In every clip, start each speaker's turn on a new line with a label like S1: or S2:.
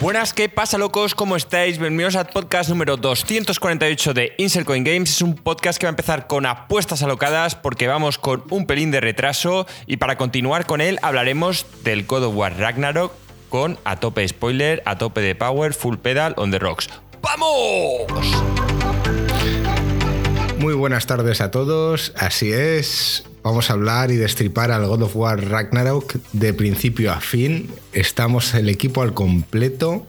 S1: Buenas, ¿qué pasa locos? ¿Cómo estáis? Bienvenidos al podcast número 248 de Insert Coin Games. Es un podcast que va a empezar con apuestas alocadas porque vamos con un pelín de retraso y para continuar con él hablaremos del God of War Ragnarok con a tope spoiler, a tope de power, full pedal on the rocks. ¡Vamos!
S2: Muy buenas tardes a todos, así es, vamos a hablar y destripar al God of War Ragnarok de principio a fin, estamos el equipo al completo.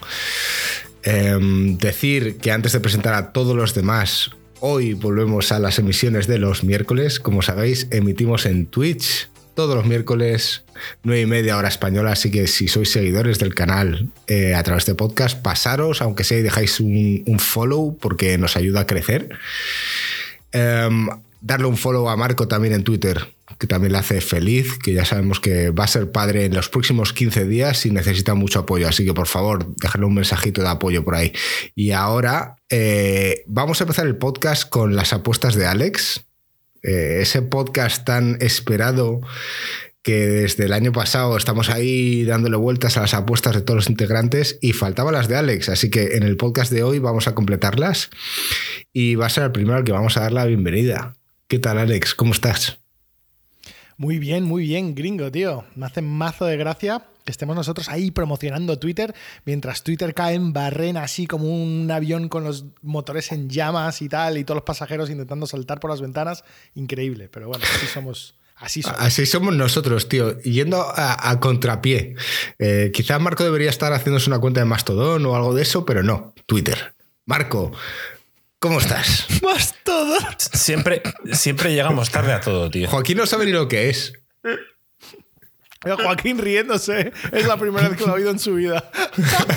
S2: Em, decir que antes de presentar a todos los demás, hoy volvemos a las emisiones de los miércoles, como sabéis, emitimos en Twitch todos los miércoles, 9 y media hora española. Así que si sois seguidores del canal eh, a través de podcast, pasaros, aunque sea y dejáis un, follow, porque nos ayuda a crecer. Em, darle un follow a Marco también en Twitter, que también le hace feliz, que ya sabemos que va a ser padre en los próximos 15 días y necesita mucho apoyo. Así que por favor, déjale un mensajito de apoyo por ahí. Y ahora eh, vamos a empezar el podcast con las apuestas de Alex. Eh, ese podcast tan esperado que desde el año pasado estamos ahí dándole vueltas a las apuestas de todos los integrantes y faltaban las de Alex, así que en el podcast de hoy vamos a completarlas y va a ser el primero al que vamos a dar la bienvenida. ¿Qué tal Alex? ¿Cómo estás?
S3: Muy bien, muy bien, gringo, tío. Me hace mazo de gracia que estemos nosotros ahí promocionando Twitter, mientras Twitter cae en barrena así como un avión con los motores en llamas y tal, y todos los pasajeros intentando saltar por las ventanas. Increíble, pero bueno, así somos Así somos.
S2: Así somos nosotros, tío, yendo a, contrapié. Eh, quizás Marco debería estar haciéndose una cuenta de Mastodon o algo de eso, pero no, Twitter. Marco, ¿cómo estás?
S3: Mastodon.
S4: Siempre, siempre llegamos tarde a todo, tío.
S2: Joaquín no sabe ni lo que es.
S3: Joaquín riéndose. Es la primera vez que lo ha oído en su vida.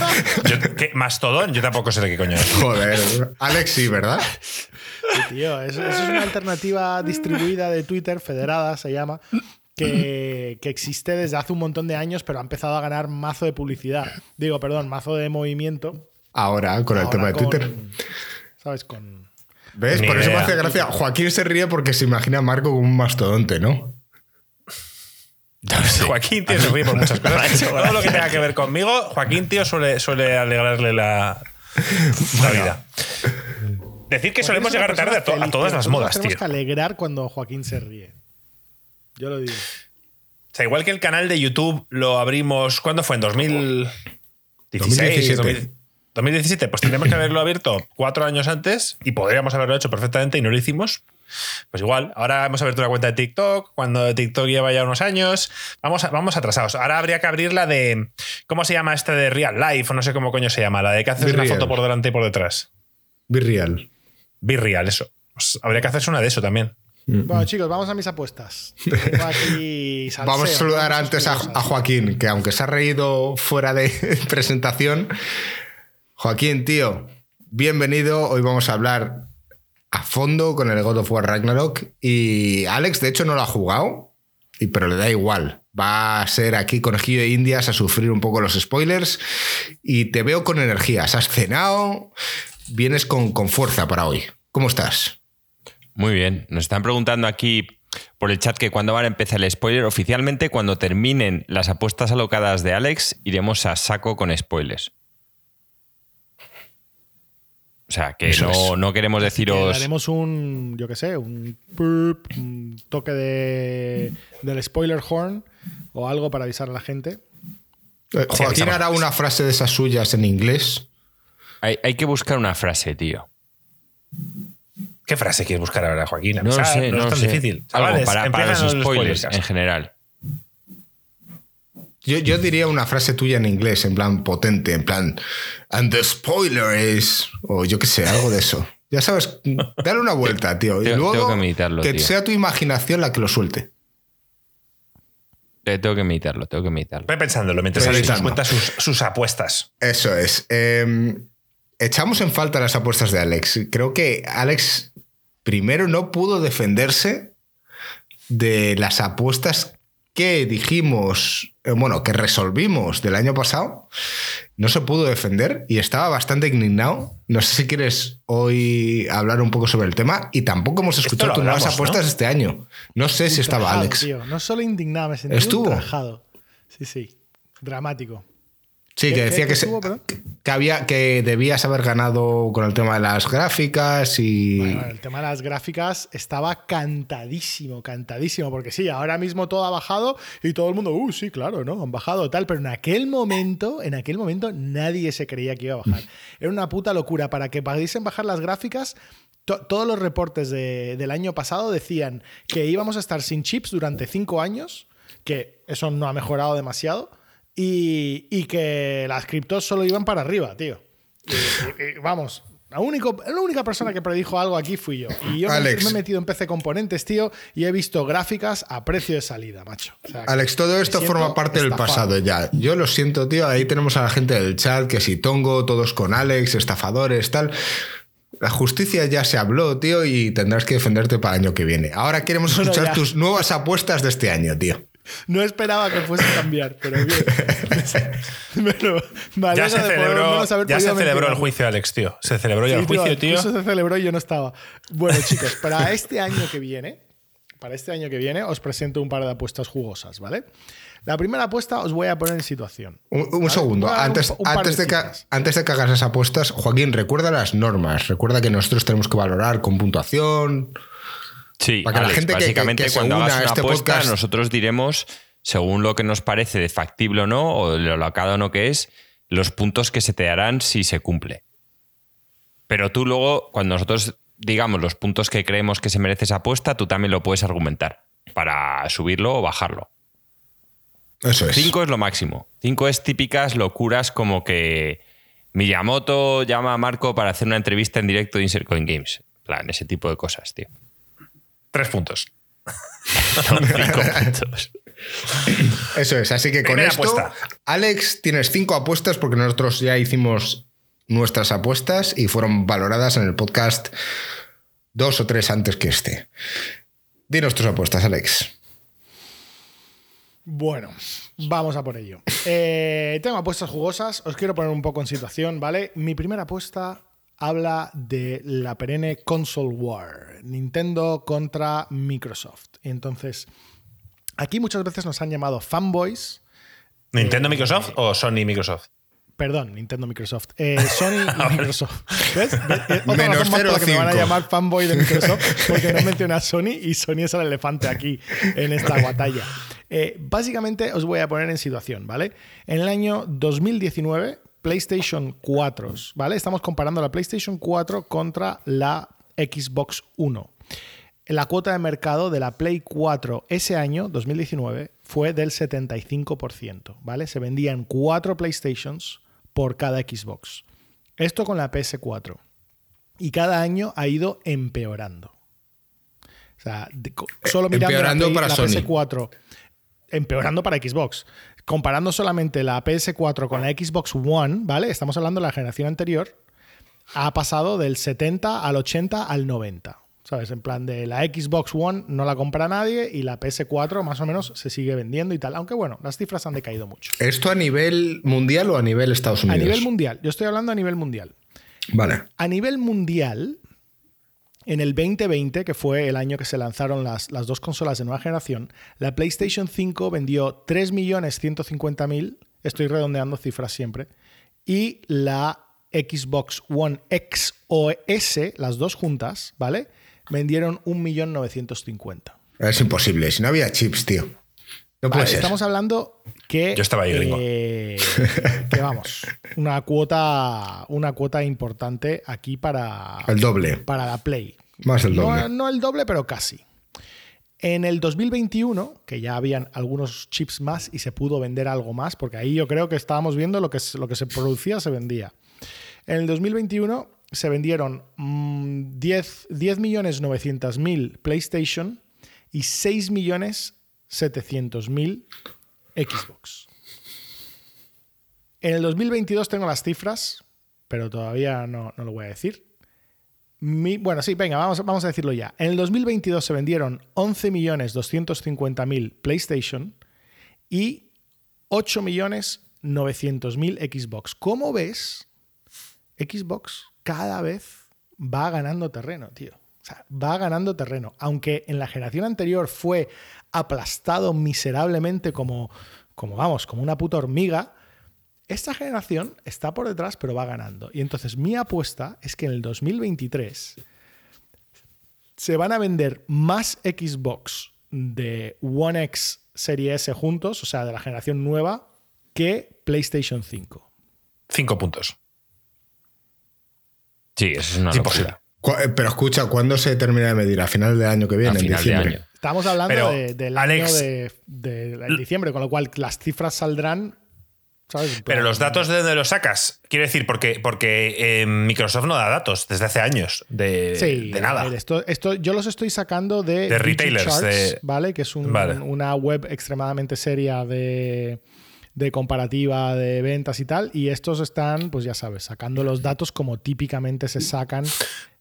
S4: ¿Mastodon? Yo tampoco sé de qué coño es.
S2: Joder. Alex sí, ¿verdad?
S3: tío, eso, es una alternativa distribuida de Twitter, federada se llama, que, existe desde hace un montón de años, pero ha empezado a ganar mazo de publicidad. Digo, perdón, mazo de movimiento.
S2: Ahora, con el tema de Twitter.
S3: ¿Sabes? Con.
S2: ¿Ves? Por eso me hace gracia. Joaquín se ríe porque se imagina a Marco como un mastodonte, ¿no?
S4: Joaquín, tío, se ríe por muchas cosas. Todo lo que tenga que ver conmigo, Joaquín, tío, suele, suele alegrarle la, la vida. Decir que solemos llegar tarde a, todas las modas, tío.
S3: Tenemos que alegrar cuando Joaquín se ríe. Yo lo digo.
S4: O sea, igual que el canal de YouTube lo abrimos. ¿Cuándo fue? ¿En 2016? 2017. Pues tendríamos que haberlo abierto cuatro años antes y podríamos haberlo hecho perfectamente y no lo hicimos. Pues igual, ahora hemos abierto una cuenta de TikTok, cuando TikTok lleva ya unos años, vamos, vamos atrasados. Ahora habría que abrir la de, ¿cómo se llama esta de Real Life? O no sé cómo coño se llama, la de que haces una foto por delante y por detrás.
S2: Be Real.
S4: Virreal, eso. Pues habría que hacerse una de eso también.
S3: Bueno, chicos, vamos a mis apuestas.
S2: vamos a saludar antes a, Joaquín, que aunque se ha reído fuera de presentación. Joaquín, tío, bienvenido. Hoy vamos a hablar a fondo con el God of War Ragnarok. Y Alex, de hecho, no lo ha jugado, pero le da igual. Va a ser aquí conejillo de indias a sufrir un poco los spoilers. Y te veo con energías. Has cenado, vienes con, con fuerza para hoy. ¿Cómo estás?
S1: Muy bien. Nos están preguntando aquí por el chat que cuándo van a empezar el spoiler. Oficialmente, cuando terminen las apuestas alocadas de Alex, iremos a saco con spoilers. O sea, que no, queremos deciros.
S3: haremos un, yo qué sé, un, un toque de, del spoiler horn o algo para avisar a la gente.
S2: Eh, Joaquín hará una frase de esas suyas en inglés
S1: hay, que buscar una frase, tío.
S4: ¿Qué frase quieres buscar ahora, Joaquín?
S1: No, sé, no, es tan difícil. Algo para, los spoilers, en general.
S2: Yo, diría una frase tuya en inglés, en plan potente, en plan, and the spoiler is, o yo qué sé, algo de eso. Ya sabes, dale una vuelta, tío. Y luego que, sea tu imaginación la que lo suelte.
S1: Tengo que meditarlo, tengo que meditarlo.
S4: Voy pensándolo mientras Alex cuenta sus, sus, apuestas.
S2: Eso es. Eh, echamos en falta las apuestas de Alex. Creo que Alex primero no pudo defenderse de las apuestas que dijimos, bueno, que resolvimos del año pasado. No se pudo defender y estaba bastante indignado. No sé si quieres hoy hablar un poco sobre el tema y tampoco hemos escuchado tus nuevas apuestas este año. No sé si estaba Alex.
S3: no solo indignado, me sentí
S2: ¿Estuvo?
S3: Sí, sí. Dramático.
S2: Sí, que
S3: ¿Qué-
S2: decía que, se- que había que debías haber ganado con el tema de las gráficas y
S3: Bueno, el tema de las gráficas estaba cantadísimo, cantadísimo, porque sí, ahora mismo todo ha bajado y todo el mundo, uh, sí, claro, ¿no? Han bajado tal, pero en aquel momento, en aquel momento nadie se creía que iba a bajar. Era una puta locura. Para que pudiesen bajar las gráficas, to- todos los reportes de- del año pasado decían que íbamos a estar sin chips durante cinco años, que eso no ha mejorado demasiado, y, y que las criptos solo iban para arriba, tío. Y- y- y vamos, la, único, la única persona que predijo algo aquí fui yo. Y yo
S2: Alex.
S3: me, he metido en PC Componentes, tío, y he visto gráficas a precio de salida, macho. O sea, que
S2: Alex, todo esto forma parte del pasado ya. Yo lo siento, tío. Ahí tenemos a la gente del chat, que si Tongo, todos con Alex, estafadores, tal. La justicia ya se habló, tío, y tendrás que defenderte para el año que viene. Ahora queremos escuchar tus nuevas apuestas de este año, tío.
S3: No esperaba que fuese a cambiar, pero bien. Me
S4: Ya se
S3: de
S4: celebró,
S3: menos haber
S4: ya se celebró el juicio, Alex, tío. Se celebró ya
S3: Sí,
S4: el juicio, tío.
S3: Eso se celebró y yo no estaba. Bueno, chicos, para este año que viene, para este año que viene, os presento un par de apuestas jugosas, ¿vale? La primera apuesta os voy a poner en situación.
S2: Un, un
S3: Vale,
S2: segundo,
S3: un
S2: antes,
S3: un de
S2: de que, antes de que hagas las apuestas, Joaquín, recuerda las normas. Recuerda que nosotros tenemos que valorar con puntuación.
S1: Sí,
S2: Para que la
S1: Alex,
S2: gente que- que-
S1: básicamente
S2: que
S1: cuando hagas una
S2: este
S1: apuesta,
S2: podcast-
S1: nosotros diremos, según lo que nos parece de factible o no, o de lo locado o no que es, los puntos que se te darán si se cumple. Pero tú luego, cuando nosotros digamos los puntos que creemos que se merece esa apuesta, tú también lo puedes argumentar para subirlo o bajarlo.
S2: Eso es.
S1: 5 es lo máximo. 5 es típicas locuras como que Miyamoto llama a Marco para hacer una entrevista en directo de Insert Coin Games. En plan, ese tipo de cosas, tío.
S4: Tres puntos.
S1: No, cinco puntos.
S2: Eso es. Así que con
S4: Primera
S2: esto,
S4: apuesta.
S2: Alex, tienes cinco apuestas porque nosotros ya hicimos nuestras apuestas y fueron valoradas en el podcast dos o tres antes que este. Dinos tus apuestas, Alex.
S3: Bueno, vamos a por ello. Eh, tengo apuestas jugosas, os quiero poner un poco en situación, ¿vale? Mi primera apuesta habla de la perenne console war, Nintendo contra Microsoft. Y entonces, aquí muchas veces nos han llamado fanboys,
S4: ¿Nintendo Microsoft o Sony Microsoft?
S3: Perdón, Nintendo Microsoft. Eh, Sony y Microsoft. ¿Ves? Eh, Otra
S2: Menos
S3: razón más por la que me van a
S2: 0,5.
S3: llamar fanboy de Microsoft porque no mencioné a Sony y Sony es el elefante aquí en esta batalla. Eh, básicamente os voy a poner en situación, ¿vale? En el año 2019, PlayStation 4, ¿vale? Estamos comparando la PlayStation 4 contra la Xbox One. La cuota de mercado de la Play 4 ese año, 2019, fue del 75%, ¿vale? Se vendían cuatro PlayStations por cada Xbox. Esto con la PS4. Y cada año ha ido empeorando. O sea, solo mirando
S2: empeorando
S3: la,
S2: para
S3: la
S2: Sony.
S3: PS4, empeorando para Xbox. Comparando solamente la PS4 con la Xbox One, ¿vale? Estamos hablando de la generación anterior, ha pasado del 70 al 80 al 90. ¿Sabes? En plan de la Xbox One no la compra nadie y la PS4 más o menos se sigue vendiendo y tal. Aunque bueno, las cifras han decaído mucho.
S2: ¿Esto a nivel mundial o a nivel Estados
S3: A
S2: Unidos?
S3: nivel mundial, yo estoy hablando a nivel mundial.
S2: Vale.
S3: A nivel mundial, en el 2020, que fue el año que se lanzaron las, las dos consolas de nueva generación, la PlayStation 5 vendió 3.150.000, estoy redondeando cifras siempre, y la Xbox One X o S, las dos juntas, ¿vale? Vendieron 1.950.000.
S2: Es imposible. Si no había chips, tío. No puede
S3: Vale,
S2: ser.
S3: estamos hablando que.
S4: Yo estaba ahí, gringo.
S3: eh, que vamos, una cuota, una cuota importante aquí para,
S2: El doble.
S3: para la Play.
S2: Más
S3: No-
S2: doble.
S3: No, el doble, pero casi. En el 2021, que ya habían algunos chips más y se pudo vender algo más, porque ahí yo creo que estábamos viendo lo que, se- lo que se producía, se vendía. En el 2021 se vendieron mm, 10, 10 millones 900 mil PlayStation y 6 millones 700 mil Xbox. En el 2022 tengo las cifras, pero todavía no, no lo voy a decir. Bueno, sí, venga, vamos, vamos a decirlo ya. En el 2022 se vendieron 11.250.000 PlayStation y 8.900.000 Xbox. ¿Cómo ves? Xbox cada vez va ganando terreno, tío. O sea, va ganando terreno. Aunque en la generación anterior fue aplastado miserablemente como, como vamos, como una puta hormiga, Esta generación está por detrás, pero va ganando. Y entonces mi apuesta es que en el 2023 se van a vender más Xbox de One X Serie S juntos, o sea, de la generación nueva, que PlayStation 5.
S4: Cinco puntos.
S1: Sí, eso es una
S4: Es imposible.
S2: eh, Pero escucha, ¿cuándo se termina de medir? ¿A final de año que viene?
S1: A
S2: en
S1: final de
S2: diciembre.
S1: año.
S3: Estamos hablando
S4: Pero,
S3: de- del
S4: Alex-
S3: año de, de- de diciembre, con lo cual las cifras saldrán. ¿sabes?
S4: Pero los datos de dónde los sacas, quiero decir, porque, porque eh, Microsoft no da datos desde hace años de,
S3: Sí,
S4: nada.
S3: ver, esto, esto yo los estoy sacando de,
S4: De retailers,
S3: ¿vale? Que es un-
S4: Vale.
S3: una web extremadamente seria de, de comparativa de ventas y tal. Y estos están, pues ya sabes, sacando los datos como típicamente se sacan.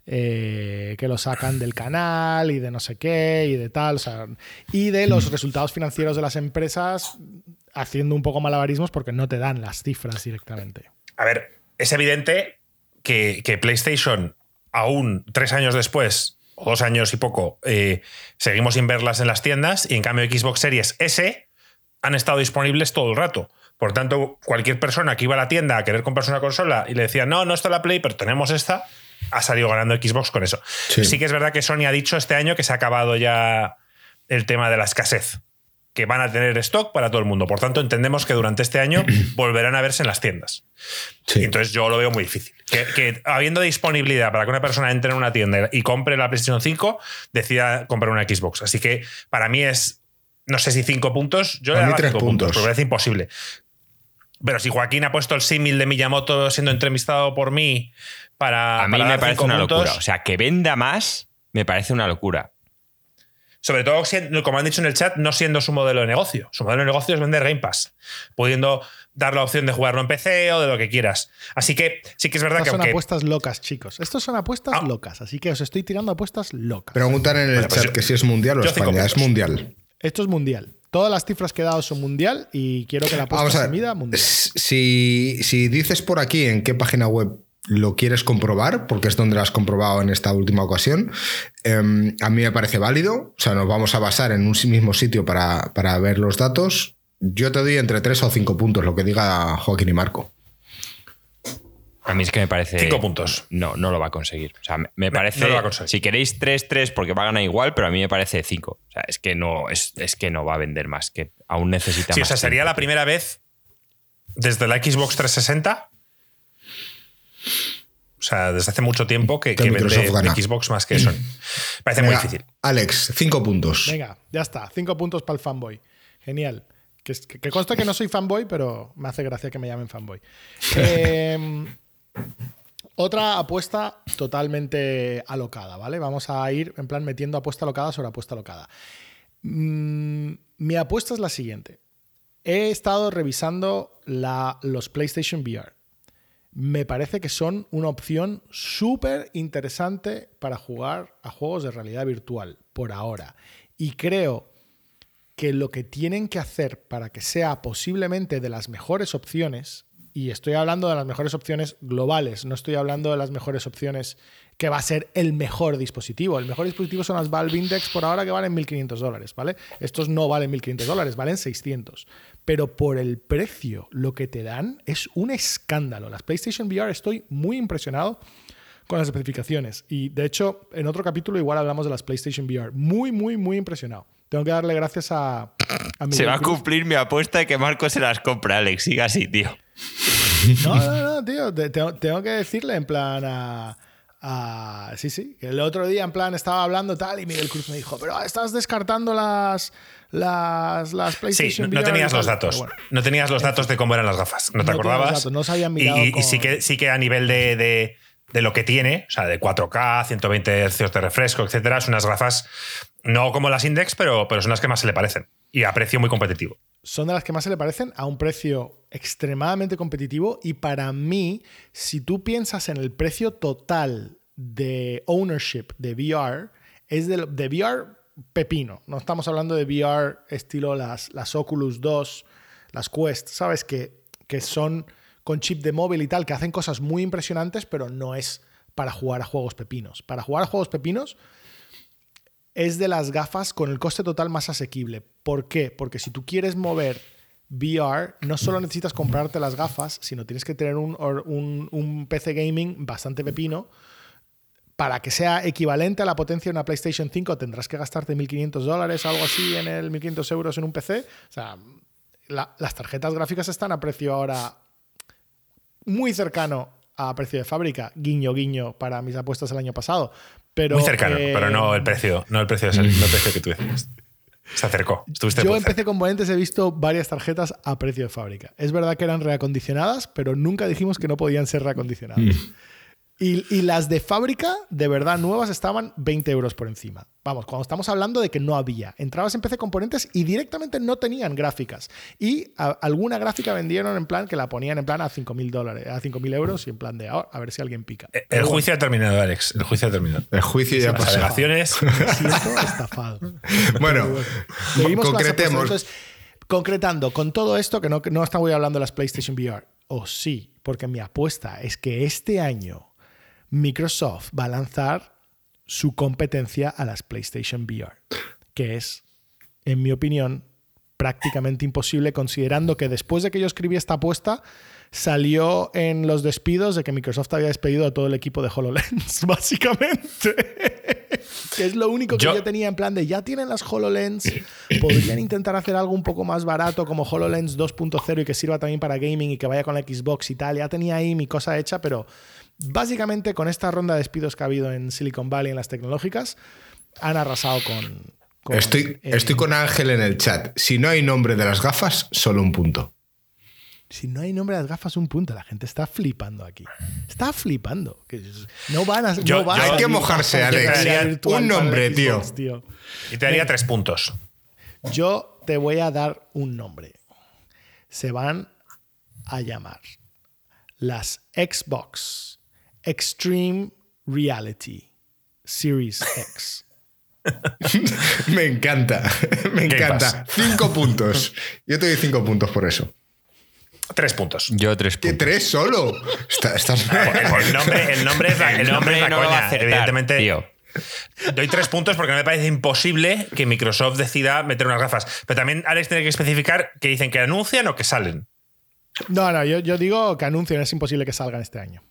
S3: Eh, que lo sacan del canal y de no sé qué y de tal, o sea, y de los resultados financieros de las empresas haciendo un poco malabarismos porque no te dan las cifras directamente.
S4: A ver, es evidente que, que PlayStation, aún tres años después, o dos años y poco, eh, seguimos sin verlas en las tiendas y en cambio Xbox Series S han estado disponibles todo el rato. Por tanto, cualquier persona que iba a la tienda a querer comprarse una consola y le decía, no, no está la Play, pero tenemos esta, ha salido ganando Xbox con eso.
S2: Sí.
S4: Sí, que es verdad que Sony ha dicho este año que se ha acabado ya el tema de la escasez, que van a tener stock para todo el mundo. Por tanto, entendemos que durante este año volverán a verse en las tiendas.
S2: Sí.
S4: Entonces yo lo veo muy difícil. Que, que habiendo disponibilidad para que una persona entre en una tienda y compre la PlayStation 5, decida comprar una Xbox. Así que para mí es, no sé si cinco puntos, yo le
S2: Para mí
S4: daba
S2: tres
S4: cinco puntos,
S2: puntos.
S4: porque me parece imposible. Pero si Joaquín ha puesto el símil de Miyamoto siendo entrevistado por mí para.
S1: A mí
S4: para
S1: me parece una
S4: puntos,
S1: locura. O sea, que venda más me parece una locura.
S4: Sobre todo, como han dicho en el chat, no siendo su modelo de negocio. Su modelo de negocio es vender Game Pass, pudiendo dar la opción de jugarlo en PC o de lo que quieras. Así que sí que es verdad
S3: Estas
S4: que
S3: son
S4: aunque
S3: apuestas locas, chicos. Estos son apuestas
S4: Ah.
S3: locas, así que os estoy tirando apuestas locas.
S2: Preguntan en el
S4: Bueno, pues
S2: chat
S4: yo-
S2: que si es mundial o España. Es mundial.
S3: Esto es mundial. Todas las cifras que he dado son mundial y quiero que la apuesta se
S2: ver.
S3: mida mundial.
S2: Si, si dices por aquí en qué página web lo quieres comprobar, porque es donde lo has comprobado en esta última ocasión, em, a mí me parece válido. O sea, nos vamos a basar en un mismo sitio para, para ver los datos. Yo te doy entre 3 o 5 puntos, lo que diga Joaquín y Marco.
S1: A mí es que me parece.
S4: Cinco puntos.
S1: No, no lo va a conseguir. O sea, me- parece.
S4: no lo va a conseguir.
S1: Si queréis 3-3 porque va a ganar igual, pero a mí me parece 5. O sea, es que no, es, es que no va a vender más, que aún necesita
S4: Sí, o
S1: más.
S4: sea, sería
S1: tiempo.
S4: la primera vez desde la Xbox 360. O sea, desde hace mucho tiempo que,
S2: Que
S4: que
S2: Microsoft
S4: vende
S2: gana.
S4: Xbox más que Sony. Parece muy difícil.
S2: Alex, 5 puntos.
S3: Venga, ya está. Cinco puntos para el fanboy. Genial. Que, que, que consta que no soy fanboy, pero me hace gracia que me llamen fanboy. Eh, otra apuesta totalmente alocada, ¿vale? Vamos a ir en plan metiendo apuesta alocada sobre apuesta alocada. Mm, mi apuesta es la siguiente. He estado revisando la- los PlayStation VR. Me parece que son una opción súper interesante para jugar a juegos de realidad virtual por ahora. Y creo que lo que tienen que hacer para que sea posiblemente de las mejores opciones, y estoy hablando de las mejores opciones globales, no estoy hablando de las mejores opciones que va a ser el mejor dispositivo. El mejor dispositivo son las Valve Index por ahora que valen 1.500 dólares, ¿vale? Estos no valen 1.500 dólares, valen 600. Pero por el precio, lo que te dan es un escándalo. Las PlayStation VR estoy muy impresionado con las especificaciones. Y de hecho, en otro capítulo igual hablamos de las PlayStation VR. Muy, muy, muy impresionado. Tengo que darle gracias a, a
S1: Se va a cumplir mi apuesta de que Marco se las compra, Alex. Siga así, tío.
S3: No, no, no, tío. te- Tengo, tengo que decirle en plan a, a- Sí, sí. El otro día en plan estaba hablando tal y Miguel Cruz me dijo, pero estás descartando las, las, las
S4: Sí,
S3: PlayStation
S4: no, no
S3: VR
S4: tenías
S3: tal".
S4: los datos.
S3: Bueno.
S4: No tenías los datos de cómo eran las gafas. No te
S3: No
S4: acordabas.
S3: datos, no se habían
S4: Y-
S3: mirado
S4: y, y
S3: con-
S4: sí, que, sí que a nivel de, de- de lo que tiene, o sea, de 4K, 120 Hz de refresco, etcétera, son unas gafas no como las Index, pero, pero son las que más se le parecen. Y a precio muy competitivo.
S3: son de las que más se le parecen a un precio extremadamente competitivo y para mí, si tú piensas en el precio total de ownership de VR, es de, de VR pepino. No estamos hablando de VR estilo las, las Oculus 2, las Quest, ¿sabes? Que, que son con chip de móvil y tal, que hacen cosas muy impresionantes, pero no es para jugar a juegos pepinos. Para jugar a juegos pepinos es de las gafas con el coste total más asequible. ¿Por qué? Porque si tú quieres mover VR, no solo necesitas comprarte las gafas, sino tienes que tener un, un- un PC gaming bastante pepino. Para que sea equivalente a la potencia de una PlayStation 5, tendrás que gastarte 1.500 dólares, algo así, en el 1.500 euros en un PC. O sea, la- las tarjetas gráficas están a precio ahora muy cercano a precio de fábrica, guiño, guiño, para mis apuestas el año pasado. Pero,
S4: Muy cercano,
S3: eh,
S4: pero no el precio, no el precio de salir, no el precio que tú decías. Se acercó. Estuviste
S3: Yo en. PC Componentes he visto varias tarjetas a precio de fábrica. Es verdad que eran reacondicionadas, pero nunca dijimos que no podían ser reacondicionadas. Y, y las de fábrica, de verdad, nuevas estaban 20 euros por encima. Vamos, cuando estamos hablando de que no había. Entrabas en PC Componentes y directamente no tenían gráficas. Y a- alguna gráfica vendieron en plan que la ponían en plan a 5.000 dólares, a 5.000 euros y en plan de "Ah, a ver si alguien pica.
S4: Eh, El
S3: bueno,
S4: juicio ha terminado, Alex. El juicio ha terminado.
S2: El juicio ya
S4: Las
S2: pasó.
S4: alegaciones.
S3: me siento estafado.
S2: Bueno,
S3: Seguimos con las apuestas.
S2: concretemos.
S3: Entonces, concretando, con todo esto, que no, no estamos hablando de las PlayStation VR, o sí, porque mi apuesta es que este año Microsoft va a lanzar su competencia a las PlayStation VR, que es, en mi opinión, prácticamente imposible, considerando que después de que yo escribí esta apuesta, salió en los despidos de que Microsoft había despedido a todo el equipo de HoloLens, básicamente. que es lo único que yo,
S4: Yo-
S3: tenía en plan de ya tienen las HoloLens, podrían intentar hacer algo un poco más barato como HoloLens 2.0 y que sirva también para gaming y que vaya con la Xbox y tal. Ya tenía ahí mi cosa hecha, pero básicamente con esta ronda de despidos que ha habido en Silicon Valley en las tecnológicas, han arrasado con... con,
S2: Estoy, estoy con Ángel en el chat. Si no hay nombre de las gafas, solo un punto.
S3: Si no hay nombre de las gafas, un punto. La gente está flipando aquí. Está flipando. No van a.
S4: Yo-
S3: no va a
S4: yo-
S2: Hay que mojarse, Alex. Un nombre, tío.
S3: Xbox, tío.
S4: Y te daría tres puntos.
S3: Yo te voy a dar un nombre. Se van a llamar las Xbox Extreme Reality Series X.
S2: Me encanta, me encanta. Cinco puntos. Yo te doy cinco puntos por eso.
S4: Tres puntos.
S1: Yo tres
S2: ¿Qué
S1: puntos.
S2: tres solo? Está- estás...
S4: El nombre, el nombre es la, el nombre es la
S1: no lo va a
S4: coña.
S1: acertar,
S4: Evidentemente,
S1: tío.
S4: doy tres puntos porque no me parece imposible que Microsoft decida meter unas gafas. Pero también Alex tiene que especificar que dicen que anuncian o que salen.
S3: No, no, yo, yo digo que anuncien, es imposible que salgan este año.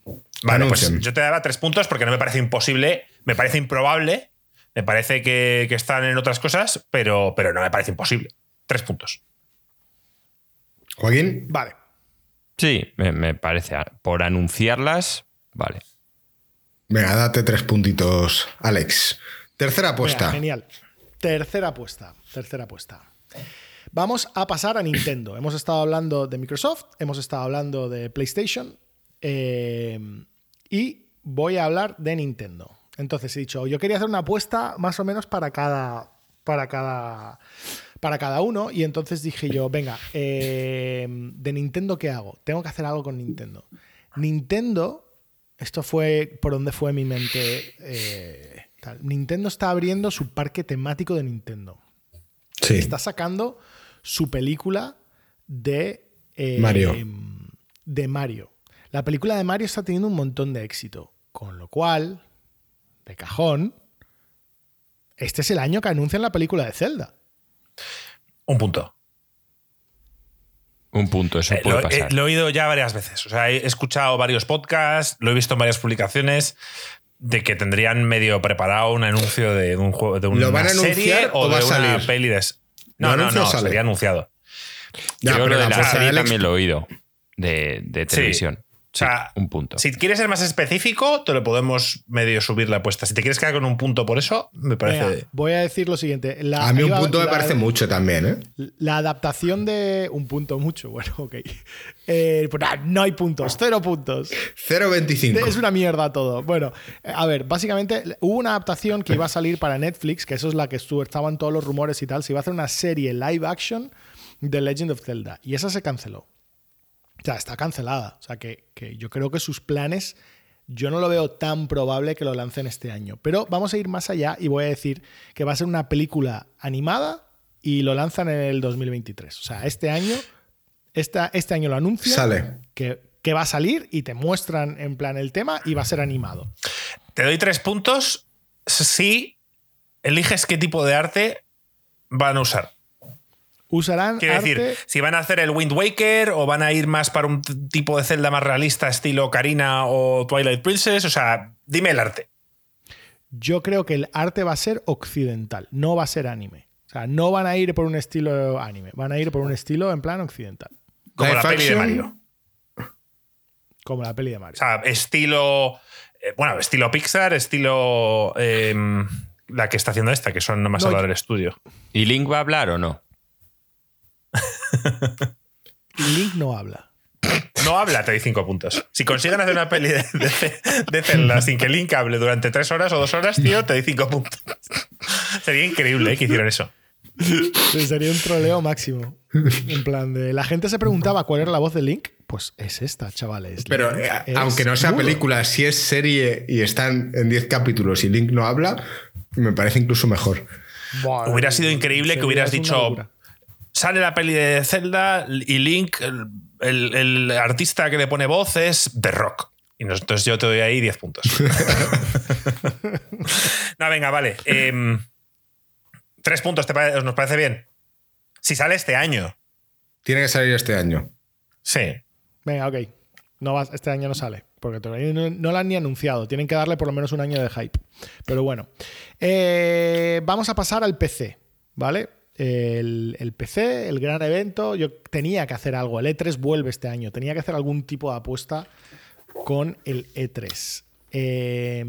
S4: Vale, pues yo te daba tres puntos porque no me parece imposible, me parece improbable, me parece que, que están en otras cosas, pero, pero no me parece imposible. Tres puntos.
S2: Joaquín,
S3: Vale.
S1: Sí, me, me parece. Por anunciarlas, vale.
S2: venga, date tres puntitos, Alex. Tercera
S3: Venga,
S2: apuesta.
S3: genial. Tercera apuesta. Tercera apuesta. Vamos a pasar a Nintendo. Hemos estado hablando de Microsoft, hemos estado hablando de PlayStation eh, y voy a hablar de Nintendo. Entonces he dicho, yo quería hacer una apuesta más o menos para cada, para cada, para cada uno y entonces dije yo, venga, eh, de Nintendo qué hago? Tengo que hacer algo con Nintendo. Nintendo, esto fue por donde fue mi mente. eh, tal. Nintendo está abriendo su parque temático de Nintendo
S2: Sí.
S3: está sacando su película de eh,
S2: Mario.
S3: De Mario. La película de Mario está teniendo un montón de éxito. Con lo cual, de cajón, este es el año que anuncian la película de Zelda.
S4: Un punto.
S1: Un punto, eso
S4: Eh,
S1: puede
S4: lo,
S1: pasar.
S4: eh, lo he oído ya varias veces. O sea, he escuchado varios podcasts, lo he visto en varias publicaciones de que tendrían medio preparado un anuncio de un juego de una
S2: ¿Lo van a
S4: serie
S2: anunciar o
S4: de una peli de No,
S2: ¿Lo
S4: no, no,
S2: sale?
S4: sería anunciado.
S2: Ya,
S1: Yo
S2: pero
S1: lo de
S2: la
S1: serie también lo he oído. De, de televisión.
S4: O sea,
S1: Sí, un punto.
S4: Si quieres ser más específico, te lo podemos medio subir la apuesta. Si te quieres quedar con un punto por eso, me parece.
S3: Venga, voy a decir lo siguiente. La-
S2: A mí un
S3: iba-
S2: punto me
S3: la-
S2: parece mucho también, ¿eh?
S3: La adaptación de. Un punto mucho, bueno, ok. Eh, pues no hay puntos, cero puntos.
S2: 0.25.
S3: Es una mierda todo. Bueno, eh, a ver, básicamente hubo una adaptación que iba a salir para Netflix, que eso es la que estuvo, estaban todos los rumores y tal. Se iba a hacer una serie live action de Legend of Zelda. Y esa se canceló. O sea, está cancelada. O sea, que, que yo creo que sus planes, yo no lo veo tan probable que lo lancen este año. Pero vamos a ir más allá y voy a decir que va a ser una película animada y lo lanzan en el 2023. O sea, este año, esta, este año lo anuncian
S2: Sale.
S3: que, que va a salir y te muestran en plan el tema y va a ser animado.
S4: Te doy tres puntos si eliges qué tipo de arte van a usar.
S3: Usarán
S4: Quiero
S3: arte...
S4: decir, si van a hacer el Wind Waker o van a ir más para un tipo de celda más realista, estilo Karina o Twilight Princess, o sea, dime el arte.
S3: Yo creo que el arte va a ser occidental, no va a ser anime. O sea, no van a ir por un estilo anime, van a ir por un estilo en plan occidental.
S4: Como la peli de. Mario.
S3: Como la peli de
S4: O
S3: Mario.
S4: sea, estilo. eh, bueno, estilo Pixar, estilo. eh, la que está haciendo esta, que son nomás
S3: No,
S4: hablar
S3: yo-
S4: el estudio.
S1: ¿Y Link va a hablar o no?
S3: Link no habla.
S4: No habla, te doy cinco puntos. Si consiguen hacer una peli de, de, de Zelda sin que Link hable durante tres horas o dos horas, tío, te doy cinco puntos. Sería increíble eh, que hicieran eso.
S3: Sí, Sería un troleo máximo. En plan de. La gente se preguntaba cuál era la voz de Link. Pues es esta, chavales.
S2: Pero eh, aunque no sea película, si es serie y están en 10 capítulos y Link no habla, me parece incluso mejor.
S4: Hubiera sido increíble que hubieras dicho. Sale la peli de Zelda y Link, el, el- el artista que le pone voz es The Rock. Y nos- entonces yo te doy ahí 10 puntos. no, venga, vale. Em, tres puntos, ¿te pare- ¿nos parece bien? Si sale este año.
S2: Tiene que salir este año.
S4: Sí.
S3: Venga, ok. No va- este año no sale. Porque todavía no, no la han ni anunciado. Tienen que darle por lo menos un año de hype. Pero bueno. Eh, vamos a pasar al PC. ¿Vale? El, PC, el gran evento. Yo tenía que hacer algo. El E3 vuelve este año. Tenía que hacer algún tipo de apuesta con el E3. Eh,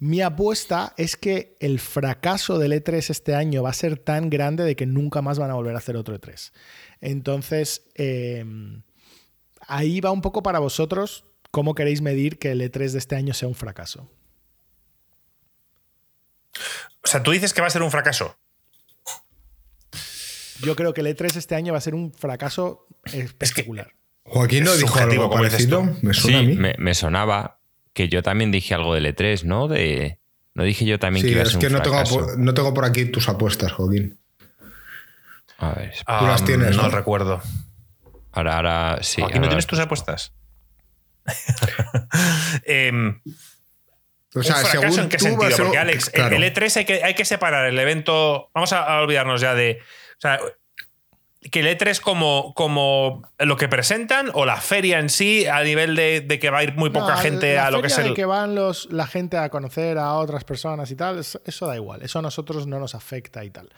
S3: mi apuesta es que el fracaso del E3 este año va a ser tan grande de que nunca más van a volver a hacer otro E3. Entonces, eh, ahí va un poco para vosotros cómo queréis medir que el E3 de este año sea un fracaso.
S4: O sea, tú dices que va a ser un fracaso.
S3: Yo creo que el E3 este año va a ser un fracaso espectacular.
S2: Joaquín no
S4: Es
S2: dijo algo parecido. Me suena a
S1: Sí,
S2: mí.
S1: me, me sonaba que yo también dije algo del E3, ¿no? De, no dije yo también
S2: Sí,
S1: que iba a
S2: es
S1: ser
S2: que
S1: un
S2: no tengo,
S1: fracaso.
S2: no tengo por aquí tus apuestas, Joaquín.
S1: A ver,
S2: Tú las tienes,
S4: No
S2: ¿no?
S4: recuerdo.
S1: ahora, ahora sí.
S4: Aquí no tienes tus apuestas. Em,
S2: O sea,
S4: ¿Un fracaso
S2: según
S4: en qué sentido?
S2: ser-
S4: Porque, Alex, el-
S2: claro.
S4: el, E3 hay que, hay que separar el evento. Vamos a, a olvidarnos ya de. O sea, que el E3 como, como lo que presentan o la feria en sí, a nivel de, de que va a ir muy poca
S3: No,
S4: gente
S3: la
S4: a lo que es
S3: de
S4: el.
S3: que van los, la gente a conocer a otras personas y tal, eso, eso da igual. Eso a nosotros no nos afecta y tal.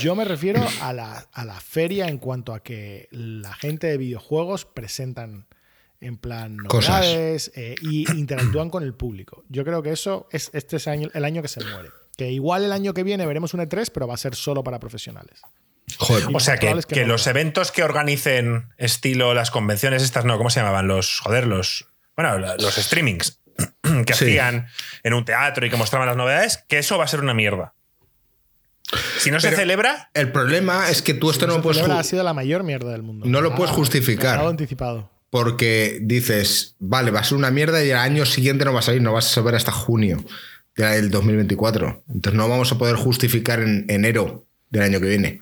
S3: Yo me refiero a la, a la feria en cuanto a que la gente de videojuegos presentan en plan
S2: Cosas.
S3: novedades eh, y interactúan con el público. Yo creo que eso es este es año- el año que se muere. Que igual el año que viene veremos un E3, pero va a ser solo para profesionales.
S2: Joder,
S4: O sea, que,
S3: probable es que
S4: que
S3: no
S4: los eventos que organicen, estilo las convenciones estas, no, ¿cómo se llamaban? Los, joder, los, bueno, los streamings que
S2: Sí.
S4: hacían en un teatro y que mostraban las novedades, que eso va a ser una mierda. Si no se
S2: Pero-
S4: celebra,
S2: el problema es que tú esto no, lo puedes
S3: celebra ha sido la mayor mierda del mundo.
S2: No lo puedes justificar.
S3: anticipado.
S2: porque dices, vale, va a ser una mierda y el año siguiente no va a salir, no vas a saber hasta junio del 2024. Entonces no vamos a poder justificar en enero del año que viene.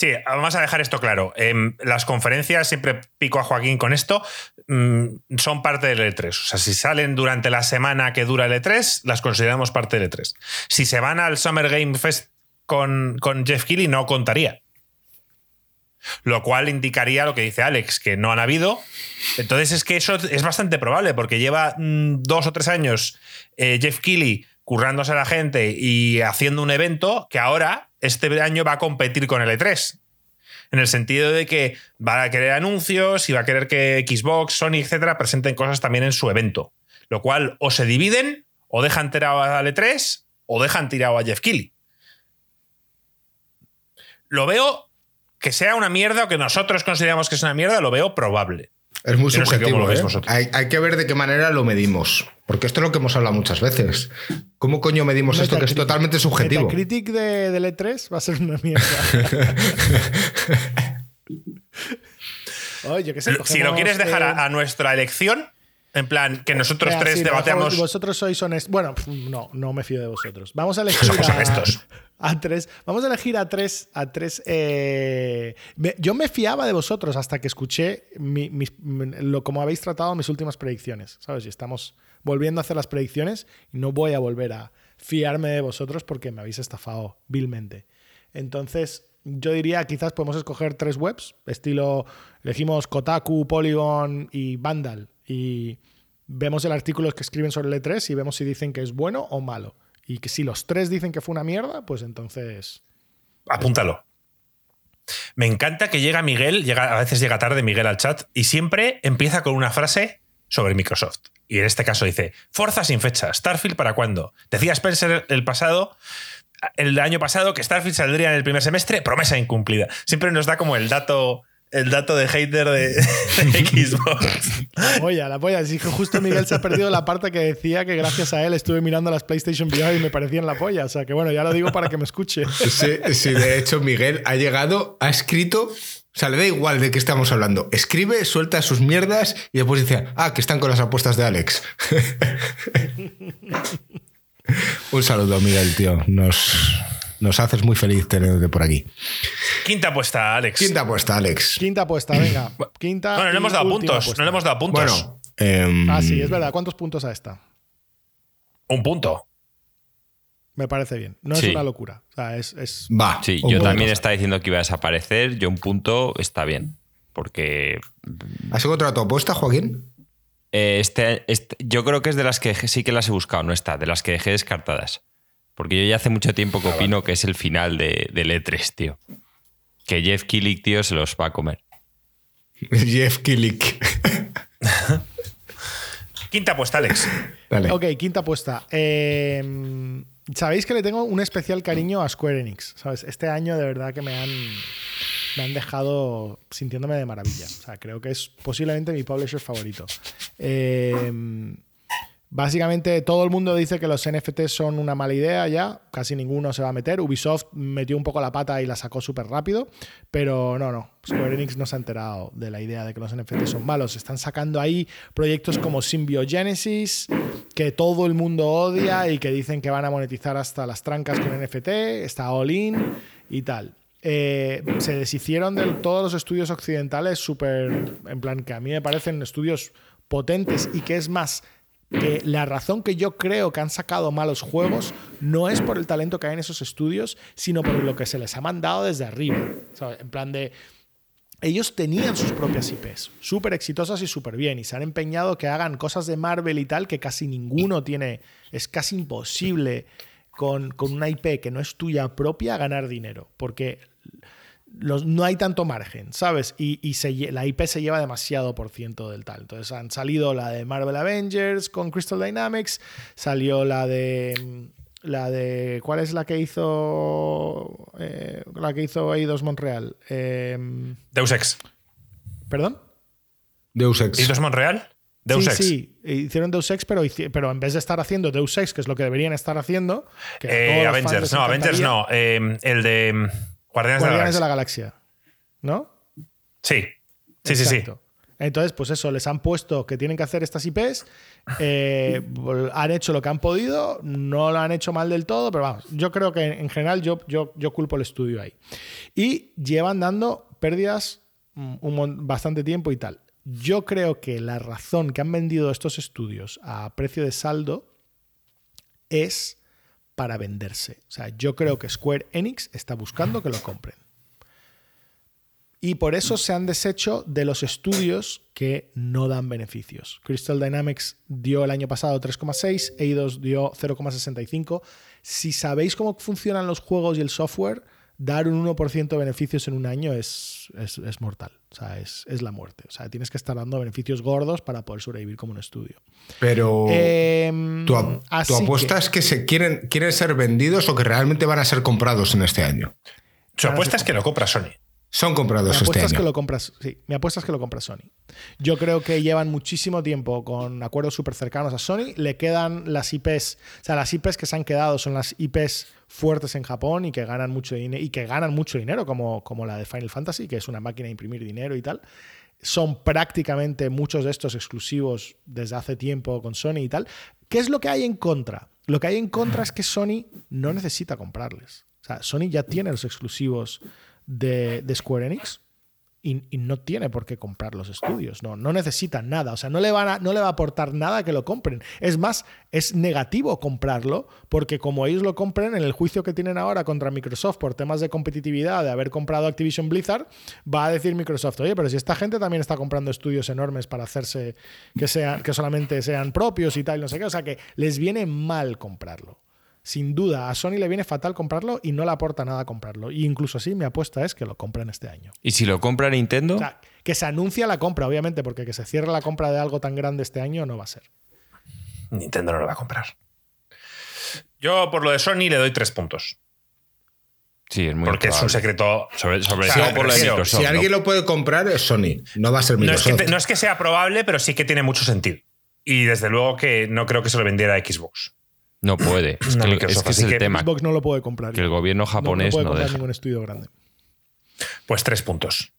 S4: Sí, vamos a dejar esto claro. Em, las conferencias, siempre pico a Joaquín con esto, mm, son parte del E3. O sea, si salen durante la semana que dura el E3, las consideramos parte del E3. Si se van al Summer Game Fest con, con Jeff Keighley, no contaría. Lo cual indicaría lo que dice Alex, que no han habido. Entonces es que eso es bastante probable, porque lleva mm, dos o tres años eh, Jeff Keighley currándose a la gente y haciendo un evento que ahora, este año, va a competir con el E3. En el sentido de que va a querer anuncios y va a querer que Xbox, Sony, etcétera, presenten cosas también en su evento. Lo cual o se dividen, o dejan tirado al E3, o dejan tirado a Jeff Keighley. Lo veo que sea una mierda o que nosotros consideramos que es una mierda, lo veo probable.
S2: Es muy
S4: Yo no sé
S2: subjetivo. ¿eh?
S4: vosotros.
S2: Hay, hay que ver de qué manera lo medimos. Porque esto es lo que hemos hablado muchas veces. ¿Cómo coño medimos esto que es totalmente subjetivo?
S3: Metacritic de, del E3 va a ser una mierda. Oye, qué sé,
S4: si lo quieres dejar a, a nuestra elección, en plan, que nosotros
S3: Venga,
S4: tres
S3: sí, vosotros- sois honestos. Bueno, no, no me fío de vosotros. Vamos a elegir
S4: Somos
S3: a,
S4: honestos.
S3: a tres. Vamos a elegir a tres. A tres eh, me- yo me fiaba de vosotros hasta que escuché mi- lo, como habéis tratado mis últimas predicciones. ¿Sabes? Y estamos volviendo a hacer las predicciones y no voy a volver a fiarme de vosotros porque me habéis estafado vilmente. Entonces, yo diría quizás podemos escoger tres webs, estilo, elegimos Kotaku, Polygon y Vandal, y vemos el artículo que escriben sobre el E3 y vemos si dicen que es bueno o malo. Y que si los tres dicen que fue una mierda, pues entonces...
S4: Apúntalo. Me encanta que llega Miguel, llega, a veces llega tarde Miguel al chat y siempre empieza con una frase sobre Microsoft. Y en este caso dice, Forza sin fecha, Starfield para cuándo. Decía Spencer el pasado, el año pasado que Starfield saldría en el primer semestre, promesa incumplida. Siempre nos da como el dato el dato de hater de, Xbox.
S3: La polla, la polla. Sí, que justo Miguel se ha perdido la parte que decía que gracias a él estuve mirando las PlayStation VR y me parecían la polla. O sea que bueno, ya lo digo para que me escuche.
S2: Sí, sí, de hecho, Miguel ha llegado, ha escrito. O sea, le da igual de qué estamos hablando. Escribe, suelta sus mierdas y después dice, ah, que están con las apuestas de Alex. Un saludo, Miguel, tío. Nos, nos haces muy feliz tenerte por aquí.
S4: Quinta apuesta, Alex.
S2: Quinta apuesta, Alex.
S3: Quinta apuesta, venga. Quinta.
S4: Bueno, no le hemos dado puntos. No le hemos dado puntos.
S2: Bueno, em,
S3: Ah, sí, es verdad. ¿Cuántos puntos a esta?
S4: Un punto.
S3: Me parece bien. No
S1: Sí.
S3: es una locura. O sea, es. es-
S2: Va.
S1: Sí, yo
S2: punto.
S1: también estaba diciendo que iba a desaparecer. Yo un punto está bien. Porque
S2: ¿Has encontrado tu apuesta, Joaquín?
S1: eh, este, este- yo creo que es de las que sí que las he buscado, no está, de las que dejé descartadas. Porque yo ya hace mucho tiempo que opino que es el final de, del E3, tío. Que Jeff Killick, tío, se los va a comer.
S2: Jeff Killick.
S4: Quinta apuesta, Alex.
S2: Dale.
S3: Ok, quinta apuesta. Eh, Sabéis que le tengo un especial cariño a Square Enix. ¿sabes? Este año de verdad que me han, me han dejado sintiéndome de maravilla. O sea, creo que es posiblemente mi publisher favorito. Eh, Básicamente todo el mundo dice que los NFTs son una mala idea ya, casi ninguno se va a meter. Ubisoft metió un poco la pata y la sacó súper rápido, pero no, no. Square Enix no se ha enterado de la idea de que los NFTs son malos. Están sacando ahí proyectos como Symbiogenesis, que todo el mundo odia y que dicen que van a monetizar hasta las trancas con NFT, está All In y tal. Eh, se deshicieron de todos los estudios occidentales súper, en plan, que a mí me parecen estudios potentes y que es más que la razón que yo creo que han sacado malos juegos no es por el talento que hay en esos estudios, sino por lo que se les ha mandado desde arriba. En plan de. Ellos tenían sus propias IPs, súper exitosas y súper bien, y se han empeñado que hagan cosas de Marvel y tal que casi ninguno tiene. Es casi imposible con, con una IP que no es tuya propia ganar dinero, porque los- no hay tanto margen, ¿sabes? Y, y se la IP se lleva demasiado por ciento del tal. Entonces han salido la de Marvel Avengers con Crystal Dynamics, salió la de. mm, La de. ¿Cuál es la que hizo. eh, la que hizo Eidos Montreal? Eh,
S4: Deus Ex.
S3: ¿Perdón?
S2: Deus Ex.
S4: ¿Eidos Montreal? Deus
S3: sí,
S4: Ex.
S3: sí, hicieron Deus Ex, pero, pero en vez de estar haciendo Deus Ex, que es lo que deberían estar haciendo. que
S4: Eh, Avengers. No, Avengers no. eh, el de mm, Guardianes,
S3: Guardianes
S4: de la
S3: la
S4: Galaxia.
S3: ¿No?
S4: Sí. Sí, sí, sí.
S3: Entonces, pues eso, les han puesto que tienen que hacer estas IPs, eh, han hecho lo que han podido, no lo han hecho mal del todo, pero vamos, yo creo que en general yo, yo, yo culpo el estudio ahí. Y llevan dando pérdidas mm, un bastante tiempo y tal. Yo creo que la razón que han vendido estos estudios a precio de saldo es para venderse. O sea, yo creo que Square Enix está buscando que lo compren. Y por eso se han deshecho de los estudios que no dan beneficios. Crystal Dynamics dio el año pasado 3,6, Eidos dio 0,65. Si sabéis cómo funcionan los juegos y el software, dar un 1% de beneficios en un año es, es, es mortal. O sea, es, es la muerte. O sea, tienes que estar dando beneficios gordos para poder sobrevivir como un estudio.
S2: Pero.
S3: Em,
S2: ¿Tu, tu apuesta
S3: que-
S2: es que se quieren, quieren ser vendidos o que realmente van a ser comprados en este año?
S4: Su apuesta es que lo compra Sony.
S2: Son
S3: Mi
S2: comprados este
S3: apuesta es que
S2: año.
S3: lo compras, sí, mi apuesta es que lo compra Sony. Yo creo que llevan muchísimo tiempo con acuerdos súper cercanos a Sony. Le quedan las IPs, o sea, las IPs que se han quedado son las IPs fuertes en Japón y que ganan mucho dinero y que ganan mucho dinero, como, como la de Final Fantasy, que es una máquina de imprimir dinero y tal. Son prácticamente muchos de estos exclusivos desde hace tiempo con Sony y tal. ¿Qué es lo que hay en contra? Lo que hay en contra es que Sony no necesita comprarles. O sea, Sony ya tiene los exclusivos de, de Square Enix y, no tiene por qué comprar los estudios. No, no necesita nada. O sea, no le, van a- no le va a aportar nada que lo compren. Es más, es negativo comprarlo porque como ellos lo compren, en el juicio que tienen ahora contra Microsoft por temas de competitividad, de haber comprado Activision Blizzard, va a decir Microsoft, oye, pero si esta gente también está comprando estudios enormes para hacerse que, sean, que solamente sean propios y tal, no sé qué. O sea, que les viene mal comprarlo. Sin duda, a Sony le viene fatal comprarlo y no le aporta nada comprarlo. Y incluso así, mi apuesta es que lo compren este año.
S1: ¿Y si lo compra Nintendo?
S3: O sea, que se anuncia la compra, obviamente, porque que se cierre la compra de algo tan grande este año no va a ser.
S4: Nintendo no lo va a comprar. Yo, por lo de Sony, le doy tres puntos.
S1: sí, es muy
S4: porque es un secreto.
S1: Sobre, sobre
S4: O sea,
S1: todo por lo de
S4: prefiero-
S1: Microsoft.
S2: Si
S1: ¿no?
S2: alguien lo puede comprar es Sony, no va a ser
S4: No es, que,
S2: Microsoft.
S4: no es que sea probable, pero sí que tiene mucho sentido. Y desde luego que no creo que se lo vendiera a Xbox.
S1: No puede. Es
S4: No,
S1: que,
S4: Microsoft,
S1: es, que es el
S4: que
S1: tema.
S3: Xbox no lo puede comprar.
S1: Que el gobierno
S3: No- no,
S1: japonés
S3: puede
S1: no,
S3: comprar
S1: deja.
S3: ningún estudio grande.
S4: Pues tres puntos.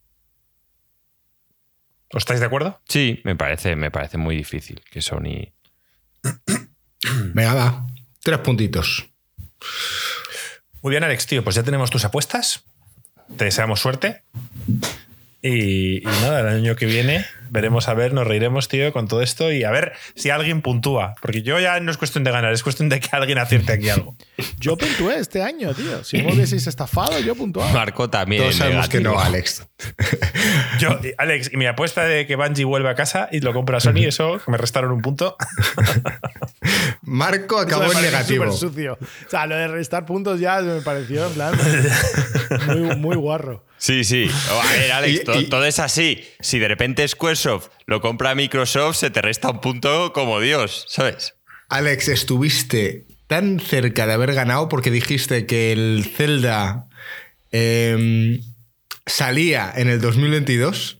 S4: ¿Os estáis de acuerdo?
S1: Sí, me parece, me parece muy difícil que Sony.
S2: Venga, va. Tres puntitos.
S4: Muy bien, Alex, tío, pues ya tenemos tus apuestas. Te deseamos suerte. Y, y nada, el año que viene veremos a ver, nos reiremos, tío, con todo esto y a ver si alguien puntúa. Porque yo ya no es cuestión de ganar, es cuestión de que alguien acierte aquí algo.
S3: Yo puntué este año, tío. Si me hubieseis estafado, yo puntuaba.
S1: Marco también.
S2: Todos sabemos que no, Alex.
S4: Yo, Alex, y mi apuesta de que Bungie vuelve a casa y lo compra Sony, eso me restaron un punto.
S2: Marco acabó en negativo.
S3: súper sucio. O sea, lo de restar puntos ya me pareció en plan muy, muy guarro.
S1: Sí, sí. O, A ver, Alex,
S2: Y-
S1: to-
S2: y-
S1: todo es así. Si de repente Squaresoft lo compra Microsoft, se te resta un punto como Dios, ¿sabes?
S2: Alex, estuviste tan cerca de haber ganado porque dijiste que el Zelda em, salía en el 2022.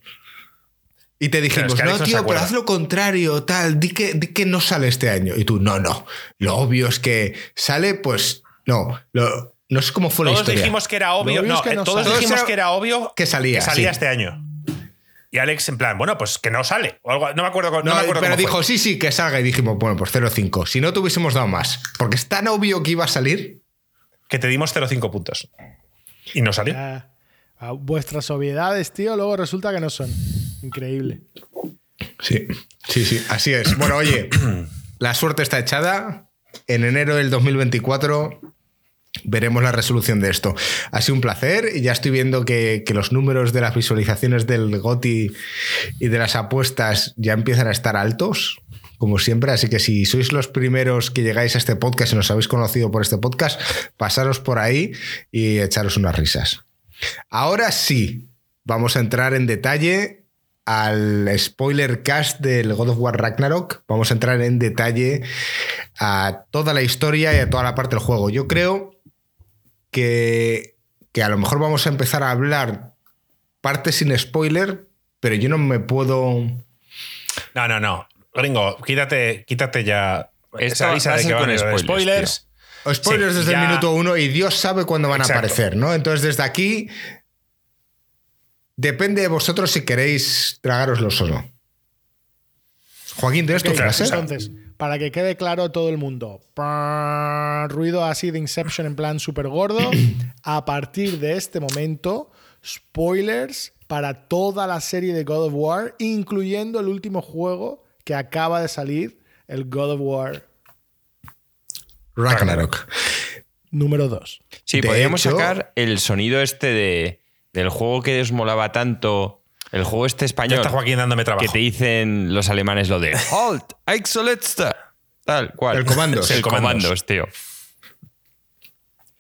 S2: Y te dijimos,
S4: es que
S2: no, tío, pero
S4: acuerda".
S2: haz lo contrario, tal, di que, di que no sale este año. Y tú, no, no. Lo obvio es que sale, pues, no. Lo- no sé cómo fue la
S4: Todos
S2: historia.
S4: dijimos que era obvio. No,
S3: es que no
S4: todos
S3: sale.
S4: dijimos
S2: Todos
S4: que era obvio
S2: que salía,
S4: salía
S2: sí.
S4: este año. Y Alex, en plan, bueno, pues que no sale. O algo, no me acuerdo, no
S2: No,
S4: me acuerdo
S2: pero
S4: cómo
S2: dijo,
S4: fue.
S2: sí, sí, que salga. Y dijimos, bueno, pues 0,5. Si no te hubiésemos dado más. Porque es tan obvio que iba a salir.
S4: que te dimos 0,5 puntos. Y no salió.
S3: Ah, ah, vuestras obviedades, tío, luego resulta que no son. Increíble.
S2: Sí, sí, sí, así es. Bueno, oye, la suerte está echada. En enero del 2024 veremos la resolución de esto. Ha sido un placer ya estoy viendo que, que los números de las visualizaciones del GOTI y de las apuestas ya empiezan a estar altos, como siempre. Así que si sois los primeros que llegáis a este podcast y nos habéis conocido por este podcast, pasaros por ahí y echaros unas risas. Ahora sí, vamos a entrar en detalle al spoiler cast del God of War Ragnarok. Vamos a entrar en detalle a toda la historia y a toda la parte del juego. Yo creo que, que a lo mejor vamos a empezar a hablar parte sin spoiler, pero yo no me puedo...
S4: No, no, no. Gringo, quítate, quítate ya esa risa
S1: va a
S4: de que van
S1: con spoilers,
S4: spoilers.
S2: Spoilers
S4: Sí,
S2: desde
S4: ya-
S2: el minuto uno y Dios sabe cuándo van
S4: Exacto.
S2: a aparecer, ¿no? Entonces desde aquí depende de vosotros si queréis tragároslos o no. Joaquín, ¿tienes tu
S3: Ok,
S2: frase?
S3: Entonces, para que quede claro a todo el mundo, ruido así de Inception en plan súper gordo, a partir de este momento, spoilers para toda la serie de God of War, incluyendo el último juego que acaba de salir, el God of War
S2: Ragnarok.
S3: número 2.
S1: Sí,
S2: De
S1: podríamos
S2: hecho-
S1: sacar el sonido este de, del juego que os molaba tanto, el juego este
S4: Ya
S1: español,
S4: está Joaquín dándome
S1: que
S4: trabajo.
S1: te dicen los alemanes lo de Halt, Exoletsta, tal cual.
S2: El Comandos.
S1: El
S4: Comandos.
S1: tío.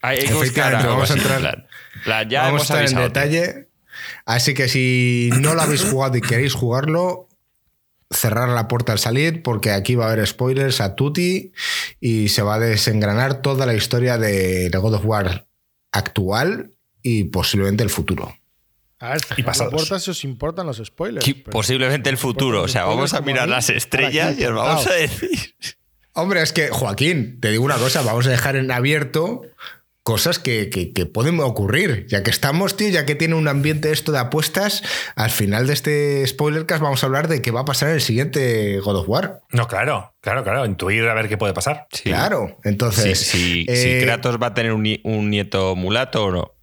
S1: Hay que buscar
S2: Efectivamente,
S1: algo
S2: vamos a entrar-
S1: en plan. En plan, ya
S2: Vamos a estar en
S1: tío.
S2: detalle. Así que si no lo habéis jugado y queréis jugarlo, cerrar la puerta al salir, porque aquí va a haber spoilers a Tutti y se va a desengranar toda la historia de de God of War actual y posiblemente el futuro.
S3: A ver,
S4: Y pasados.
S3: importa si os importan los spoilers.
S1: Posiblemente el futuro. O sea, vamos a mirar las
S3: ¿para
S1: estrellas y os vamos a decir.
S2: Hombre, es que, Joaquín, te digo una cosa, vamos a dejar en abierto cosas que, que- que pueden ocurrir. Ya que estamos, tío, ya que tiene un ambiente esto de apuestas, al final de este spoilercast vamos a hablar de qué va a pasar en el siguiente God of War.
S4: No, claro, claro, claro. Intuir a ver qué puede pasar.
S1: Sí.
S2: Claro, entonces...
S1: Si,
S2: eh,
S1: si Kratos va a tener un nieto mulato o no.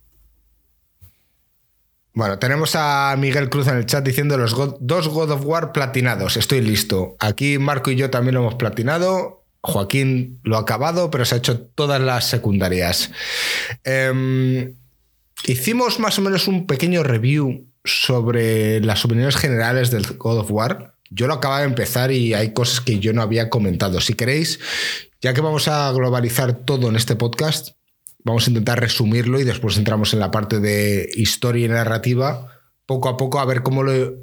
S2: Bueno, tenemos a Miguel Cruz en el chat diciendo los dos God of War platinados. Estoy listo. Aquí Marco y yo también lo hemos platinado. Joaquín lo ha acabado, pero se ha hecho todas las secundarias. Em, hicimos más o menos un pequeño review sobre las opiniones generales del God of War. Yo lo acababa de empezar y hay cosas que yo no había comentado. Si queréis, ya que vamos a globalizar todo en este podcast, vamos a intentar resumirlo y después entramos en la parte de historia y narrativa, poco a poco, a ver cómo lo,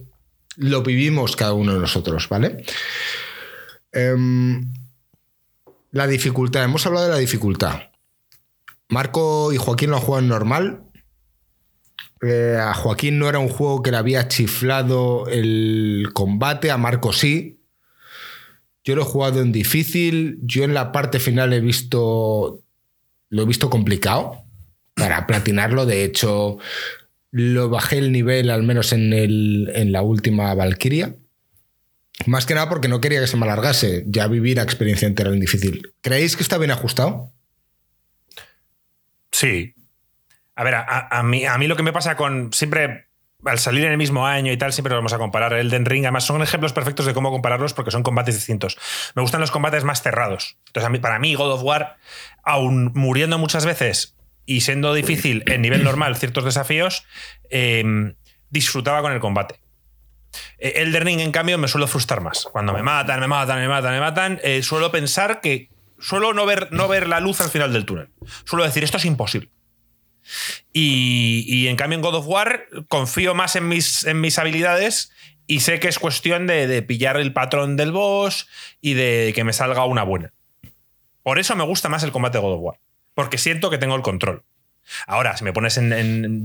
S2: lo vivimos cada uno de nosotros, ¿vale? Em, la dificultad, hemos hablado de la dificultad. Marco y Joaquín lo han jugado en normal. Eh, a Joaquín no era un juego que le había chiflado el combate, a Marco sí. Yo lo he jugado en difícil. Yo en la parte final he visto lo he visto complicado para platinarlo. De hecho, lo bajé el nivel al menos en, el, en la última Valkyria. Más que nada porque no quería que se me alargase. Ya vivir la experiencia entera en difícil. ¿Creéis que está bien ajustado?
S4: Sí. A ver, a, mí, a mí lo que me pasa con. Siempre al salir en el mismo año y tal, siempre lo vamos a comparar. Elden Ring, además, son ejemplos perfectos de cómo compararlos porque son combates distintos. Me gustan los combates más cerrados. Entonces, para mí, God of War, aún muriendo muchas veces y siendo difícil en nivel normal ciertos desafíos, em, disfrutaba con el combate. Eh, Elden Ring, en cambio, me suelo frustrar más. Cuando me matan, me matan, me matan, me matan, eh, suelo pensar que. Suelo no ver, no ver la luz al final del túnel. Suelo decir, esto es imposible. Y, en cambio en God of War confío más en mis, en mis habilidades y sé que es cuestión de, pillar el patrón del boss y de que me salga una buena. Por eso me gusta más el combate de God of War, porque siento que tengo el control. Ahora, si me pones en,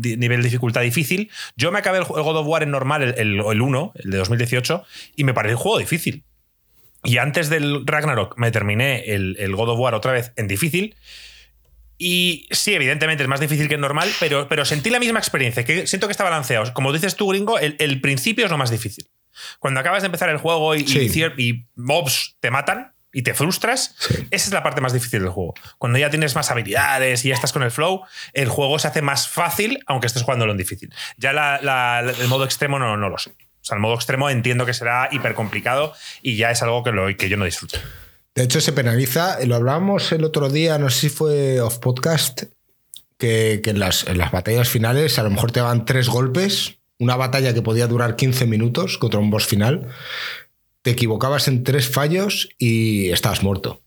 S4: nivel de dificultad difícil, yo me acabé el, God of War en normal, el, el, 1, el de 2018, y me pareció un juego difícil. Y antes del Ragnarok me terminé el, el God of War otra vez en difícil y sí, evidentemente es más difícil que normal, pero, pero sentí la misma experiencia, que siento que está balanceado. Como dices tú, gringo, el, principio es lo más difícil. Cuando acabas de empezar el juego y, y, mobs te matan y te frustras, esa es la parte más difícil del juego. Cuando ya tienes más habilidades y ya estás con el flow, el juego se hace más fácil, aunque estés jugando en difícil. Ya el modo extremo no, no lo sé. O sea, el modo extremo entiendo que será hiper complicado y ya es algo que, lo, que yo no disfruto.
S2: De hecho, se penaliza, lo hablábamos el otro día, no sé si fue off podcast, que, en, las, batallas finales a lo mejor te daban tres golpes, una batalla que podía durar 15 minutos contra un boss final, te equivocabas en tres fallos y estabas muerto.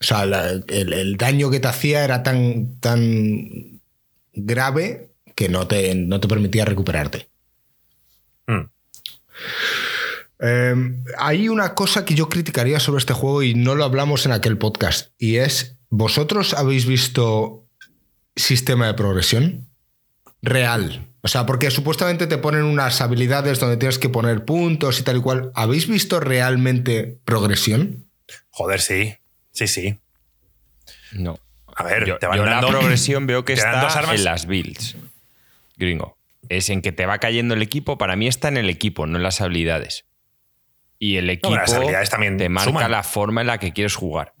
S2: O sea, el, daño que te hacía era tan, tan grave que no te, no te permitía recuperarte. Hmm. Em, hay una cosa que yo criticaría sobre este juego y no lo hablamos en aquel podcast, y es, ¿vosotros habéis visto sistema de progresión real? O sea, porque supuestamente te ponen unas habilidades donde tienes que poner puntos y tal y cual. ¿Habéis visto realmente progresión?
S4: Joder, sí. Sí, sí.
S1: No. A ver, yo, te van la progresión veo que está en las builds. Gringo. Es en que te va cayendo el equipo. Para mí está en el equipo, no en las habilidades y el equipo también te marca la forma en la que quieres jugar.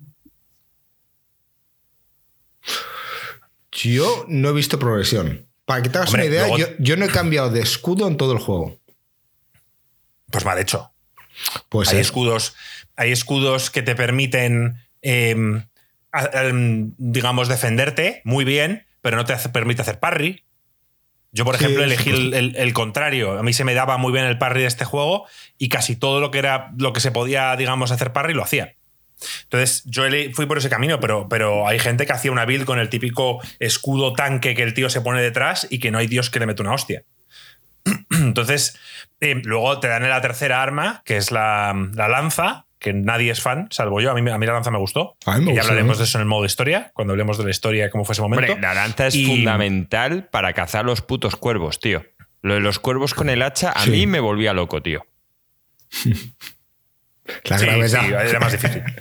S2: Yo no he visto progresión. Para que te hagas una idea, yo, no he cambiado de escudo en todo el juego.
S4: Pues mal hecho. Pues hay escudos, hay escudos que te permiten, em, em, digamos, defenderte muy bien, pero no te permite hacer parry. Yo, por ejemplo, elegí el, contrario. A mí se me daba muy bien el parry de este juego y casi todo lo que era lo que se podía, digamos, hacer parry lo hacía. Entonces, yo fui por ese camino, pero, pero hay gente que hacía una build con el típico escudo tanque que el tío se pone detrás y que no hay Dios que le mete una hostia. Entonces, eh, luego te dan la tercera arma, que es la, la lanza, que nadie es fan, salvo yo. A mí, a mí la lanza me gustó. y ya hablaremos de eso en el modo historia, cuando hablemos de la historia, cómo fue ese momento.
S1: la lanza es fundamental para cazar los putos cuervos, tío. Lo de los cuervos con el hacha a mí me volvía loco, tío.
S2: la gravedad.
S4: era más difícil.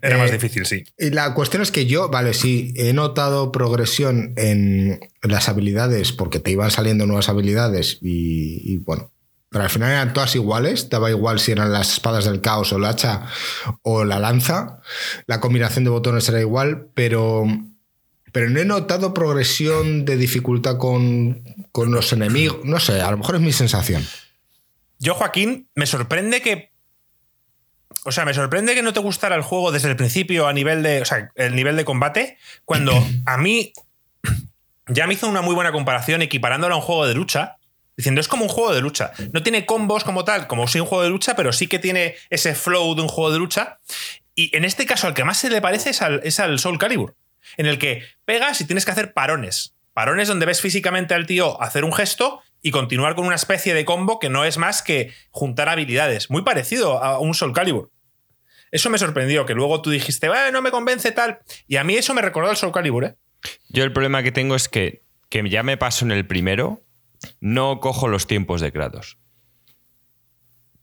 S4: Era más eh, difícil, sí.
S2: Y la cuestión es que yo, vale, sí, he notado progresión en las habilidades porque te iban saliendo nuevas habilidades y bueno, pero al final eran todas iguales, daba igual si eran las espadas del caos o el hacha o la lanza, la combinación de botones era igual, pero, pero no he notado progresión de dificultad con, con los enemigos. No sé, a lo mejor es mi sensación.
S4: Yo, Joaquín, me sorprende que. O sea, me sorprende que no te gustara el juego desde el principio a nivel de. El nivel de combate. Cuando a mí. Ya me hizo una muy buena comparación equiparándolo a un juego de lucha. Diciendo, es como un juego de lucha. No tiene combos como tal, como si un juego de lucha, pero sí que tiene ese flow de un juego de lucha. Y en este caso, al que más se le parece es al, es al Soul Calibur. En el que pegas y tienes que hacer parones. Parones donde ves físicamente al tío hacer un gesto y continuar con una especie de combo que no es más que juntar habilidades. Muy parecido a un Soul Calibur. Eso me sorprendió, que luego tú dijiste, "Eh, no me convence tal. Y a mí eso me recordó al Soul Calibur, ¿eh?
S1: Yo el problema que tengo es que, que ya me paso en el primero, no cojo los tiempos de Kratos.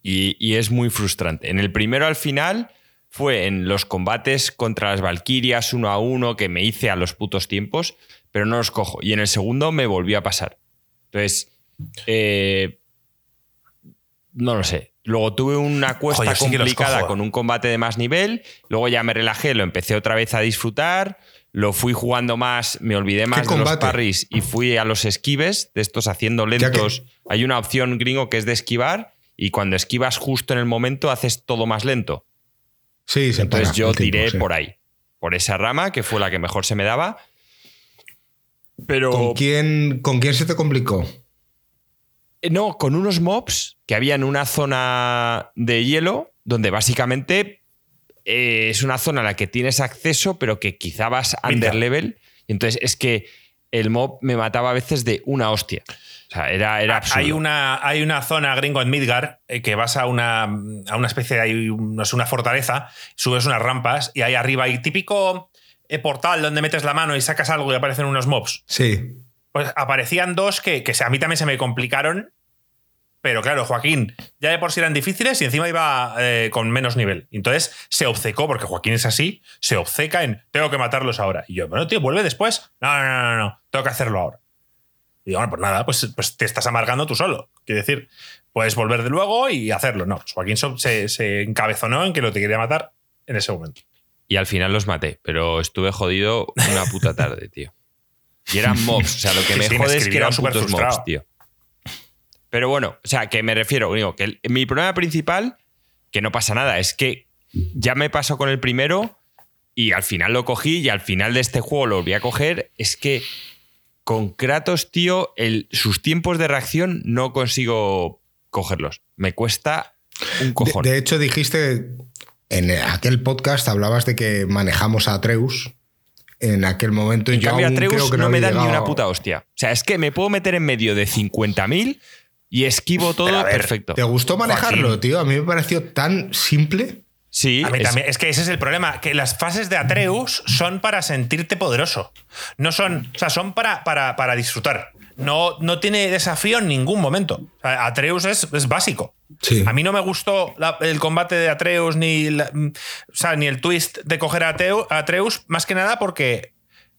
S1: Y, y es muy frustrante. En el primero al final fue en los combates contra las Valquirias uno a uno que me hice a los putos tiempos, pero no los cojo. Y en el segundo me volvió a pasar. Entonces, eh, no lo sé. Luego tuve una cuesta complicada
S4: cojo.
S1: con un combate de más nivel. Luego ya me relajé, lo empecé otra vez a disfrutar. Lo fui jugando más, me olvidé más de los parries y fui a los esquives, de estos haciendo lentos. Hay una opción gringo que es de esquivar y cuando esquivas justo en el momento haces todo más lento.
S2: Sí, se
S1: Entonces yo
S2: tiempo,
S1: tiré
S2: sí.
S1: por ahí, por esa rama que fue la que mejor se me daba. Pero
S2: ¿Con quién, ¿Con quién se te complicó?
S1: Eh, No, con unos mobs que había en una zona de hielo donde básicamente eh, es una zona a la que tienes acceso, pero que quizá vas under level. Y entonces es que el mob me mataba a veces de una hostia. O sea, era, era absurdo.
S4: Hay una, hay una zona gringo en Midgar eh, que vas a una, a una especie de hay un- no sé, una fortaleza, subes unas rampas y ahí arriba hay típico eh, portal donde metes la mano y sacas algo y aparecen unos mobs.
S2: Sí.
S4: Pues aparecían dos que, que a mí también se me complicaron. Pero claro, Joaquín, ya de por sí eran difíciles y encima iba eh, con menos nivel. Entonces se obcecó, porque Joaquín es así, se obceca en tengo que matarlos ahora. Y yo, bueno, tío, vuelve después. No, no, no, no, no, tengo que hacerlo ahora. Y digo, bueno, pues nada, pues, pues te estás amargando tú solo. Quiero decir, puedes volver de luego y hacerlo. No, pues Joaquín se, se encabezonó en que lo te quería matar en ese momento.
S1: Y al final los maté, pero estuve jodido una puta tarde, tío. Y eran mobs. O sea, lo que me
S4: sí, me
S1: jode es que eran putos
S4: frustrado.
S1: mobs, tío. Pero bueno, o sea, que me refiero, digo, que el- mi problema principal, que no pasa nada, es que ya me pasó con el primero y al final lo cogí y al final de este juego lo volví a coger. Es que con Kratos, tío, el- sus tiempos de reacción no consigo cogerlos. Me cuesta un cojón.
S2: de hecho, dijiste en aquel podcast, hablabas de que manejamos a Atreus en aquel momento. y yo
S1: Atreus
S2: creo que
S1: no, me
S2: había
S1: dan ni una puta hostia. O sea, es que me puedo meter en medio de 50.000 y esquivo todo
S4: ver,
S1: perfecto.
S2: ¿Te gustó manejarlo,
S4: Joaquín.
S2: tío? A mí me pareció tan simple.
S1: Sí,
S4: A mí
S1: es-
S4: también. Es que ese es el problema, que las fases de Atreus son para sentirte poderoso. No son, o sea, son para, para, para disfrutar. No, no tiene desafío en ningún momento. O sea, Atreus es, es básico.
S2: Sí.
S4: A mí no me gustó la- el combate de Atreus ni, la- mm, o sea, ni el twist de coger a Atreus, más que nada porque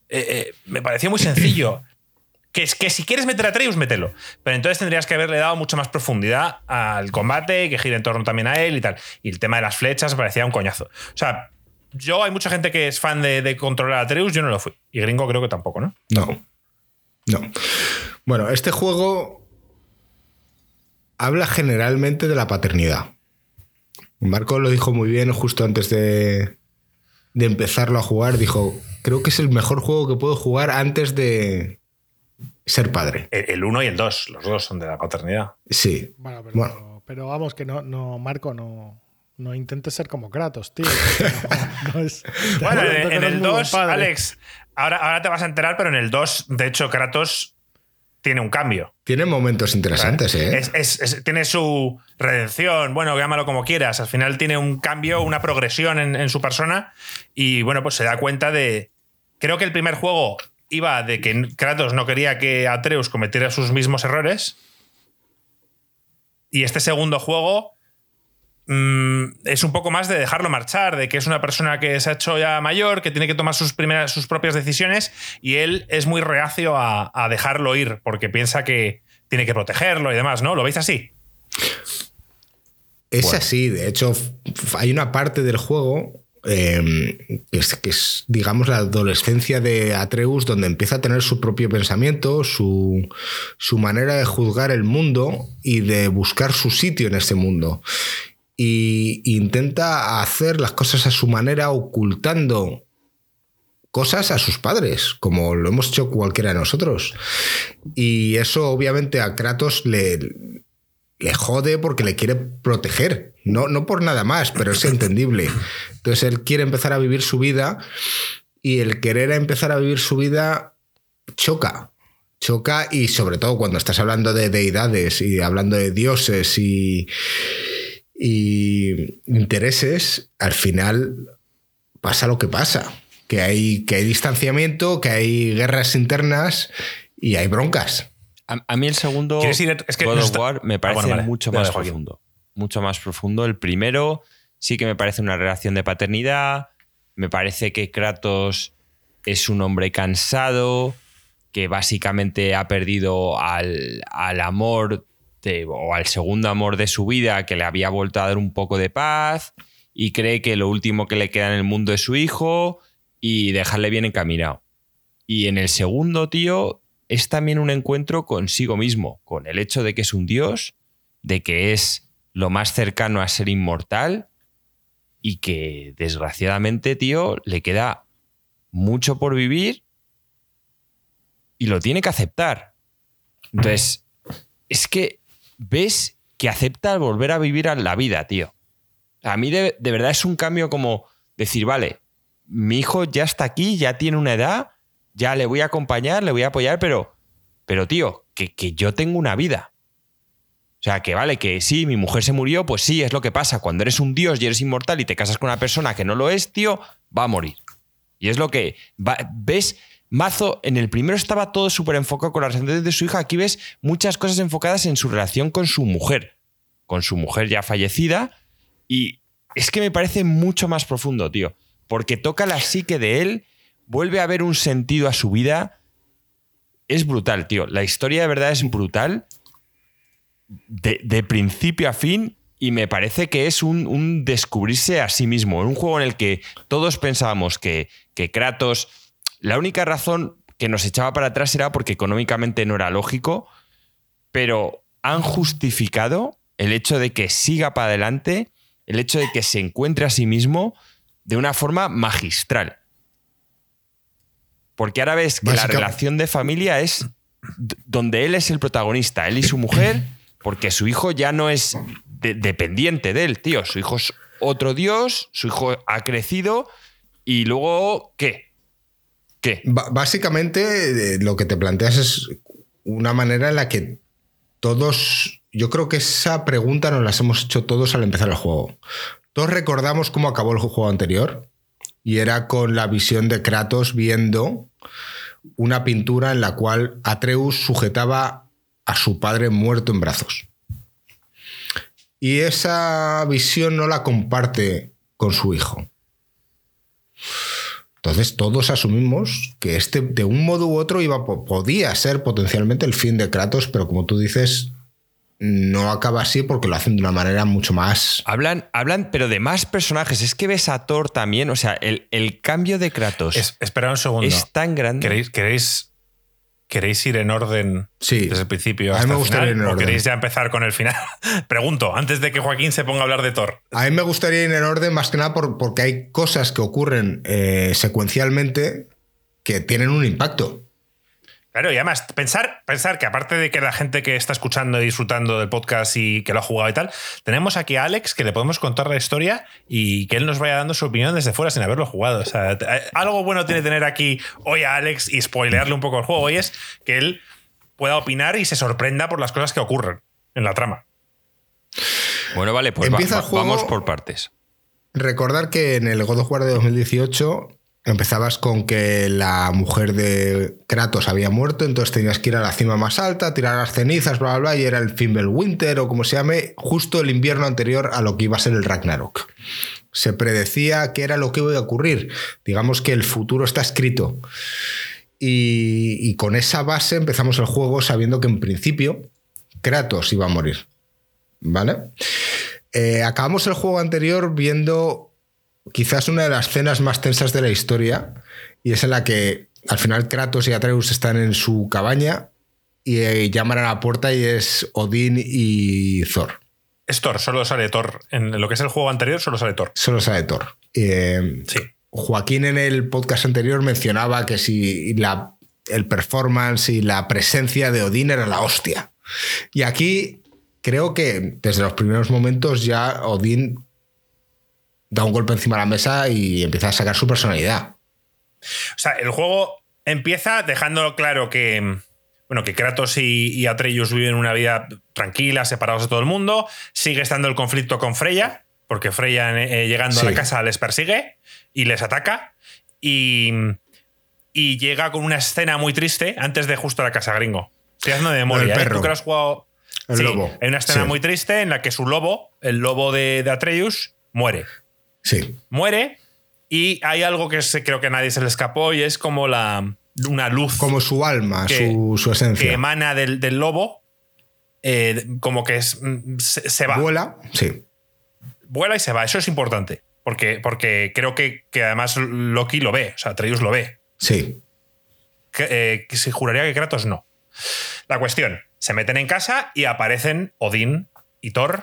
S4: eh, eh, me pareció muy sencillo. Que, es que si quieres meter a Atreus, mételo. Pero entonces tendrías que haberle dado mucha más profundidad al combate, que gire en torno también a él y tal. Y el tema de las flechas parecía un coñazo. O sea, yo hay mucha gente que es fan de, de controlar a Atreus, yo no lo fui. Y gringo creo que tampoco, ¿no?
S2: No. No. Bueno, este juego habla generalmente de la paternidad. Marco lo dijo muy bien justo antes de, de empezarlo a jugar. Dijo, creo que es el mejor juego que puedo jugar antes de ser padre.
S4: El- El 1 y el 2, los dos son de la paternidad.
S2: Sí.
S3: Bueno, pero,
S2: Bueno.
S3: pero vamos, que no, no Marco, no, no intentes ser como Kratos, tío. No, no es-
S4: Bueno, en, el
S3: muy buen
S4: 2,
S3: padre.
S4: Alex, ahora, ahora te vas a enterar, pero en el 2, de hecho, Kratos tiene un cambio.
S2: Tiene momentos interesantes, ¿eh?
S4: Es- es- es- tiene su redención, bueno, llámalo como quieras. Al final tiene un cambio, una progresión en, en su persona y bueno, pues se da cuenta de... Creo que el primer juego iba de que Kratos no quería que Atreus cometiera sus mismos errores y este segundo juego mm, es un poco más de dejarlo marchar, de que es una persona que se ha hecho ya mayor, que tiene que tomar sus, primeras, sus propias decisiones y él es muy reacio a, a dejarlo ir porque piensa que tiene que protegerlo y demás, ¿no? ¿Lo veis así?
S2: Es
S1: Bueno.
S2: así, de hecho, hay una parte del juego eh, es, que es, digamos, la adolescencia de Atreus, donde empieza a tener su propio pensamiento, su, su manera de juzgar el mundo y de buscar su sitio en este mundo. Y intenta hacer las cosas a su manera, ocultando cosas a sus padres, como lo hemos hecho cualquiera de nosotros. Y eso obviamente a Kratos le, le jode porque le quiere proteger. No, no por nada más, pero es entendible. Entonces él quiere empezar a vivir su vida y el querer empezar a vivir su vida choca. Choca y sobre todo cuando estás hablando de deidades y hablando de dioses y, y intereses, al final pasa lo que pasa. Que hay, que hay distanciamiento, que hay guerras internas y hay broncas.
S1: A, mí el segundo
S4: es que
S1: God of War me ah, parece mucho más profundo. Mucho más profundo. El primero sí que me parece una relación de paternidad. Me parece que Kratos es un hombre cansado, que básicamente ha perdido al, amor o al segundo amor de su vida, que le había vuelto a dar un poco de paz y cree que lo último que le queda en el mundo es su hijo y dejarle bien encaminado. Y en el segundo, tío, es también un encuentro consigo mismo, con el hecho de que es un dios, de que es lo más cercano a ser inmortal y que desgraciadamente, tío, le queda mucho por vivir y lo tiene que aceptar. Entonces, es que ves que acepta volver a vivir a la vida, tío. A mí de, de verdad es un cambio como decir, vale, mi hijo ya está aquí, ya tiene una edad, ya le voy a acompañar, le voy a apoyar, pero, pero tío, que, que yo tengo una vida. O sea, que vale, que sí, mi mujer se murió, pues sí, es lo que pasa. Cuando eres un dios y eres inmortal y te casas con una persona que no lo es, tío, va a morir. Y es lo que ves. Mazo, en el primero estaba todo súper enfocado con la relación de su hija. Aquí ves muchas cosas enfocadas en su relación con su mujer, con su mujer ya fallecida. Y es que me parece mucho más profundo, tío, porque toca la psique de él vuelve a haber un sentido a su vida. Es brutal, tío. La historia de verdad es brutal. De, principio a fin. Y me parece que es un, descubrirse a sí mismo. Un juego en el que todos pensábamos que, que Kratos. La única razón que nos echaba para atrás era porque económicamente no era lógico. Pero han justificado el hecho de que siga para adelante, el hecho de que se encuentre a sí mismo de una forma magistral. Porque ahora ves que la relación de familia es donde él es el protagonista, él y su mujer, porque su hijo ya no es dependiente de él, tío. Su hijo es otro dios, su hijo ha crecido y luego, ¿qué? ¿Qué?
S2: básicamente, eh, lo que te planteas es una manera en la que todos. Yo creo que esa pregunta nos la hemos hecho todos al empezar el juego. Todos recordamos cómo acabó el juego anterior y era con la visión de Kratos viendo una pintura en la cual Atreus sujetaba a su padre muerto en brazos. Y esa visión no la comparte con su hijo. Entonces todos asumimos que este de un modo u otro iba, podía ser potencialmente el fin de Kratos, pero como tú dices, no acaba así porque lo hacen de una manera mucho más.
S1: Hablan, hablan pero de más personajes. Es que ves a Thor también. O sea, el, cambio de Kratos.
S4: espera un segundo.
S1: Es tan grande.
S4: ¿Queréis, queréis, queréis ir en orden
S2: sí.
S4: desde el principio? Hasta a mí me gustaría ir en orden. ¿O queréis ya empezar con el final? Pregunto, antes de que Joaquín se ponga a hablar de Thor.
S2: A mí me gustaría ir en orden más que nada porque hay cosas que ocurren eh, secuencialmente que tienen un impacto.
S4: Claro, y además, pensar, pensar que aparte de que la gente que está escuchando y disfrutando del podcast y que lo ha jugado y tal, tenemos aquí a Alex que le podemos contar la historia y que él nos vaya dando su opinión desde fuera sin haberlo jugado. O sea, eh, algo bueno tiene tener aquí hoy a Alex y spoilearle un poco el juego hoy es que él pueda opinar y se sorprenda por las cosas que ocurren en la trama.
S1: Bueno, vale, pues vamos por partes.
S2: Recordar que en el God of War de 2018 Empezabas con que la mujer de Kratos había muerto, entonces tenías que ir a la cima más alta, tirar las cenizas, bla, bla, bla, y era el Winter o como se llame, justo el invierno anterior a lo que iba a ser el Ragnarok. Se predecía que era lo que iba a ocurrir. Digamos que el futuro está escrito. Y, con esa base empezamos el juego sabiendo que en principio Kratos iba a morir. ¿Vale? Eh, acabamos el juego anterior viendo quizás una de las escenas más tensas de la historia y es en la que al final Kratos y Atreus están en su cabaña y eh, llaman a la puerta y es Odín y Thor.
S4: Es Thor, solo sale Thor. En lo que es el juego anterior, solo sale Thor.
S2: Solo sale Thor. Eh,
S4: Sí.
S2: Joaquín en el podcast anterior mencionaba que si la, el performance y la presencia de Odín era la hostia. Y aquí creo que desde los primeros momentos ya Odín da un golpe encima de la mesa y empieza a sacar su personalidad.
S4: O sea, el juego empieza dejando claro que, bueno, que Kratos y, y Atreus viven una vida tranquila, separados de todo el mundo. Sigue estando el conflicto con Freya, porque Freya eh, llegando
S2: Sí.
S4: a la casa les persigue y les ataca. Y, y llega con una escena muy triste antes de justo la casa gringo. Estoy haciendo de memoria.
S2: El
S4: ¿eh?
S2: perro.
S4: Tú que lo has jugado.
S2: El
S4: Sí,
S2: lobo.
S4: Hay una escena
S2: Sí.
S4: muy triste en la que su lobo, el lobo de, de Atreus, muere
S2: Sí.
S4: muere y hay algo que se- creo que a nadie se le escapó y es como la, una luz
S2: Como su alma,
S4: Que-
S2: su, su
S4: que
S2: esencia.
S4: emana del, del lobo, eh, como que es, mm, se, se va,
S2: Vuela, sí.
S4: vuela y se va. Eso es importante, porque, porque creo que, que además Loki lo ve, o sea, Atreus lo ve.
S2: Sí.
S4: Que, eh, que se juraría que Kratos no. La cuestión, se meten en casa y aparecen Odín y Thor.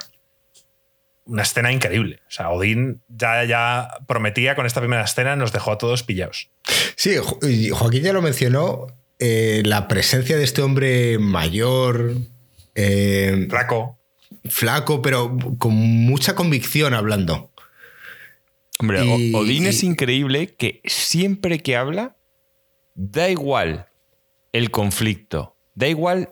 S4: Una escena increíble. O sea, Odín ya, ya prometía con esta primera escena, nos dejó a todos pillados.
S2: Sí, Joaquín ya lo mencionó. eh, la presencia de este hombre mayor, eh,
S4: Flaco.
S2: flaco, pero con mucha convicción hablando.
S1: Hombre,
S2: Y-
S1: Odín es increíble que siempre que habla, da igual el conflicto, da igual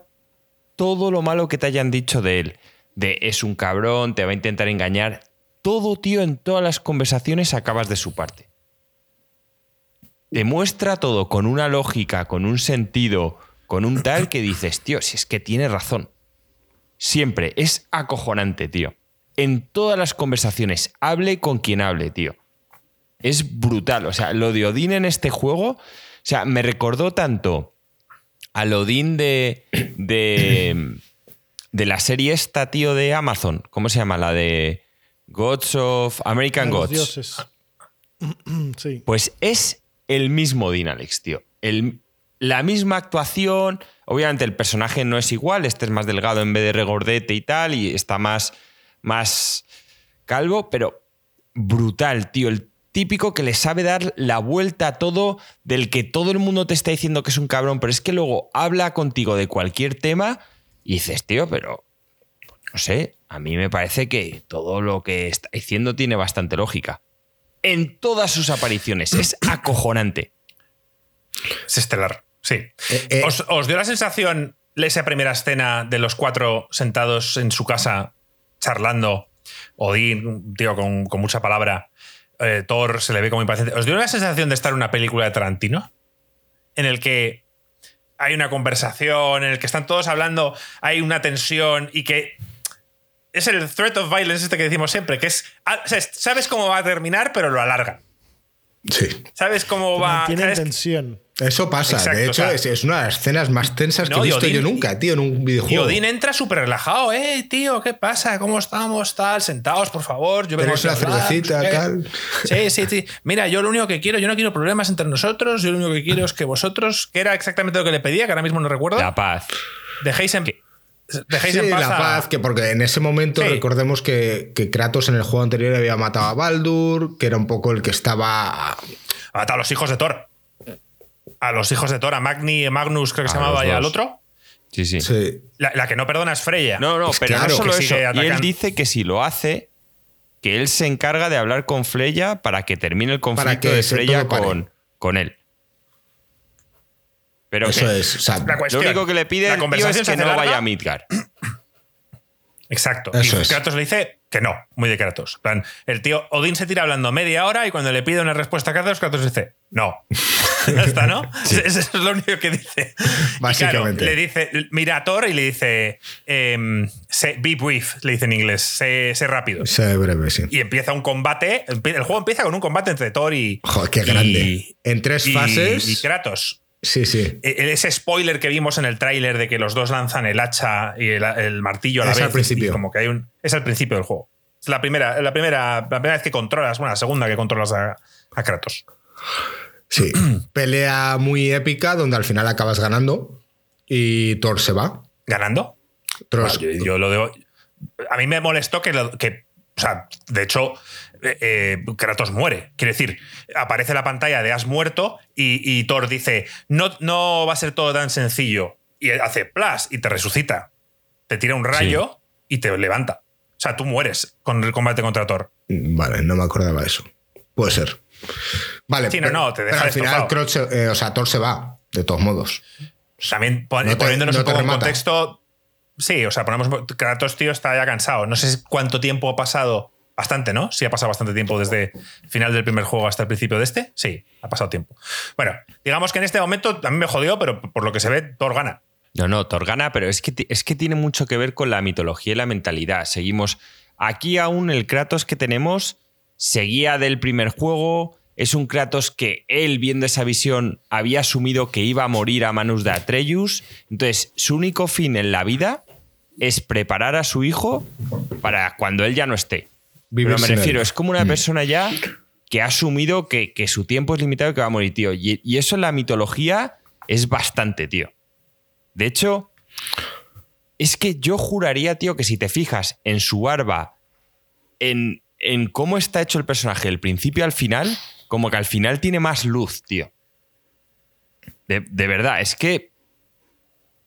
S1: todo lo malo que te hayan dicho de él, de es un cabrón, te va a intentar engañar, todo, tío, en todas las conversaciones acabas de su parte. Demuestra todo con una lógica, con un sentido, con un tal que dices, tío, si es que tiene razón. Siempre, es acojonante, tío. En todas las conversaciones, hable con quien hable, tío. Es brutal. O sea, lo de Odín en este juego, o sea, me recordó tanto al Odín de, de, de la serie esta, tío, de Amazon. ¿Cómo se llama? La de Gods of American
S3: Los
S1: Gods.
S3: dioses. sí.
S1: Pues es el mismo Odín, Alex, tío. El- la misma actuación. Obviamente el personaje no es igual, este es más delgado en vez de regordete y tal, y está más, más calvo, pero brutal, tío. El típico que le sabe dar la vuelta a todo, del que todo el mundo te está diciendo que es un cabrón, pero es que luego habla contigo de cualquier tema y dices, tío, pero no sé, a mí me parece que todo lo que está diciendo tiene bastante lógica. En todas sus apariciones. Es acojonante.
S4: Es estelar, sí.
S2: eh.
S4: ¿Os, os dio la sensación esa primera escena de los cuatro sentados en su casa charlando? Odín, tío con, con mucha palabra. eh, Thor se le ve como impaciente. ¿Os dio la sensación de estar en una película de Tarantino? En el que hay una conversación, en el que están todos hablando, hay una tensión y que es el threat of violence este que decimos siempre, que es, ah, sabes cómo va a terminar, pero lo alargan.
S2: Sí.
S4: ¿Sabes cómo va?
S3: Tiene tensión.
S2: Eso pasa.
S4: Exacto,
S2: de hecho,
S4: o sea-
S2: es, es una de las escenas más tensas
S4: No,
S2: que he
S4: y
S2: visto
S4: Odín-
S2: yo nunca, tío, en un
S4: Y
S2: videojuego.
S4: Odín entra súper relajado, eh, tío, ¿qué pasa? ¿Cómo estamos? Tal, sentados, por favor. Yo vengo
S2: una cervecita,
S4: no sé qué".
S2: tal.
S4: Sí, sí, sí. Mira, yo lo único que quiero, yo no quiero problemas entre nosotros, yo lo único que quiero es que vosotros, que era exactamente lo que le pedía, que ahora mismo no recuerdo,
S1: La paz.
S4: dejéis en, dejéis
S2: Sí,
S4: en paz.
S2: la
S4: a-
S2: paz, que porque en ese momento
S4: Sí.
S2: recordemos que, que Kratos en el juego anterior había matado a Baldur, que era un poco el que estaba.
S4: Mata a los hijos de Thor. A los hijos de Thor, a Magni, Magnus, creo que se llamaba, y al otro.
S1: Sí, sí.
S2: Sí.
S4: La, la que no perdona es Freya.
S1: No, no,
S2: Pues
S1: pero
S2: claro,
S1: no solo
S4: que
S1: eso. Y él dice que si lo hace, que él se encarga de hablar con Freya para que termine el conflicto de Freya con, con él. Pero
S2: Eso
S1: que
S2: es. o sea,
S4: La cuestión-
S1: lo único que le pide el tío es que no
S4: larga.
S1: vaya a Midgard.
S4: Exacto.
S2: Eso
S4: y
S2: es.
S4: Kratos le dice que no, muy de Kratos. Plan, el tío Odín se tira hablando media hora y cuando le pide una respuesta a Kratos, Kratos dice no. ya está, ¿no? Eso es lo único que dice. Y
S2: Básicamente.
S4: claro, le dice, mira a Thor y le dice, sé- be brief, le dice en inglés, sé, sé rápido.
S2: sé breve, sí.
S4: Y empieza un combate. El juego empieza con un combate entre Thor y.
S2: Joder, qué
S4: y-
S2: grande. En tres
S4: y-
S2: fases.
S4: Y Kratos.
S2: Sí, sí.
S4: E- Ese spoiler que vimos en el tráiler de que los dos lanzan el hacha y el, el martillo a la
S2: Es
S4: vez.
S2: al principio.
S4: como que hay un. Es al principio del juego. Es la primera, la primera, la primera vez que controlas, bueno, la segunda que controlas a, a Kratos.
S2: Sí, pelea muy épica donde al final acabas ganando y Thor se va.
S4: ¿Ganando?
S2: Thor-
S4: Ah, yo, yo lo debo. A mí me molestó que, lo- que o sea, de hecho, eh, eh, Kratos muere. Quiere decir, aparece la pantalla de has muerto y, y Thor dice, no, no va a ser todo tan sencillo. Y hace plas y te resucita. Te tira un rayo y te levanta. O sea, tú mueres con el combate contra Thor.
S2: Vale, no me acordaba de eso. Puede ser. Vale,
S4: Sí, no,
S2: pero,
S4: no, te deja
S2: pero al final eh, o sea, Thor se va, de todos modos.
S4: También pon-
S2: No te-
S4: poniéndonos
S2: no
S4: un poco en contexto. Sí, o sea, ponemos. Kratos, tío, está ya cansado. No sé cuánto tiempo ha pasado. Bastante, ¿no? Sí, ha pasado bastante tiempo desde final del primer juego hasta el principio de este. Sí, ha pasado tiempo. Bueno, digamos que en este momento a mí me jodió, pero por lo que se ve, Thor gana.
S1: No, no, Thor gana, pero es que, es que tiene mucho que ver con la mitología y la mentalidad. Seguimos. Aquí aún el Kratos que tenemos seguía del primer juego. Es un Kratos que él, viendo esa visión, había asumido que iba a morir a manos de Atreus. Entonces, su único fin en la vida es preparar a su hijo para cuando él ya no esté.
S2: Vivir
S1: Pero me refiero,
S2: él.
S1: es como una
S2: Mm.
S1: persona ya que ha asumido que, que su tiempo es limitado y que va a morir, tío. Y, y eso en la mitología es bastante, tío. De hecho, es que yo juraría, tío, que si te fijas en su barba, en, en cómo está hecho el personaje del principio al final, como que al final tiene más luz, tío. De, de verdad, es que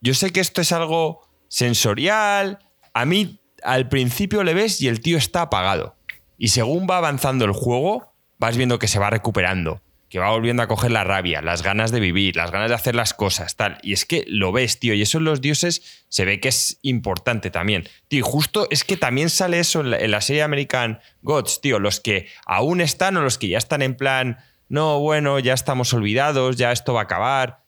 S1: yo sé que esto es algo sensorial. A mí al principio le ves y el tío está apagado. Y según va avanzando el juego, vas viendo que se va recuperando, que va volviendo a coger la rabia, las ganas de vivir, las ganas de hacer las cosas, tal. Y es que lo ves, tío. Y eso en los dioses se ve que es importante también. Tío, y justo es que también sale eso en la, en la serie American Gods, tío. Los que aún están o los que ya están en plan, no, bueno, ya estamos olvidados, ya esto va a acabar.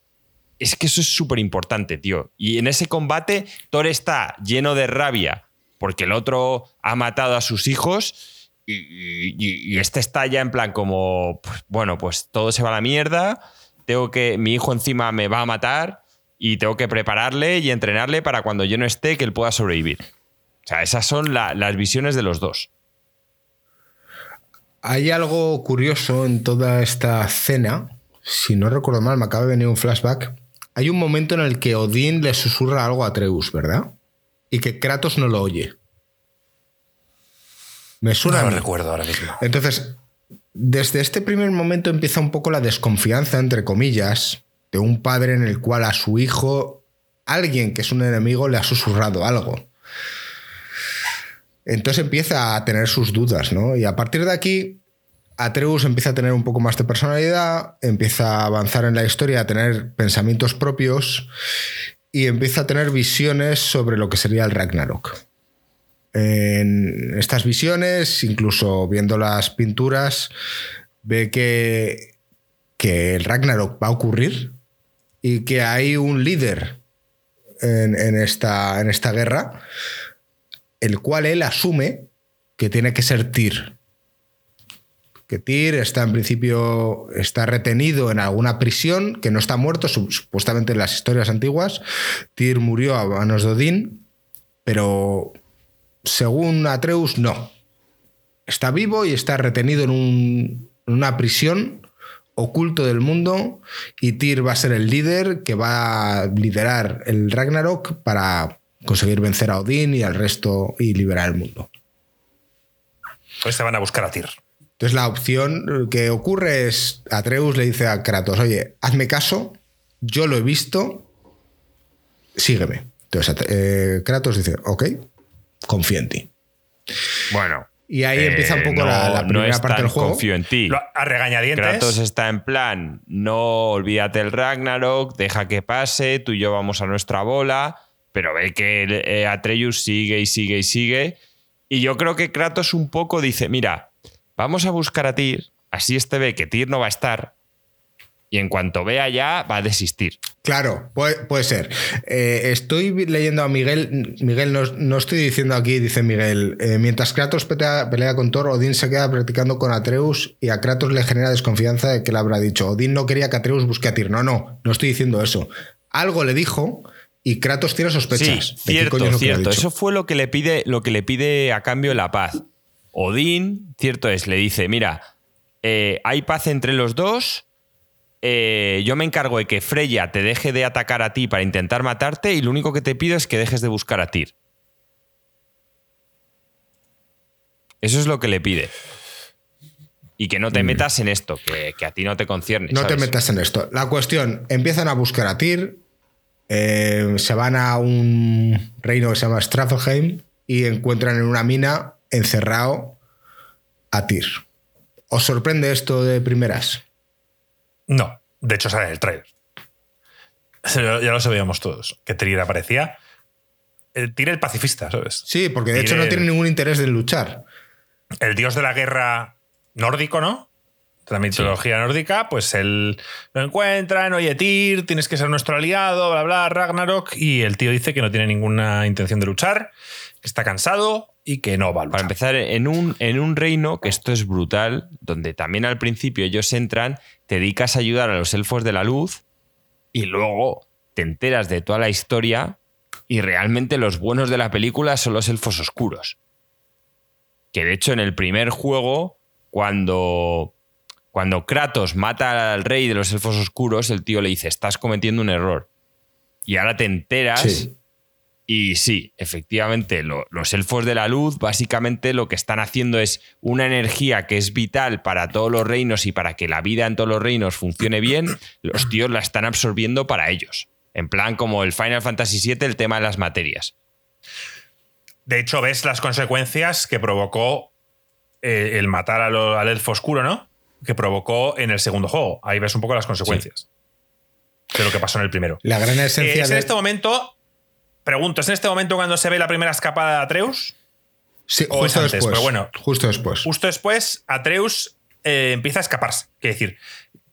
S1: Es que eso es súper importante, tío. Y en ese combate, Thor está lleno de rabia porque el otro ha matado a sus hijos y, este está ya en plan como, pues, bueno, pues todo se va a la mierda, tengo que, mi hijo encima me va a matar y tengo que prepararle y entrenarle para cuando yo no esté que él pueda sobrevivir. O sea, esas son la- las visiones de los dos.
S2: Hay algo curioso en toda esta cena. Si no recuerdo mal, me acaba de venir un flashback. Hay un momento en el que Odín le susurra algo a Atreus, ¿verdad? Y que Kratos no lo oye. Me suena.
S4: No lo recuerdo ahora mismo.
S2: Entonces, desde este primer momento empieza un poco la desconfianza, entre comillas, de un padre en el cual a su hijo, alguien que es un enemigo, le ha susurrado algo. Entonces empieza a tener sus dudas, ¿no? Y a partir de aquí, Atreus empieza a tener un poco más de personalidad, empieza a avanzar en la historia, a tener pensamientos propios y empieza a tener visiones sobre lo que sería el Ragnarok. En estas visiones, incluso viendo las pinturas, ve que, que el Ragnarok va a ocurrir y que hay un líder en, en esta, en esta guerra, el cual él asume que tiene que ser Tyr. Que Tyr está en principio está retenido en alguna prisión, que no está muerto, su- supuestamente en las historias antiguas. Tyr murió a manos de Odín, pero según Atreus, no. Está vivo y está retenido en, un- en una prisión oculto del mundo y Tyr va a ser el líder que va a liderar el Ragnarok para conseguir vencer a Odín y al resto y liberar el mundo.
S4: Pues van a buscar a Tyr.
S2: Entonces la opción que ocurre es Atreus le dice a Kratos, oye, hazme caso, yo lo he visto, sígueme. Entonces eh, Kratos dice, ok, confío en ti.
S1: Bueno.
S2: Y ahí
S1: eh,
S2: empieza un poco
S1: no-
S2: la, la
S1: no
S2: primera parte del juego.
S1: confío en ti.
S4: Lo- a regañadientes.
S1: Kratos está en plan, no olvídate el Ragnarok, deja que pase, tú y yo vamos a nuestra bola, pero ve que eh, Atreus sigue y sigue y sigue. Y yo creo que Kratos un poco dice, mira, vamos a buscar a Tyr, así este ve que Tyr no va a estar, y en cuanto vea ya va a desistir.
S2: Claro, puede, puede ser. Eh, estoy leyendo a Miguel. Miguel, no, no estoy diciendo aquí, dice Miguel. eh, mientras Kratos pelea, pelea con Thor, Odín se queda practicando con Atreus y a Kratos le genera desconfianza de que le habrá dicho. Odín no quería que Atreus busque a Tyr. No, no, no estoy diciendo eso. Algo le dijo y Kratos tiene sospechas.
S1: Sí, cierto, cierto. Eso fue lo que le pide, lo que le pide a cambio la paz. Odín, cierto es, le dice, mira, eh, hay paz entre los dos, eh, yo me encargo de que Freya te deje de atacar a ti para intentar matarte y lo único que te pido es que dejes de buscar a Tyr. Eso es lo que le pide. Y que no te metas en esto, que, que a ti no te concierne.
S2: No te metas en esto. La cuestión, empiezan a buscar a Tyr, eh, se van a un reino que se llama Strathelheim y encuentran en una mina encerrado a Tyr. ¿Os sorprende esto de primeras?
S4: No, de hecho sale en el trailer. Ya lo sabíamos todos, que Tyr aparecía. Tyr el pacifista, ¿sabes?
S2: Sí, porque de
S4: Tyr
S2: hecho no
S4: el-
S2: tiene ningún interés en luchar.
S4: el dios de la guerra nórdico, ¿no? De la mitología nórdica, pues él lo encuentran, oye, Tyr, tienes que ser nuestro aliado, bla, bla, Ragnarok, y el tío dice que no tiene ninguna intención de luchar, que está cansado y que no va a luchar.
S1: Para empezar, en un, en un reino, que esto es brutal, donde también al principio ellos entran, te dedicas a ayudar a los elfos de la luz y luego te enteras de toda la historia y realmente los buenos de la película son los elfos oscuros. Que de hecho en el primer juego, cuando, cuando Kratos mata al rey de los elfos oscuros, el tío le dice, estás cometiendo un error. Y ahora te enteras
S2: Sí.
S1: Y sí, efectivamente, lo- los elfos de la luz básicamente lo que están haciendo es una energía que es vital para todos los reinos y para que la vida en todos los reinos funcione bien, los tíos la están absorbiendo para ellos. En plan como el Final Fantasy VII, el tema de las materias.
S4: De hecho, ves las consecuencias que provocó eh, el matar a lo- al elfo oscuro, ¿no? Que provocó en el segundo juego. Ahí ves un poco las consecuencias de lo que pasó en el primero.
S2: La gran
S4: Eh,
S2: esencia
S4: es
S2: de...
S4: en este momento, pregunto, ¿es en este momento cuando se ve la primera escapada de Atreus?
S2: Sí,
S4: o es
S2: justo
S4: antes,
S2: después.
S4: pero bueno.
S2: Justo después.
S4: Justo después, Atreus eh, empieza a escaparse. Quiere decir,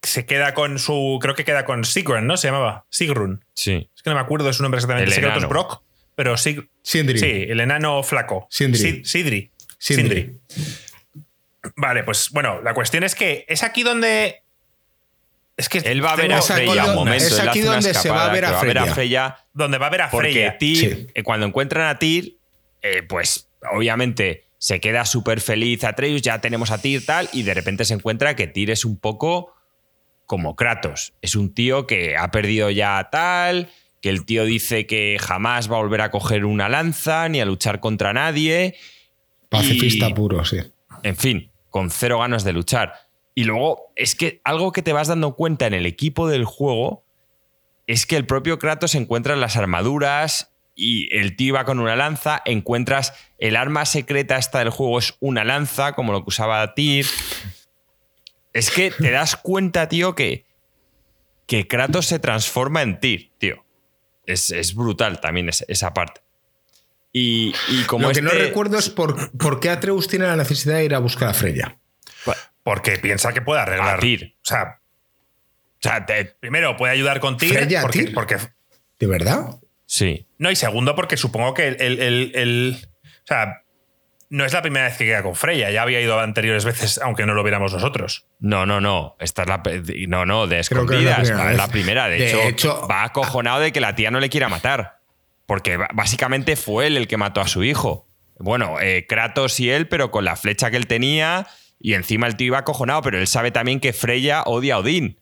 S4: se queda con su. Creo que queda con Sigrun, ¿no? Se llamaba Sigrun.
S1: Sí.
S4: Es que no me acuerdo de su nombre exactamente.
S1: El
S4: Sé que el otro es
S1: enano.
S4: Brock, pero Sig
S2: Sindri.
S4: Sí, el enano flaco.
S2: Sindri.
S4: Sid- Sidri.
S2: Sindri.
S4: Vale, pues bueno, la cuestión es que es aquí donde. Es que
S1: Él va a ver a Freya un momento.
S2: es aquí donde se va a
S1: escapada
S2: ver a
S1: que va a ver a
S2: Freya.
S4: Donde va a ver a
S1: Porque
S4: Freya.
S1: Tyr,
S2: Sí.
S1: eh, cuando encuentran a Tyr, eh, pues obviamente se queda súper feliz Atreus, ya tenemos a Tyr tal, y de repente se encuentra que Tyr es un poco como Kratos. Es un tío que ha perdido ya tal, que el tío dice que jamás va a volver a coger una lanza ni a luchar contra nadie.
S2: Pacifista
S1: y-
S2: puro, sí.
S1: en fin, con cero ganas de luchar. Y luego es que algo que te vas dando cuenta en el equipo del juego es que el propio Kratos encuentra las armaduras y el tío va con una lanza, encuentras el arma secreta esta del juego es una lanza, como lo que usaba Tyr. Es que te das cuenta, tío, que, que Kratos se transforma en Tyr, tío. Es, es brutal también es- esa parte. Y, y como
S2: Lo que no
S1: este-
S2: recuerdo es por, por qué Atreus tiene la necesidad de ir a buscar a Freya.
S4: Porque piensa que puede arreglar.
S1: A Tyr.
S4: O sea,
S1: sea, te-
S4: primero puede ayudar con Tyr.
S2: ¿Freya a
S4: porque,
S2: Tyr?
S4: porque-
S2: ¿De verdad?
S1: sí.
S4: No, y segundo, porque supongo que el, el- el- el- O sea, no es la primera vez que queda con Freya. Ya había ido anteriores veces, aunque no lo viéramos nosotros.
S1: No, no, no. Esta es la. pe- No, no, de
S2: es la
S1: escondidas.
S2: primera
S1: es la primera. De,
S2: De
S1: hecho,
S2: hecho-
S1: va acojonado de que la tía no le quiera matar. Porque básicamente fue él el que mató a su hijo. Bueno, eh, Kratos y él, pero con la flecha que él tenía. Y encima el tío iba acojonado, pero él sabe también que Freya odia a Odín.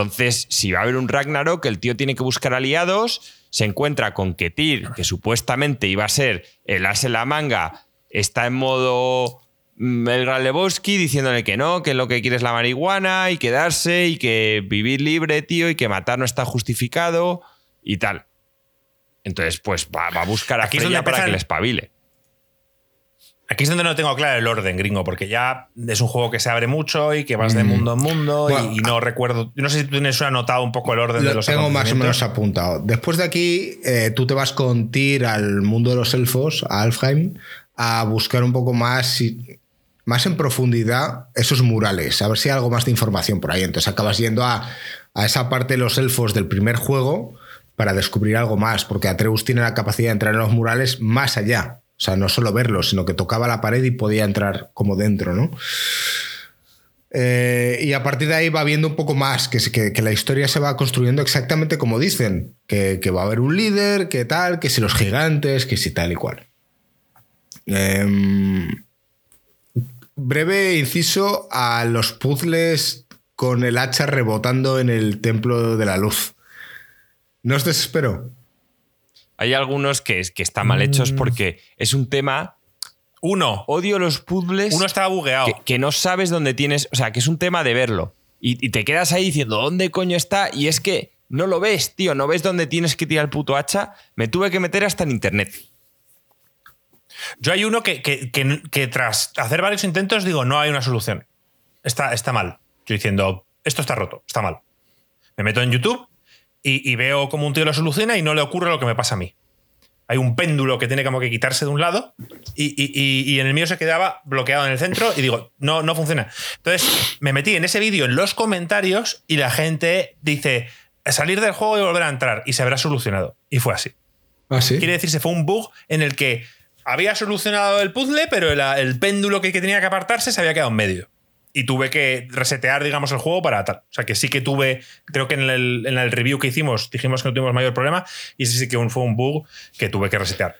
S1: Entonces, si va a haber un Ragnarok, el tío tiene que buscar aliados. Se encuentra con que Tyr, que supuestamente iba a ser el as en la manga, está en modo mm, el Gran Lebowski diciéndole que no, que lo que quiere es la marihuana y quedarse y que vivir libre, tío, y que matar no está justificado y tal. Entonces, pues va, va a buscar a
S4: Aquí
S1: Freya para que le espabile.
S4: Aquí es donde no tengo claro el orden, gringo, porque ya es un juego que se abre mucho y que vas de mundo en mundo y-
S2: Mm. Bueno,
S4: y, no recuerdo. No sé si tú tienes anotado un poco el orden de
S2: Lo
S4: los
S2: tengo más o menos apuntado. Después de aquí, eh, tú te vas con Tyr al mundo de los elfos, a Alfheim, a buscar un poco más, y- más en profundidad esos murales, a ver si hay algo más de información por ahí. Entonces acabas yendo a, a esa parte de los elfos del primer juego para descubrir algo más, porque Atreus tiene la capacidad de entrar en los murales más allá. O sea, no solo verlos, sino que tocaba la pared y podía entrar como dentro, ¿no? Eh, y a partir de ahí va viendo un poco más, que, que, que la historia se va construyendo exactamente como dicen, que, que va a haber un líder, que tal, que si los gigantes, que si tal y cual. Em, breve inciso a los puzzles con el hacha rebotando en el templo de la luz. ¿No os desespero?
S1: Hay algunos que, que están mal hechos porque es un tema.
S4: Uno.
S1: Odio los puzzles.
S4: Uno estaba bugueado.
S1: Que, que no sabes dónde tienes. O sea, que es un tema de verlo. Y, y te quedas ahí diciendo, ¿dónde coño está? Y es que no lo ves, tío. No ves dónde tienes que tirar el puto hacha. Me tuve que meter hasta en internet.
S4: Yo hay uno que, que- que- que tras hacer varios intentos digo, no hay una solución. Está, está mal. Yo diciendo, esto está roto, está mal. Me meto en YouTube y, y veo cómo un tío lo soluciona y no le ocurre lo que me pasa a mí. Hay un péndulo que tiene como que quitarse de un lado y, y- y- en el mío se quedaba bloqueado en el centro y digo, no, no funciona. Entonces me metí en ese vídeo en los comentarios y la gente dice, salir del juego y volver a entrar y se habrá solucionado. Y fue así.
S2: Ah, sí.
S4: Quiere decirse, fue un bug en el que había solucionado el puzzle, pero el, el péndulo que, que tenía que apartarse se había quedado en medio. Y tuve que resetear, digamos, el juego para tal. O sea que sí que tuve, creo que en el, en el review que hicimos dijimos que no tuvimos mayor problema y ese sí que un- fue un bug que tuve que resetear.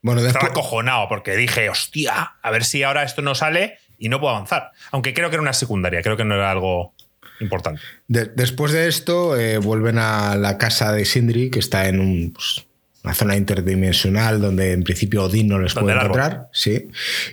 S2: Bueno,
S4: Estaba
S2: después,
S4: acojonado porque dije, hostia, a ver si ahora esto no sale y no puedo avanzar. Aunque creo que era una secundaria, creo que no era algo importante.
S2: de- después de esto, eh, vuelven a la casa de Sindri, que está en un, pues, una zona interdimensional donde en principio Odín no les puede encontrar. Sí.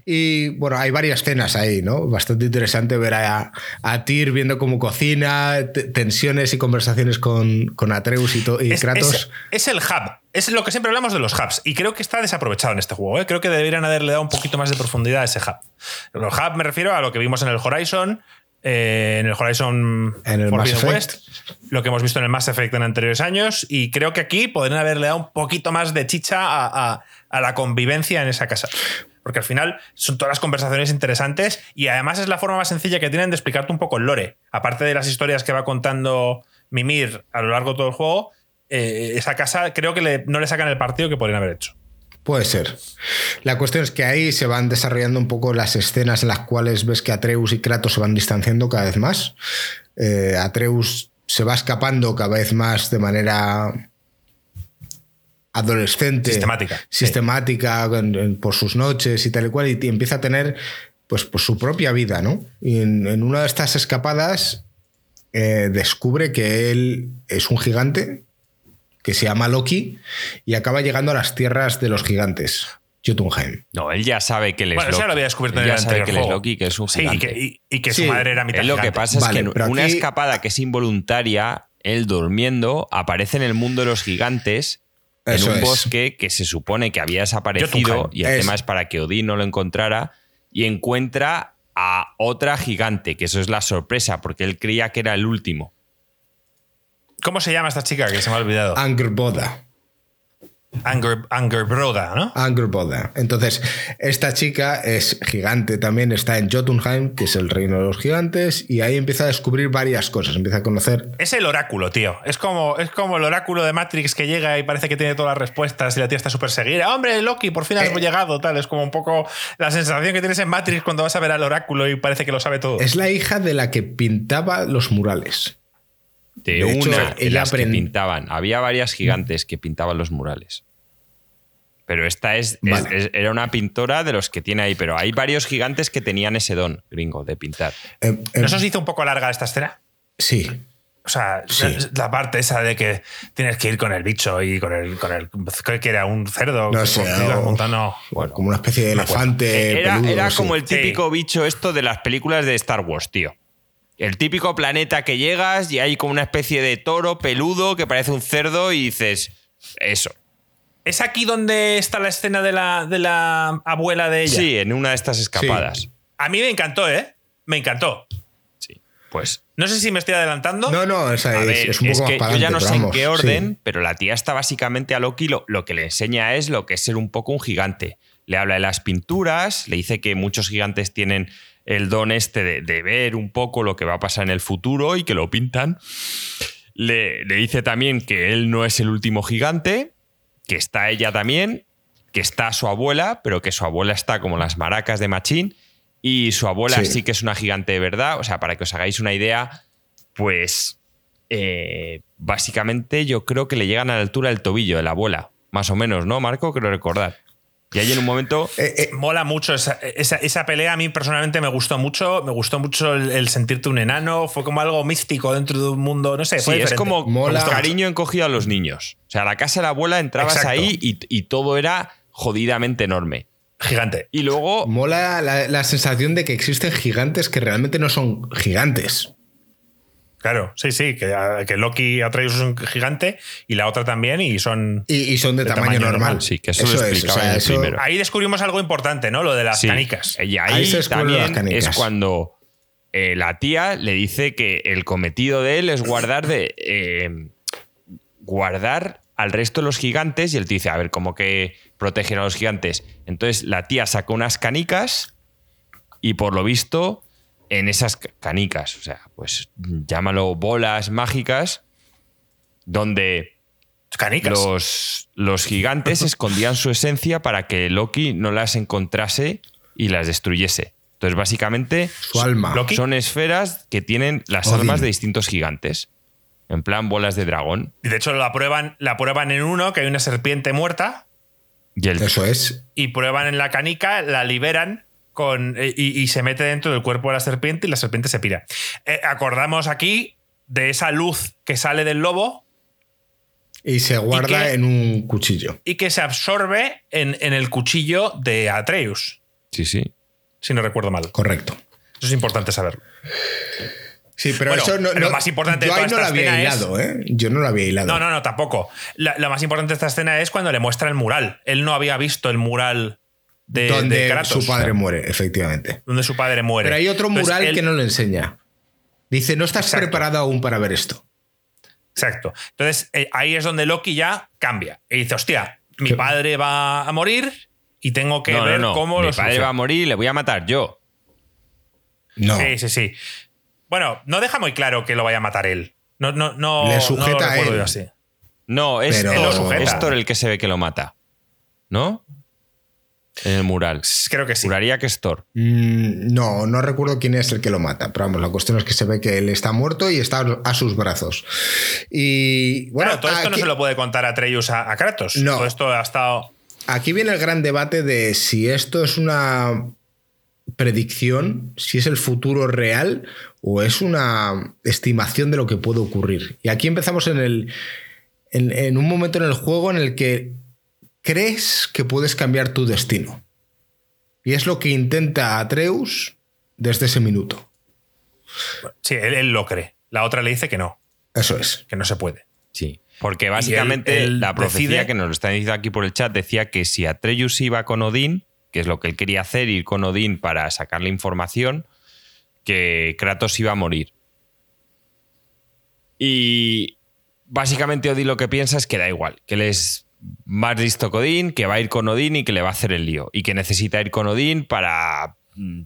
S2: Y bueno, hay varias escenas ahí, ¿no? Bastante interesante ver a, a Tyr viendo cómo cocina, te- tensiones y conversaciones con, con Atreus y, y
S4: es,
S2: Kratos.
S4: es- es el hub. Es lo que siempre hablamos de los hubs. Y creo que está desaprovechado en este juego. ¿eh? Creo que deberían haberle dado un poquito más de profundidad a ese hub. Los hub me refiero a lo que vimos en el Horizon. Eh, en el Horizon
S2: En el Mass
S4: Forbidden. West, lo que hemos visto en el Mass Effect en anteriores años, y creo que aquí podrían haberle dado un poquito más de chicha a, a- a la convivencia en esa casa. Porque al final son todas las conversaciones interesantes y además es la forma más sencilla que tienen de explicarte un poco el lore. Aparte de las historias que va contando Mimir a lo largo de todo el juego, eh, esa casa creo que le- no le sacan el partido que podrían haber hecho.
S2: Puede ser. La cuestión es que ahí se van desarrollando un poco las escenas en las cuales ves que Atreus y Kratos se van distanciando cada vez más. Eh, Atreus se va escapando cada vez más de manera adolescente.
S4: Sistemática,
S2: Sistemática en- en- por sus noches y tal y cual. Y, empieza a tener pues, pues su propia vida, ¿no? Y en, en una de estas escapadas eh, descubre que él es un gigante que se llama Loki y acaba llegando a las tierras de los gigantes, Jotunheim.
S1: No, él ya sabe que él es
S4: Bueno,
S1: Loki.
S4: ya lo había descubierto
S1: Él
S4: en el
S1: ya sabe que él es. Loki, que es un
S4: Sí, y
S1: gigante.
S4: que, y- y que
S2: Sí,
S4: su madre era mitad
S1: Él lo que pasa
S2: Vale,
S1: es que una
S2: aquí-
S1: escapada que es involuntaria, él durmiendo, aparece en el mundo de los gigantes en
S2: Eso
S1: un
S2: es.
S1: bosque que se supone que había desaparecido
S4: Jotunheim.
S1: y el
S2: Es-
S1: tema es para que Odín no lo encontrara y encuentra a otra gigante, que eso es la sorpresa, porque él creía que era el último.
S4: ¿Cómo se llama esta chica que se me ha olvidado?
S2: Angerboda.
S4: Anger, Angerbroda, ¿no?
S2: Angerboda. Entonces, esta chica es gigante también, está en Jotunheim, que es el reino de los gigantes, y ahí empieza a descubrir varias cosas. Empieza a conocer.
S4: Es el oráculo, tío. Es como, es como el oráculo de Matrix que llega y parece que tiene todas las respuestas y la tía está súper seguida. ¡Hombre, Loki, por fin has
S2: Eh.
S4: llegado! Tal. Es como un poco la sensación que tienes en Matrix cuando vas a ver al oráculo y parece que lo sabe todo.
S2: Es la hija de la que pintaba los murales.
S1: De,
S2: De hecho,
S1: una de
S2: ella
S1: las que pintaban. Había varias gigantes que pintaban los murales. Pero esta es, es-
S2: Vale.
S1: es- era una pintora de los que tiene ahí. Pero hay varios gigantes que tenían ese don, gringo, de pintar.
S2: Eh, eh,
S4: ¿No se os hizo un poco larga esta escena?
S2: sí.
S4: O sea,
S2: Sí.
S4: la parte esa de que tienes que ir con el bicho y con el. Con el que era un cerdo.
S2: No sé. Bueno, como una especie de elefante.
S1: Era,
S2: peludo,
S1: era
S2: sí.
S1: como el
S4: Sí.
S1: típico bicho esto de las películas de Star Wars, tío. El típico planeta que llegas y hay como una especie de toro peludo que parece un cerdo y dices, eso.
S4: ¿Es aquí donde está la escena de la, de la abuela de ella?
S1: Sí, en una de estas escapadas.
S4: A mí me encantó, ¿eh? Me encantó.
S1: Sí. Pues
S4: No sé si me estoy adelantando.
S2: No, no, es,
S1: ver,
S2: es un poco más
S1: que yo ya no sé en qué
S2: sí.
S1: orden, pero la tía está básicamente a Loki lo, lo que le enseña es lo que es ser un poco un gigante. Le habla de las pinturas, le dice que muchos gigantes tienen el don este de, de ver un poco lo que va a pasar en el futuro y que lo pintan. Le, le dice también que él no es el último gigante, que está ella también, que está su abuela, pero que su abuela está como las maracas de Machín y su abuela
S2: Sí.
S1: sí que es una gigante de verdad. O sea, para que os hagáis una idea, pues eh, básicamente yo creo que le llegan a la altura del tobillo de la abuela. Más o menos, ¿no, Marco? Creo recordar. Y ahí en un momento.
S2: Eh, eh,
S4: Mola mucho esa, esa- esa pelea. A mí personalmente me gustó mucho. Me gustó mucho el, el sentirte un enano. Fue como algo místico dentro de un mundo. No sé.
S1: Sí,
S4: fue
S1: es como
S2: Mola.
S1: cariño encogido a los niños. O sea, a la casa de la abuela entrabas
S4: Exacto.
S1: ahí y, y todo era jodidamente enorme.
S4: gigante.
S1: Y luego.
S2: mola la, la sensación de que existen gigantes que realmente no son gigantes.
S4: Claro, sí, sí. Que, que Loki ha traído un gigante y la otra también. Y son.
S2: Y, y son de,
S4: De
S2: tamaño,
S4: tamaño
S2: normal.
S4: normal.
S1: Sí, que eso lo explicaba en el primero.
S4: Ahí descubrimos algo importante, ¿no? Lo de las
S1: Sí,
S4: canicas.
S1: Y ahí,
S2: Ahí se descubren las
S1: también
S2: canicas.
S1: es cuando eh, la tía le dice que el cometido de él es guardar de. eh, guardar al resto de los gigantes. Y él te dice, a ver, ¿cómo que protegen a los gigantes? Entonces la tía saca unas canicas y por lo visto, en esas ca- canicas, o sea, pues llámalo bolas mágicas, donde
S4: Canicas.
S1: los, los gigantes escondían su esencia para que Loki no las encontrase y las destruyese. Entonces, básicamente,
S2: Su alma.
S4: Loki.
S1: son esferas que tienen las
S2: Odin.
S1: almas de distintos gigantes. En plan bolas de dragón.
S4: Y de hecho la prueban, la prueban en uno, que hay una serpiente muerta.
S1: Y el,
S2: Eso es.
S4: Y prueban en la canica, la liberan. Con, y, y se mete dentro del cuerpo de la serpiente y la serpiente se pira. Eh, acordamos aquí de esa luz que sale del lobo
S2: Y se guarda en un cuchillo.
S4: y que se absorbe en, en el cuchillo de Atreus,
S1: sí, sí.
S4: si no recuerdo mal.
S2: Correcto.
S4: Eso es importante saberlo.
S2: Sí, pero
S4: Bueno,
S2: eso no,
S4: lo
S2: no-
S4: más importante de
S2: yo ahí
S4: toda
S2: no lo
S4: esta
S2: había
S4: escena es-
S2: hilado, ¿eh? Yo no lo había hilado.
S4: No, no, no, tampoco. La- lo más importante de esta escena es cuando le muestra el mural. Él no había visto el mural de,
S2: donde
S4: de Kratos.
S2: su padre muere, efectivamente.
S4: Donde su padre muere.
S2: Pero hay otro
S4: Entonces,
S2: mural
S4: él-
S2: que no lo enseña. Dice, no estás
S4: Exacto.
S2: preparado aún para ver esto.
S4: Exacto. Entonces eh, ahí es donde Loki ya cambia. Y dice, hostia, mi
S2: ¿Qué?
S4: padre va a morir y tengo que
S1: no,
S4: ver
S1: no, no.
S4: cómo
S1: Mi
S4: lo
S1: padre
S4: soluciono".
S1: va a morir y le voy a matar yo.
S2: No.
S4: Sí, sí, sí. Bueno, no deja muy claro que lo vaya a matar él. No, no, no.
S2: Le
S4: no
S2: sujeta
S4: lo
S2: a él.
S4: yo así.
S1: No, es,
S2: Pero-
S4: sujeta.
S1: es Thor el que se ve que lo mata. ¿No? En el mural.
S4: Creo que sí.
S1: Juraría que es Thor.
S2: Mm, no, no recuerdo quién es el que lo mata. Pero vamos, la cuestión es que se ve que él está muerto y está a sus brazos. Y bueno,
S4: todo esto no se lo puede contar Atreus a, a Kratos.
S2: No.
S4: Todo esto ha estado.
S2: Aquí viene el gran debate de si esto es una predicción, si es el futuro real o es una estimación de lo que puede ocurrir. Y aquí empezamos en, el, en, en un momento en el juego en el que crees que puedes cambiar tu destino. Y es lo que intenta Atreus desde ese minuto.
S4: Sí, él, él lo cree. La otra le dice que no,
S2: Eso es.
S4: que no se puede.
S1: Sí. Porque básicamente
S4: él
S1: la profecía
S4: decide-
S1: que nos lo están diciendo aquí por el chat decía que si Atreus iba con Odín, que es lo que él quería hacer, ir con Odín para sacarle información, que Kratos iba a morir. Y básicamente Odín lo que piensa es que da igual, que él es más listo que Odín, que va a ir con Odín y que le va a hacer el lío. Y que necesita ir con Odín para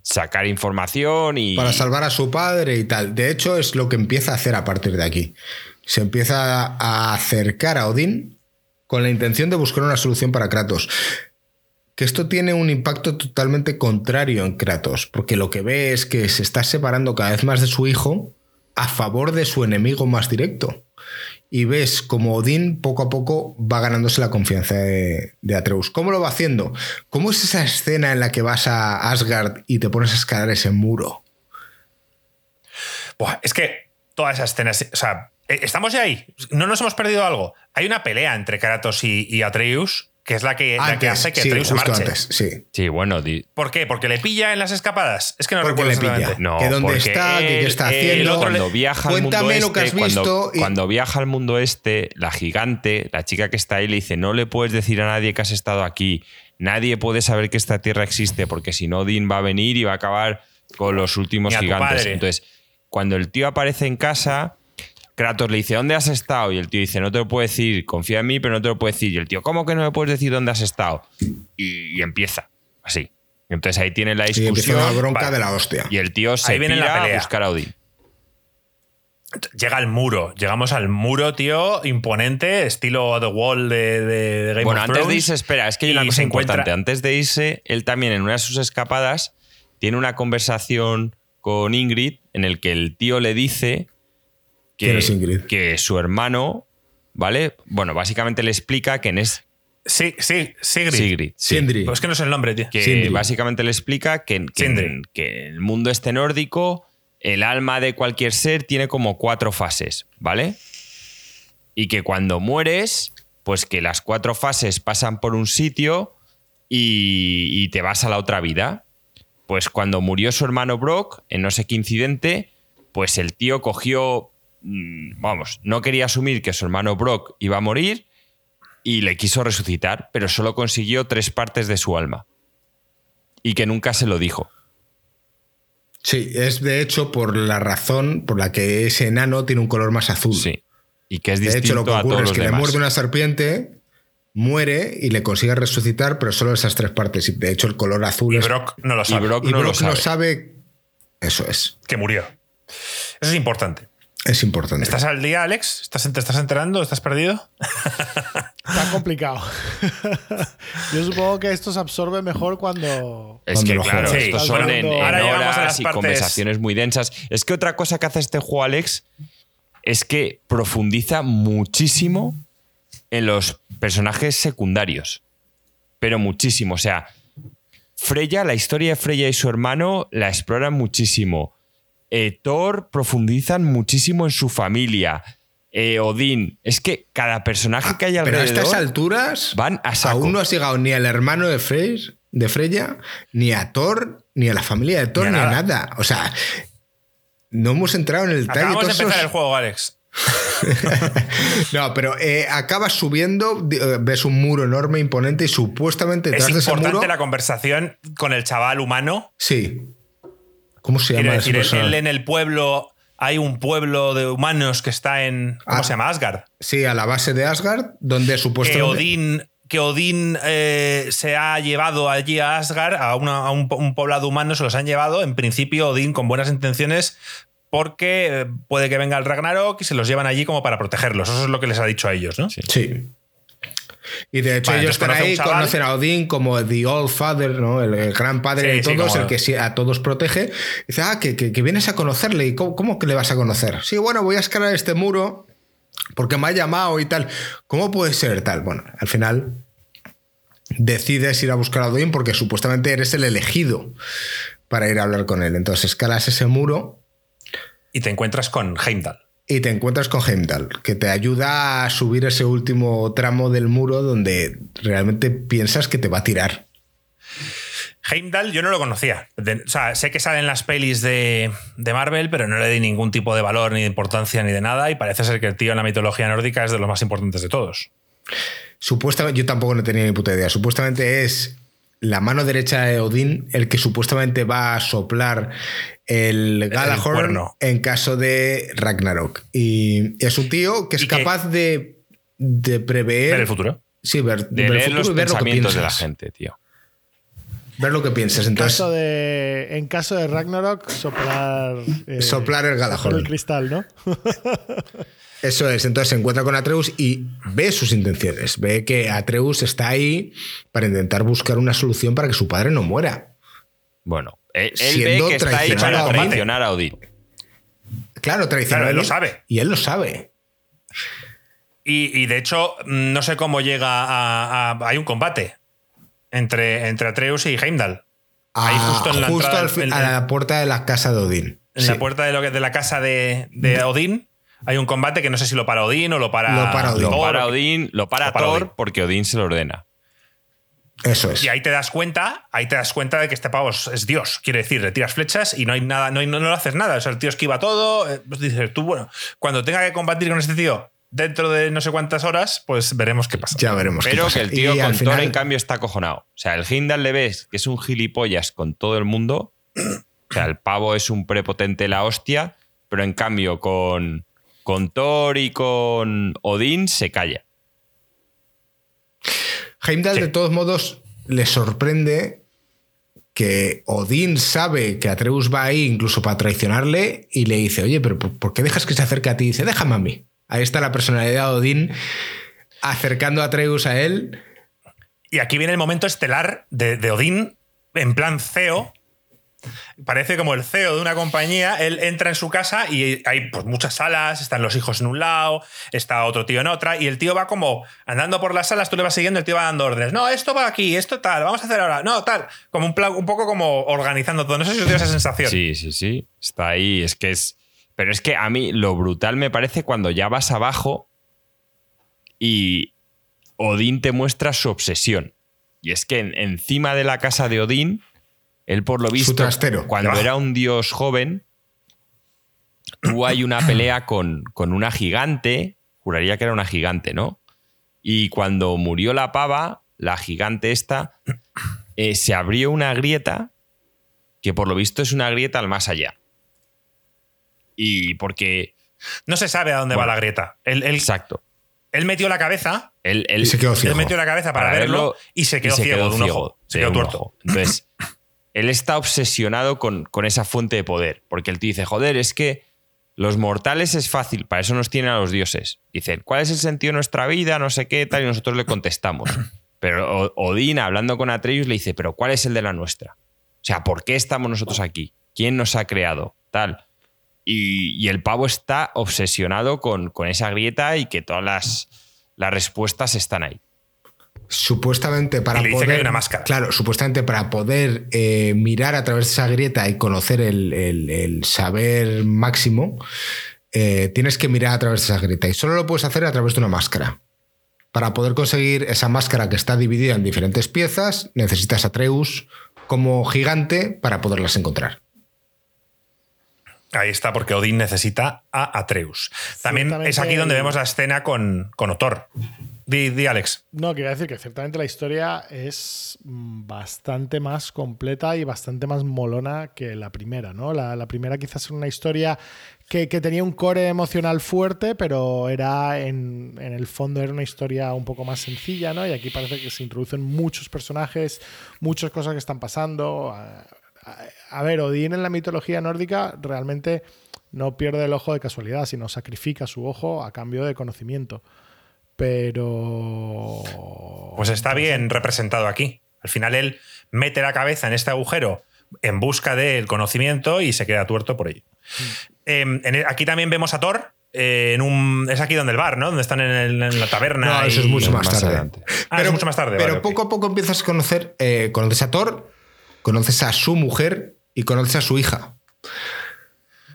S1: sacar información y...
S2: Para salvar a su padre y tal. De hecho, es lo que empieza a hacer a partir de aquí. Se empieza a acercar a Odín con la intención de buscar una solución para Kratos. Que esto tiene un impacto totalmente contrario en Kratos, porque lo que ve es que se está separando cada vez más de su hijo a favor de su enemigo más directo. Y ves como Odín poco a poco va ganándose la confianza de, Atreus. ¿Cómo lo va haciendo? ¿Cómo es esa escena en la que vas a Asgard y te pones a escalar ese muro?
S4: Buah, es que todas esas escenas. O sea, eh, estamos ya ahí. No nos hemos perdido algo. Hay una pelea entre Kratos y, y Atreus, que es la que, la que
S2: Antes,
S4: hace que
S2: sí,
S4: se marche.
S2: antes, sí.
S1: Sí, bueno, di-
S4: ¿Por qué? ¿Porque le pilla en las escapadas? Es que no
S2: Porque
S4: recuerdo
S2: le pilla.
S1: No,
S2: que dónde está, que qué está haciendo.
S4: le-
S1: Cuando viaja al mundo
S2: Cuéntame lo que has
S1: este, cuando-
S2: visto y-
S1: Cuando, viaja al mundo este, la gigante, la chica que está ahí, le dice: No le puedes decir a nadie que has estado aquí. Nadie puede saber que esta tierra existe, porque si no, Odín va a venir y va a acabar con los últimos gigantes. Entonces, cuando el tío aparece en casa. Kratos le dice, ¿dónde has estado? Y el tío dice, no te lo puedo decir, confía en mí, pero no te lo puedo decir. Y el tío, ¿cómo que no me puedes decir dónde has estado? Y, y empieza, así. Entonces ahí tiene la
S2: Y
S1: discusión.
S2: una bronca
S4: vale.
S2: de la hostia.
S1: Y el tío se
S4: Ahí viene la
S1: pira a
S4: pelea.
S1: buscar a Odín.
S4: Llega al muro. Llegamos al muro, tío, imponente, estilo The Wall de, de- de Game
S1: Bueno,
S4: of
S1: antes de
S4: Thrones.
S1: irse, espera, es que hay
S4: Y
S1: una cosa
S4: encuentra-
S1: importante. Antes de irse, él también en una de sus escapadas tiene una conversación con Ingrid en el que el tío le dice que,
S2: ¿Quién es Ingrid?
S1: que su hermano, ¿vale? Bueno, básicamente le explica que en es,
S4: Sí, sí, Sigrid.
S1: Sigrid. sí.
S2: Sindri.
S4: Pues que no es el nombre, tío.
S1: que
S2: Sindri.
S1: básicamente le explica que, que,
S4: Sindri.
S1: que en el mundo este nórdico el alma de cualquier ser tiene como cuatro fases, ¿vale? Y que cuando mueres, pues que las cuatro fases pasan por un sitio y, y te vas a la otra vida. Pues cuando murió su hermano Brock, en no sé qué incidente, pues el tío cogió, vamos, no quería asumir que su hermano Brock iba a morir y le quiso resucitar, pero solo consiguió tres partes de su alma. Y que nunca se lo dijo.
S2: Sí, es de hecho por la razón por la que ese enano tiene un color más azul.
S1: Sí. Y que es
S2: De
S1: distinto
S2: hecho, lo que
S1: a
S2: ocurre
S1: todos
S2: es que le muerde una serpiente, muere y le consigue resucitar, pero solo esas tres partes. Y de hecho, el color azul
S4: Y
S2: es.
S4: Brock no lo
S1: Y
S4: sabe.
S1: Brock
S2: y
S1: no lo
S2: Brock
S1: sabe.
S2: no sabe. Eso es.
S4: Que murió. Eso es importante.
S2: Es importante.
S4: ¿Estás al día, Alex? ¿Estás, ¿Te estás enterando? ¿Estás perdido?
S3: Está complicado. Yo supongo que esto se absorbe mejor cuando.
S1: Es
S2: Cuando
S1: que,
S2: lo
S1: claro, estos son en, en
S3: ahora
S4: llegamos a
S1: horas
S4: las
S1: y
S4: partes-
S1: conversaciones muy densas. Es que otra cosa que hace este juego, Alex, es que profundiza muchísimo en los personajes secundarios. Pero muchísimo. O sea, Freya, la historia de Freya y su hermano la exploran muchísimo. Eh, Thor profundizan muchísimo en su familia. Eh, Odín. Es que cada personaje que hay
S2: Pero a
S1: alrededor.
S2: estas alturas
S1: van a saco.
S2: aún no has llegado ni al hermano de Frey, de Freya, ni a Thor, ni a la familia de Thor,
S4: Ni
S2: ni
S4: a
S2: a
S4: nada.
S2: O sea, no hemos entrado en el detalle.
S4: De
S2: todos
S4: empezar
S2: esos-
S4: el juego, Alex.
S2: No, pero eh, acabas subiendo, eh, ves un muro enorme, imponente, y supuestamente detrás
S4: Es
S2: de ese
S4: importante
S2: muro.
S4: la conversación con el chaval humano.
S2: Sí. ¿Cómo se
S4: Quiero
S2: llama
S4: decir, él, él en el pueblo. Hay un pueblo de humanos que está en. ¿Cómo
S2: Ah.
S4: se llama? Asgard.
S2: Sí, a la base de Asgard, donde
S4: Que
S2: supuestamente.
S4: Odín, que Odín eh, se ha llevado allí a Asgard, a, una- a un poblado humano, se los han llevado. En principio, Odín con buenas intenciones, porque eh, puede que venga el Ragnarok y se los llevan allí como para protegerlos. Eso es lo que les ha dicho a ellos, ¿no?
S2: Sí. Y de hecho
S4: Vale,
S2: ellos están ahí,
S4: chaval.
S2: conocen a Odín como The Old Father, ¿no? el, el gran padre de
S4: sí,
S2: todos, el que a todos protege. Dice, ah, que, que- que vienes a conocerle. ¿Y cómo, cómo que le vas a conocer? Sí, bueno, voy a escalar este muro porque me ha llamado y tal. ¿Cómo puede ser tal? Bueno, al final decides ir a buscar a Odín porque supuestamente eres el elegido para ir a hablar con él. Entonces escalas ese muro
S4: Y te encuentras con Heimdall.
S2: Y te encuentras con Heimdall, que te ayuda a subir ese último tramo del muro donde realmente piensas que te va a tirar.
S4: Heimdall yo no lo conocía. De- o sea, sé que salen las pelis de, de Marvel, pero no le di ningún tipo de valor, ni de importancia, ni de nada. Y parece ser que el tío en la mitología nórdica es de los más importantes de todos.
S2: Supuestamente, yo tampoco no tenía ni puta idea. Supuestamente es la mano derecha de Odín el que supuestamente va a soplar el Galahorn en caso de Ragnarok. Y es un tío que es
S4: que-
S2: capaz de, de prever.
S4: Ver el futuro.
S2: Sí, ver,
S1: De
S2: ver el futuro
S1: los
S2: y ver lo que
S1: pensamientos de la
S2: piensas.
S1: gente, tío.
S2: Ver lo que piensas.
S3: En
S2: Entonces,
S3: caso, de, en caso de Ragnarok, soplar. eh,
S2: Soplar el Galahorn.
S3: el cristal, ¿no?
S2: Eso es, entonces se encuentra con Atreus y ve sus intenciones, ve que Atreus está ahí para intentar buscar una solución para que su padre no muera.
S1: Bueno, él, él ve que está ahí para
S2: a Odín.
S1: traicionar a Odín.
S2: Claro, traicionó
S4: Claro, él lo sabe.
S2: Y él lo sabe.
S4: Y, y de hecho, mm, no sé cómo llega a. a- hay un combate entre, entre Atreus y Heimdall. Ahí
S2: Ah,
S4: justo en la
S2: justo
S4: entrada
S2: al a la puerta de la casa de Odín.
S4: En
S2: Sí.
S4: la puerta de, lo que- de la casa de, de Odín hay un combate que no sé si lo para Odín o lo para.
S2: Lo para Odín.
S1: Lo para Odín, lo para
S4: Lo para
S1: Thor
S4: Odín.
S1: porque Odín se lo ordena.
S2: Eso es.
S4: Y ahí te das cuenta, ahí te das cuenta de que este pavo es, Dios. Quiere decir, le tiras flechas y no hay nada, no, hay- no, no le haces nada. O sea, el tío esquiva todo. eh, Pues dices, tú, bueno, cuando tenga que combatir con este tío dentro de no sé cuántas horas, pues veremos qué pasa.
S2: Ya veremos. qué
S1: Pero
S2: pasa.
S1: que el tío
S2: Y
S1: con Thor, en cambio, está acojonado. O sea, el Heimdall le ves que es un gilipollas con todo el mundo. O sea, el pavo es un prepotente la hostia, pero en cambio con, con Thor y con Odín se calla.
S2: Heimdall,
S4: Sí.
S2: de todos modos, le sorprende que Odín sabe que Atreus va ahí incluso para traicionarle y le dice, oye, pero ¿por por qué dejas que se acerque a ti? Y dice, déjame a mí. Ahí está la personalidad de Odín acercando a Atreus a él.
S4: Y aquí viene el momento estelar de, de Odín, en plan CEO, parece como el CEO de una compañía, él entra en su casa y hay pues, muchas salas, están los hijos en un lado, está otro tío en otra, y el tío va como andando por las salas, tú le vas siguiendo, el tío va dando órdenes. No, esto va aquí, esto tal, vamos a hacer ahora, no, tal, como un, un poco como organizando todo. No sé si os dio esa sensación.
S1: Sí, sí, sí, está ahí, es que es... Pero es que a mí lo brutal me parece cuando ya vas abajo y Odín te muestra su obsesión. Y es que encima de la casa de Odín él, por lo visto, cuando era un dios joven, tuvo ahí una pelea con, con una gigante, juraría que era una gigante, ¿no? Y cuando murió la pava, la gigante esta, eh, se abrió una grieta que por lo visto es una grieta al más allá. Y porque...
S4: No se sabe a dónde va la grieta.
S1: Exacto.
S4: Él metió la cabeza.
S1: Él, él,
S4: metió la cabeza para, verlo, y se quedó, ciego, de un ojo. Se quedó tuerto.
S1: Entonces, él está obsesionado con, con, esa fuente de poder. Porque él te dice, joder, es que los mortales es fácil, para eso nos tienen a los dioses. Dicen, ¿cuál es el sentido de nuestra vida? No sé qué, tal, y nosotros le contestamos. Pero Odín, hablando con Atreus, le dice, ¿pero cuál es el de la nuestra? O sea, ¿por qué estamos nosotros aquí? ¿Quién nos ha creado? Tal. Y, y el pavo está obsesionado con, con, esa grieta y que todas las, las respuestas están ahí
S2: supuestamente para poder.
S4: una máscara.
S2: Claro, supuestamente para poder eh, mirar a través de esa grieta y conocer el, saber máximo, eh, tienes que mirar a través de esa grieta. Y solo lo puedes hacer a través de una máscara. Para poder conseguir esa máscara que está dividida en diferentes piezas, necesitas a Atreus como gigante para poderlas encontrar.
S4: Ahí está, porque Odín necesita a Atreus. También es aquí donde vemos la escena con, con Otor. Di, Alex.
S3: No, quería decir que ciertamente la historia es bastante más completa y bastante más molona que la primera, ¿no? La, primera quizás era una historia que, tenía un core emocional fuerte, pero era en, en, el fondo era una historia un poco más sencilla, ¿no? Y aquí parece que se introducen muchos personajes, muchas cosas que están pasando. A, a ver, Odín en la mitología nórdica realmente no pierde el ojo de casualidad, sino sacrifica su ojo a cambio de conocimiento. Pero.
S4: Pues está bien representado aquí. Al final él mete la cabeza en este agujero en busca del conocimiento y se queda tuerto por ello. Mm. Em, e, aquí también vemos a Thor. Eh, en un, es aquí donde el bar, ¿no? Donde están en, la taberna.
S2: No, eso es mucho más, tarde.
S4: Ah, pero, es mucho más tarde.
S2: Pero poco a poco empiezas a conocer. Eh, conoces a Thor, conoces a su mujer y conoces a su hija.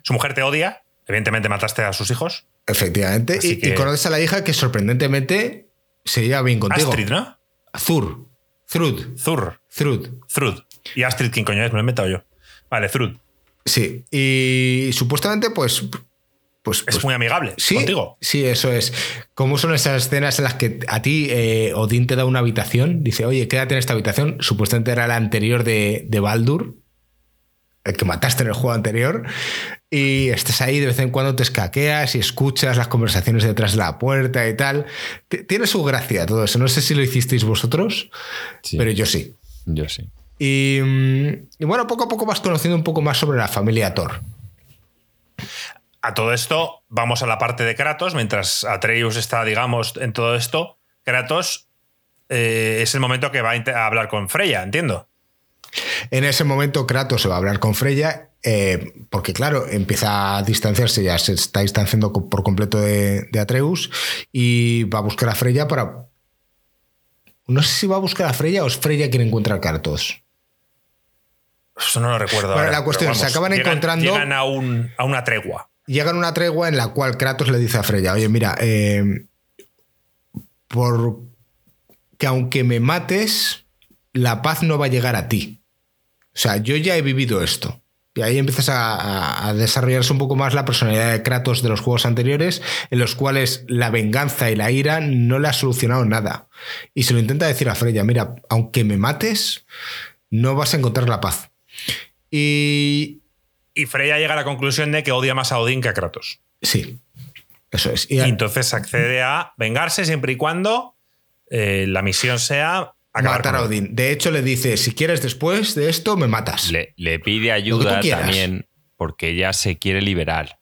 S4: Su mujer te odia. Evidentemente mataste a sus hijos.
S2: Efectivamente. Y, conoces a la hija que sorprendentemente se lleva bien contigo.
S4: Astrid, ¿no?
S2: Zur. Thrud.
S4: Zur.
S2: Thrud.
S4: Thrud. ¿Y Astrid quién coño es? Me lo he inventado yo. Vale, Thrud.
S2: Sí. Y supuestamente, pues. Pues,
S4: es
S2: pues
S4: muy amigable
S2: sí,
S4: contigo.
S2: Sí, eso es. ¿Cómo son esas escenas en las que a ti eh, Odín te da una habitación? Dice, oye, quédate en esta habitación. Supuestamente era la anterior de, de Baldur, el que mataste en el juego anterior y estás ahí, de vez en cuando te escaqueas y escuchas las conversaciones detrás de la puerta y tal. Tiene su gracia todo eso. No sé si lo hicisteis vosotros, pero yo sí.
S1: Yo sí.
S2: Mm, y, bueno, poco a poco vas conociendo un poco más sobre la familia Thor.
S4: A todo esto, vamos a la parte de Kratos. Mientras Atreus está, digamos, en todo esto, Kratos eh, es el momento que va a hablar con Freya, entiendo.
S2: En ese momento Kratos se va a hablar con Freya eh, porque claro, empieza a distanciarse, ya se está distanciando por completo de, Atreus y va a buscar a Freya para... No sé si va a buscar a Freya o es Freya quien encuentra a Kratos.
S4: Eso no lo recuerdo.
S2: Bueno, la cuestión, se acaban encontrando...
S4: Llegan a, una tregua.
S2: Llegan a una tregua en la cual Kratos le dice a Freya, oye, mira, eh, por que aunque me mates, la paz no va a llegar a ti. O sea, yo ya he vivido esto. Y ahí empiezas a, desarrollarse un poco más la personalidad de Kratos de los juegos anteriores, en los cuales la venganza y la ira no le ha solucionado nada. Y se lo intenta decir a Freya, mira, aunque me mates, no vas a encontrar la paz. Y...
S4: Y Freya llega a la conclusión de que odia más a Odín que a Kratos.
S2: Sí, eso es.
S4: Y, entonces accede a vengarse siempre y cuando eh, la misión sea
S2: matar a Odín. De hecho, le dice: si quieres después de esto, me matas.
S1: Le, pide ayuda también porque ella se quiere liberar.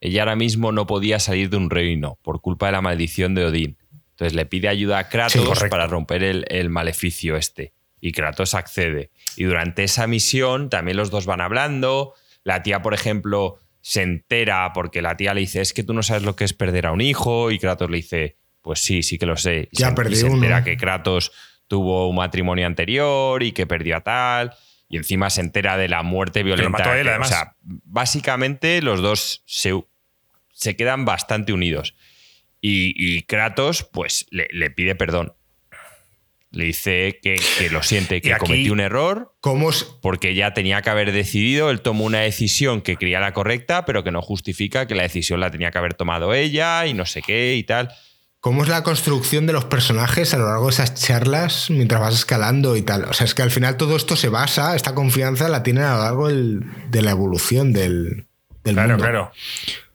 S1: Ella ahora mismo no podía salir de un reino por culpa de la maldición de Odín. Entonces le pide ayuda a Kratos para romper el, maleficio este. Y Kratos accede. Y durante esa misión también los dos van hablando. La tía, por ejemplo, se entera porque la tía le dice, es que tú no sabes lo que es perder a un hijo. Y Kratos le dice, pues sí, sí que lo sé. Y
S2: Ya
S1: se, y
S2: perdí
S1: se entera que Kratos tuvo un matrimonio anterior y que perdió a tal. Y encima se entera de la muerte violenta.
S4: mató a él, además.
S1: O sea, básicamente los dos se, se quedan bastante unidos. Y, y Kratos, pues, le, le pide perdón. Le dice que, que lo siente, que
S4: aquí-
S1: cometió un error
S2: ¿Cómo es,
S1: porque ya tenía que haber decidido, él tomó una decisión que creía la correcta, pero que no justifica que la decisión la tenía que haber tomado ella y no sé qué y tal.
S2: ¿Cómo es la construcción de los personajes a lo largo de esas charlas mientras vas escalando y tal? O sea, es que al final todo esto se basa, esta confianza la tienen a lo largo del- de la evolución del, del
S4: Claro,
S2: mundo.
S4: claro.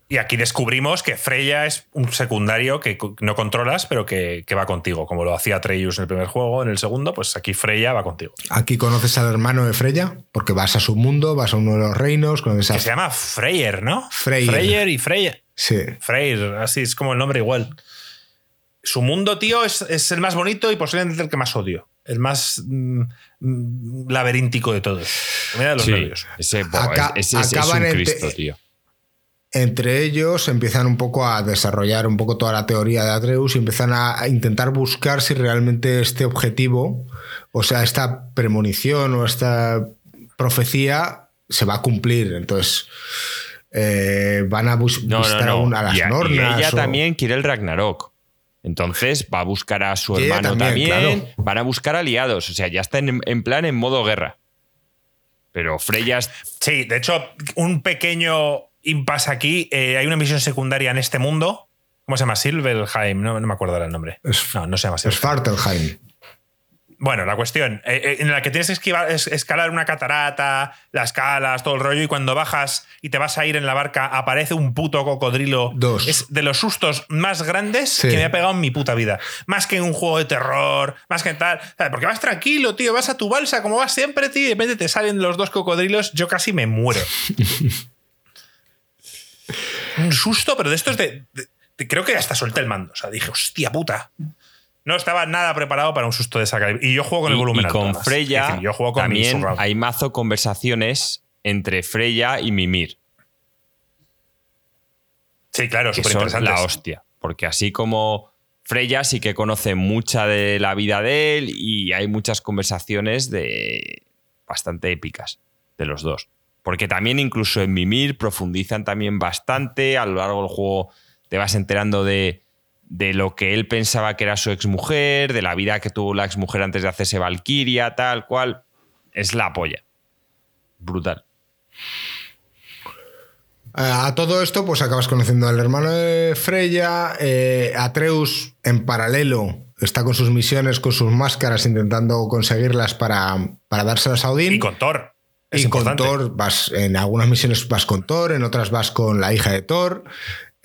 S4: Y aquí descubrimos que Freya es un secundario que no controlas, pero que, que va contigo. Como lo hacía Atreus en el primer juego, en el segundo, pues aquí Freya va contigo.
S2: Aquí conoces al hermano de Freya, porque vas a su mundo, vas a uno de los reinos, conoces a...
S4: Que se llama Freyr, ¿no?
S2: Freyr.
S4: Freyr y Freya.
S2: Sí.
S4: Freyr, así es como el nombre igual. Su mundo, tío, es, es el más bonito y posiblemente el que más odio. El más mm, mm, laberíntico de todos. Me da los
S1: Sí,
S4: nervios.
S1: ese, bo,
S2: Aca-
S1: ese- ese es
S2: acaban
S1: un
S2: en
S1: Cristo, tío.
S2: Entre ellos empiezan un poco a desarrollar un poco toda la teoría de Atreus y empiezan a intentar buscar si realmente este objetivo, o sea, esta premonición o esta profecía se va a cumplir. Entonces eh, van a bus-
S1: No,
S2: a
S1: no.
S2: un- a las
S1: y, a- y
S2: nornas.
S1: ella
S2: o-
S1: tambiy quiere el Ragnarok. Entonces va a buscar a su hermano
S2: también,
S1: también.
S2: claro.
S1: Van a buscar aliados. O sea, ya está en, en plan en modo guerra. Pero Freya es-
S4: Sí, de hecho, un pequeño impasse aquí. eh, hay una misión secundaria en este mundo. ¿Cómo se llama? Silverheim. No, no me acuerdo ahora el nombre.
S2: Es-
S4: no, no se llama
S2: Es
S4: Silverheim.
S2: Fartelheim.
S4: Bueno, la cuestión, eh, eh, en la que tienes que esquivar- es- escalar una catarata, las escalas, todo el rollo, y cuando bajas y te vas a ir en la barca, aparece un puto cocodrilo.
S2: Dos.
S4: Es de los sustos más grandes
S2: Sí.
S4: que me ha pegado en mi puta vida. Más que en un juego de terror, más que en tal. Porque vas tranquilo, tío, vas a tu balsa como vas siempre, tío, y de repente te salen los dos cocodrilos, yo casi me muero. un susto, pero de estos de, de- de- Creo que hasta solté el mando. O sea, dije, hostia puta. No estaba nada preparado para un susto de esa. Y yo juego con el volumen
S1: y
S4: alto,
S1: con. Freya
S4: decir, yo juego con
S1: también hay mazo conversaciones entre Freya y Mimir.
S4: Sí, claro, súper
S1: son
S4: interesantes.
S1: la hostia. Porque así como Freya sí que conoce mucha de la vida de él y hay muchas conversaciones de bastante épicas de los dos. Porque también incluso en Mimir profundizan también bastante. A lo largo del juego te vas enterando de, de lo que él pensaba que era su exmujer, de la vida que tuvo la exmujer antes de hacerse Valkyria, tal cual. Es la polla. Brutal.
S2: A todo esto, pues acabas conociendo al hermano de Freya. eh, Atreus, en paralelo, está con sus misiones, con sus máscaras, intentando conseguirlas para, para dárselas a Odín.
S4: Y con Thor. Es
S2: Y con. Thor, vas, en algunas misiones vas con Thor, en otras vas con la hija de Thor.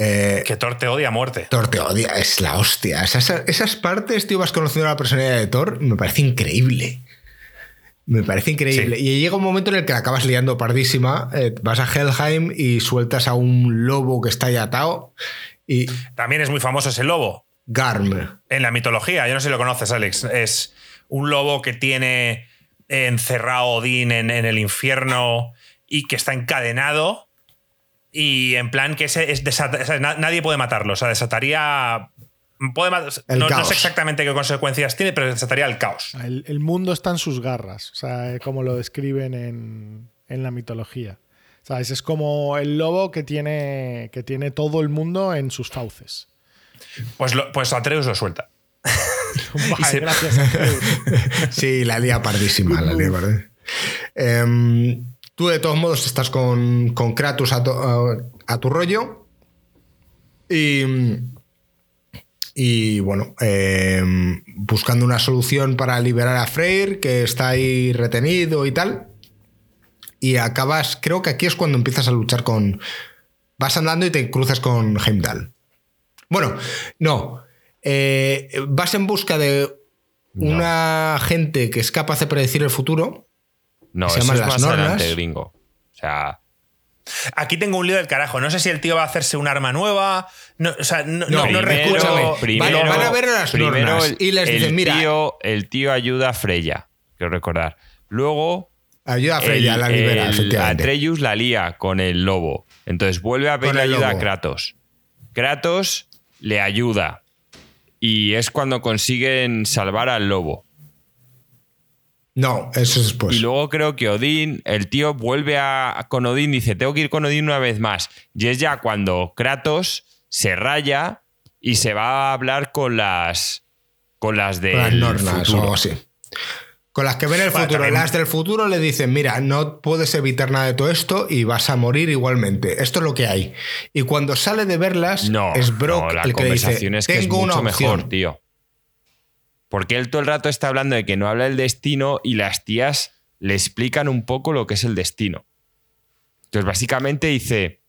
S2: Eh,
S4: Que Thor te odia a muerte.
S2: Thor te odia, es la hostia. Esas, esas partes, tío, vas conociendo a la personalidad de Thor, me parece increíble. Me parece increíble.
S4: Sí.
S2: Y llega un momento en el que la acabas liando pardísima. eh, vas a Helheim y sueltas a un lobo que está ahí atado. Y
S4: También es muy famoso ese lobo.
S2: Garm.
S4: En la mitología, yo no sé si lo conoces, Alex. Es un lobo que tiene encerrado Odín en, en el infierno y que está encadenado. Y en plan que ese es nadie puede matarlo. O sea, desataría. Puede no, sé exactamente qué consecuencias tiene, pero desataría el caos.
S3: El, el mundo está en sus garras, o sea, eh, como lo describen en, en la mitología. ¿Sabes? Es como el lobo que tiene, que tiene todo el mundo en sus fauces.
S4: Pues, lo- pues Atreus lo suelta.
S3: Vale,
S4: se-
S3: gracias a Zeus.
S2: Sí, la lía pardísima, la lía pardísima. Em, tú, de todos modos, estás con, con Kratos a, to- a- a tu rollo. Y. Y bueno, em, buscando una solución para liberar a Freyr, que está ahí retenido y tal. Y acabas, creo que aquí es cuando empiezas a luchar con. Vas andando y te cruzas con Heimdall. Bueno, no. Eh, vas en busca de una gente que es capaz de predecir el futuro.
S1: No,
S2: Se
S1: eso es
S2: las
S1: más adelante, gringo. O sea,
S4: Aquí tengo un lío del carajo. No sé si el tío va a hacerse un arma nueva. No, o sea, no, no, no
S2: primero-
S4: recuerdo.
S1: primero,
S2: van a ver a las
S1: primero el,
S2: y les
S1: el
S2: dicen, mira-
S1: tío, el tío ayuda a Freya. quiero recordar. Luego.
S2: Ayuda a Freya,
S1: el-
S2: la libera,
S1: el
S2: efectivamente.
S1: Atreus la lía con el lobo. Entonces vuelve a pedir
S2: Con el
S1: ayuda a
S2: lobo.
S1: Kratos. Kratos le ayuda. Y es cuando consiguen salvar al lobo.
S2: No, eso es después.
S1: Y luego creo que Odín, el tío vuelve a, con Odín, dice, tengo que ir con Odín una vez más. Y es ya cuando Kratos se raya y se va a hablar con las con las
S2: Con las nornas o algo así. Con las que ven el
S4: Bueno,
S2: futuro.
S4: también-
S2: Las del futuro le dicen, mira, no puedes evitar nada de todo esto y vas a morir igualmente. Esto es lo que hay. Y cuando sale de verlas,
S1: No,
S2: es Brock
S1: no, la
S2: el que le dice,
S1: conversación es que es
S2: tengo una
S1: mucho
S2: opción.
S1: mejor, tío. Porque él todo el rato está hablando de que no habla del destino y las tías le explican un poco lo que es el destino. Entonces, básicamente dice,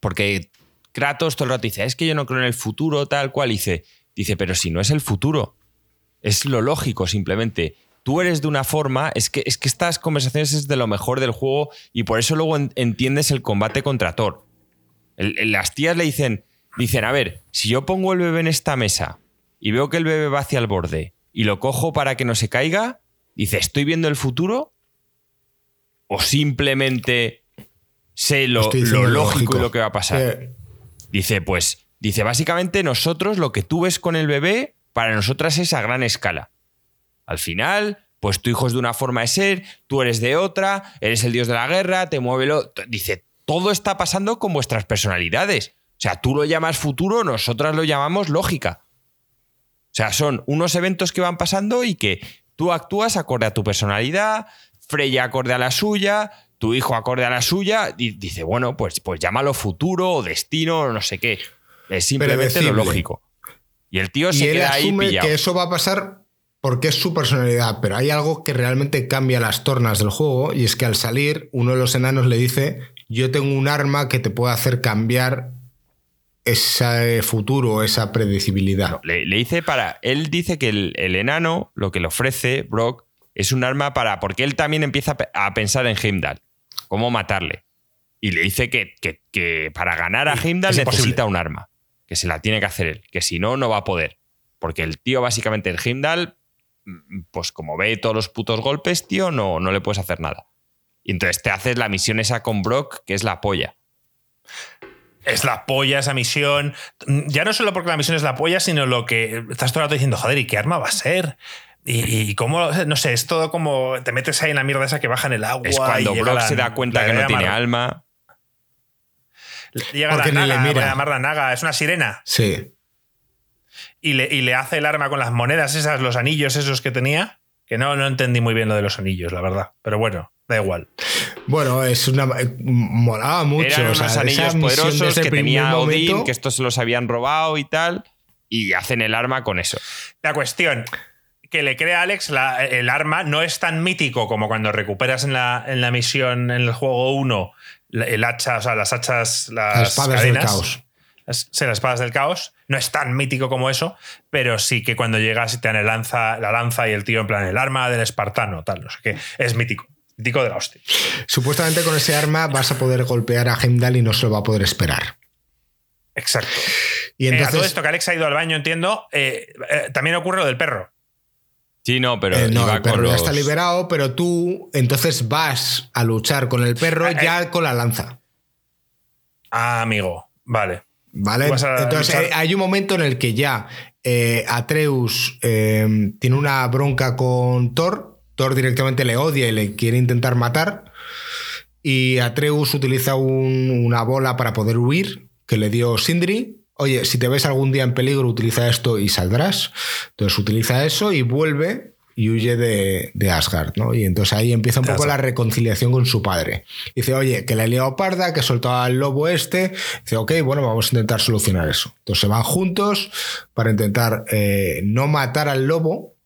S1: porque Kratos todo el rato dice, es que yo no creo en el futuro, tal cual, dice, dice, pero si no es el futuro, es lo lógico simplemente. Tú eres de una forma, es que, es que estas conversaciones es de lo mejor del juego y por eso luego en- entiendes el combate contra Thor. Las tías le dicen, dicen, a ver, si yo pongo el bebé en esta mesa y veo que el bebé va hacia el borde y lo cojo para que no se caiga, dice, ¿estoy viendo el futuro? ¿O simplemente sé lo, lo lógico, y lo que va a pasar?
S2: Eh,
S1: Dice, pues, dice, básicamente nosotros lo que tú ves con el bebé, para nosotras es a gran escala. Al final, pues tu hijo es de una forma de ser, tú eres de otra, eres el dios de la guerra, te mueve lo... Dice, todo está pasando con vuestras personalidades. O sea, tú lo llamas futuro, nosotras lo llamamos lógica. O sea, son unos eventos que van pasando y que tú actúas acorde a tu personalidad, Freya acorde a la suya, tu hijo acorde a la suya, y dice, bueno, pues, pues llámalo futuro o destino o no sé qué. Es simplemente lo lógico. Y el tío
S2: y
S1: se
S2: él
S1: queda ahí
S2: asume
S1: pillado.
S2: que eso va a pasar porque es su personalidad, pero hay algo que realmente cambia las tornas del juego y es que al salir uno de los enanos le dice, yo tengo un arma que te puede hacer cambiar ese futuro, esa predecibilidad.
S1: Le, le dice para. Él dice que el, el enano lo que le ofrece, Brock, es un arma para. Porque él también empieza a pe- a pensar en Heimdall. Cómo matarle. Y le dice que, que- que para ganar a Heimdall
S4: es imposible.
S1: necesita un arma. Que se la tiene que hacer él. Que si no, no va a poder. Porque el tío, básicamente, el Heimdall, mm, pues como ve todos los putos golpes, tío, no, no le puedes hacer nada. Y entonces te haces la misión esa con Brock, que es la polla.
S4: Es la polla esa misión. Ya no solo porque la misión es la polla, sino lo que estás todo el rato diciendo, joder, ¿y qué arma va a ser? Y, y cómo, no sé, es todo como te metes ahí en la mierda esa que baja en el agua.
S1: Es cuando
S4: y
S1: Brock
S4: la-
S1: se da cuenta
S4: la
S1: que no
S4: Naga
S1: tiene
S4: Mar-
S1: alma.
S4: Llega
S2: Porque
S4: la
S2: ni le
S4: naga,
S2: mira.
S4: voy a llamarla naga, es una sirena.
S2: Sí.
S4: Y le, y le hace el arma con las monedas esas, los anillos esos que tenía. Que no, no entendí muy bien lo de los anillos, la verdad. Pero bueno, da igual.
S2: Bueno, es una. eh, Molaba mucho.
S1: Eran
S2: o sea,
S1: unos
S2: esa
S1: anillos poderosos que tenía Odín,
S2: momento-
S1: que estos se los habían robado y tal, y hacen el arma con eso.
S4: La cuestión que le crea Alex la- el arma no es tan mítico como cuando recuperas en la, en la misión en el juego 1 la- el hacha, o sea, las hachas, las,
S2: Las espadas del
S4: cadenas.
S2: caos.
S4: Las espadas del caos. No es tan mítico como eso, pero sí que cuando llegas y te dan el lanza, la lanza y el tío en plan el arma del espartano, tal, no sé qué. Es mítico. Mítico de la hostia.
S2: Supuestamente con ese arma vas a poder golpear a Heimdall y no se lo va a poder esperar.
S4: Exacto.
S2: Y
S4: Eh, a todo
S2: entonces.
S4: esto que Alex ha ido al baño, entiendo, eh, eh, también ocurre lo del perro.
S1: Sí, no, pero
S2: eh, no,
S1: iba
S2: el perro
S1: con
S2: ya está liberado, pero tú entonces vas a luchar con el perro
S4: Eh,
S2: ya con la lanza.
S4: Ah, amigo. Vale.
S2: ¿Vale? Entonces
S4: luchar-
S2: eh, hay un momento en el que ya eh, Atreus eh, tiene una bronca con Thor. Thor directamente le odia y le quiere intentar matar. Y Atreus utiliza un- una bola para poder huir que le dio Sindri. Oye, si te ves algún día en peligro, utiliza esto y saldrás. Entonces utiliza eso y vuelve y huye de, de Asgard, ¿no? Y entonces ahí empieza un poco la reconciliación con su padre. Dice, oye, que la he liado parda, que soltó al lobo este. Dice, ok, bueno, vamos a intentar solucionar eso. Entonces se van juntos para intentar eh, no matar al lobo,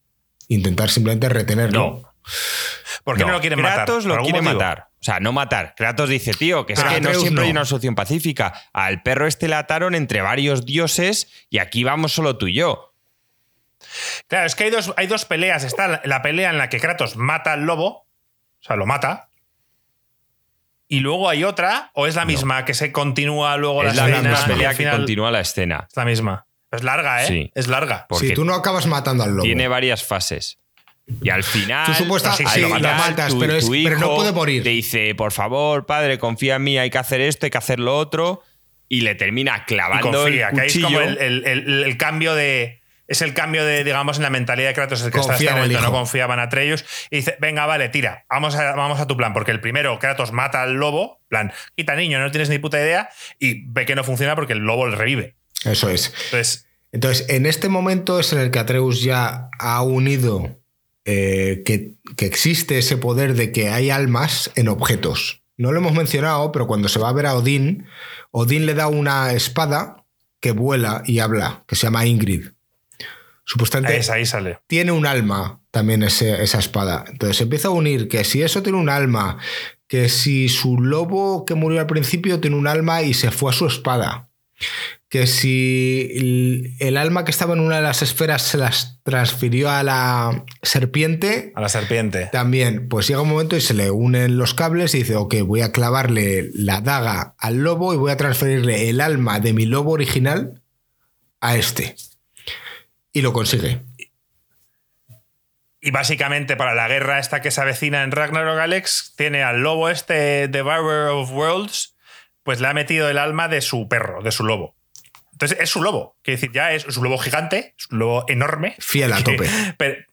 S2: intentar simplemente retenerlo.
S1: No.
S4: ¿Por qué no, lo quieren matar?
S1: Kratos
S4: ¿Por
S1: lo quiere
S4: motivo?
S1: matar. O sea, no matar. Kratos dice, tío, que es que no siempre hay
S2: no.
S1: una solución pacífica. Al perro este le ataron entre varios dioses y aquí vamos solo tú y yo.
S4: Claro, es que hay dos, hay dos peleas. Está la, pelea en la que Kratos mata al lobo, o sea, lo mata. Y luego hay otra, o es la misma que se continúa luego
S1: es
S4: la
S1: la
S4: escena
S1: misma pelea que
S4: final-
S1: continúa la escena.
S4: Es la misma. Es larga, ¿eh?
S1: Sí.
S4: Es larga.
S1: Porque
S2: Si tú no acabas matando al lobo.
S1: tiene varias fases. Y al final.
S2: Tú supuesta- sí, lo matas,
S1: tu-
S2: pero es-
S1: tu
S2: pero no puede morir.
S1: Te dice, por favor, padre, confía en mí, hay que hacer esto, hay que hacer lo otro. Y le termina
S4: Y
S1: clavando
S4: confía,
S1: el
S4: que es
S1: cuchillo.
S4: como el, el- el- el cambio de. Es el cambio de, digamos, en la mentalidad de Kratos, el que
S2: Confía
S4: este
S2: en el
S4: no confiaban a Atreus. Y dice: Venga, vale, tira, vamos a, vamos a tu plan. Porque el primero, Kratos mata al lobo, plan, quita niño, no tienes ni puta idea. Y ve que no funciona porque el lobo le revive.
S2: Eso es.
S4: Entonces,
S2: Entonces, en este momento es en el que Atreus ya ha unido eh, que, que existe ese poder de que hay almas en objetos. No lo hemos mencionado, pero cuando se va a ver a Odín, Odín le da una espada que vuela y habla, que se llama Ingrid. Supuestamente
S4: es, ahí sale.
S2: tiene un alma también ese- esa espada. Entonces se empieza a unir que si eso tiene un alma, que si su lobo que murió al principio tiene un alma y se fue a su espada, que si el, el alma que estaba en una de las esferas se las transfirió a la serpiente,
S4: A la serpiente.
S2: también, pues llega un momento y se le unen los cables y dice, ok, voy a clavarle la daga al lobo y voy a transferirle el alma de mi lobo original a este. Y lo consigue.
S4: Y básicamente para la guerra esta que se avecina en Ragnarok Alex, tiene al lobo este Devourer of Worlds, pues le ha metido el alma de su perro, de su lobo. Entonces es su lobo, quiere decir, ya es, un lobo gigante, es un lobo enorme.
S2: Fiel a tope.
S4: Pero,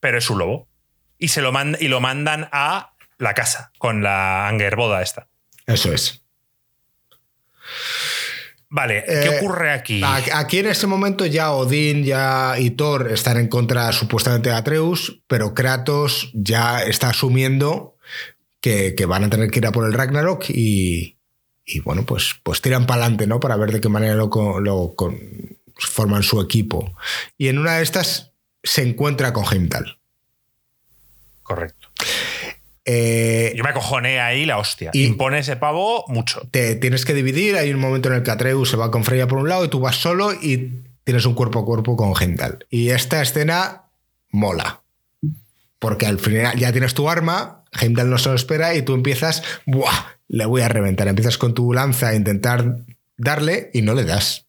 S4: pero es su lobo. Y, se lo mand- y lo mandan a la casa con la Angerboda esta.
S2: Eso es.
S4: Vale, ¿qué
S2: Eh,
S4: ocurre aquí?
S2: Aquí en ese momento ya Odín ya y Thor están en contra supuestamente de Atreus, pero Kratos ya está asumiendo que, que van a tener que ir a por el Ragnarok y, y bueno, pues, pues tiran para adelante, ¿no? Para ver de qué manera lo, lo con- forman su equipo. Y en una de estas se encuentra con Heimdall.
S4: Correcto.
S2: Eh,
S4: Yo me acojoné ahí la hostia.
S2: Y-
S4: Impone ese pavo mucho.
S2: te tienes que dividir. Hay un momento en el que Atreus se va con Freya por un lado y tú vas solo y tienes un cuerpo a cuerpo con Heimdall. Y esta escena mola. Porque al final ya tienes tu arma, Heimdall no se lo espera y tú empiezas, ¡buah! Le voy a reventar. Empiezas con tu lanza a intentar darle y no le das.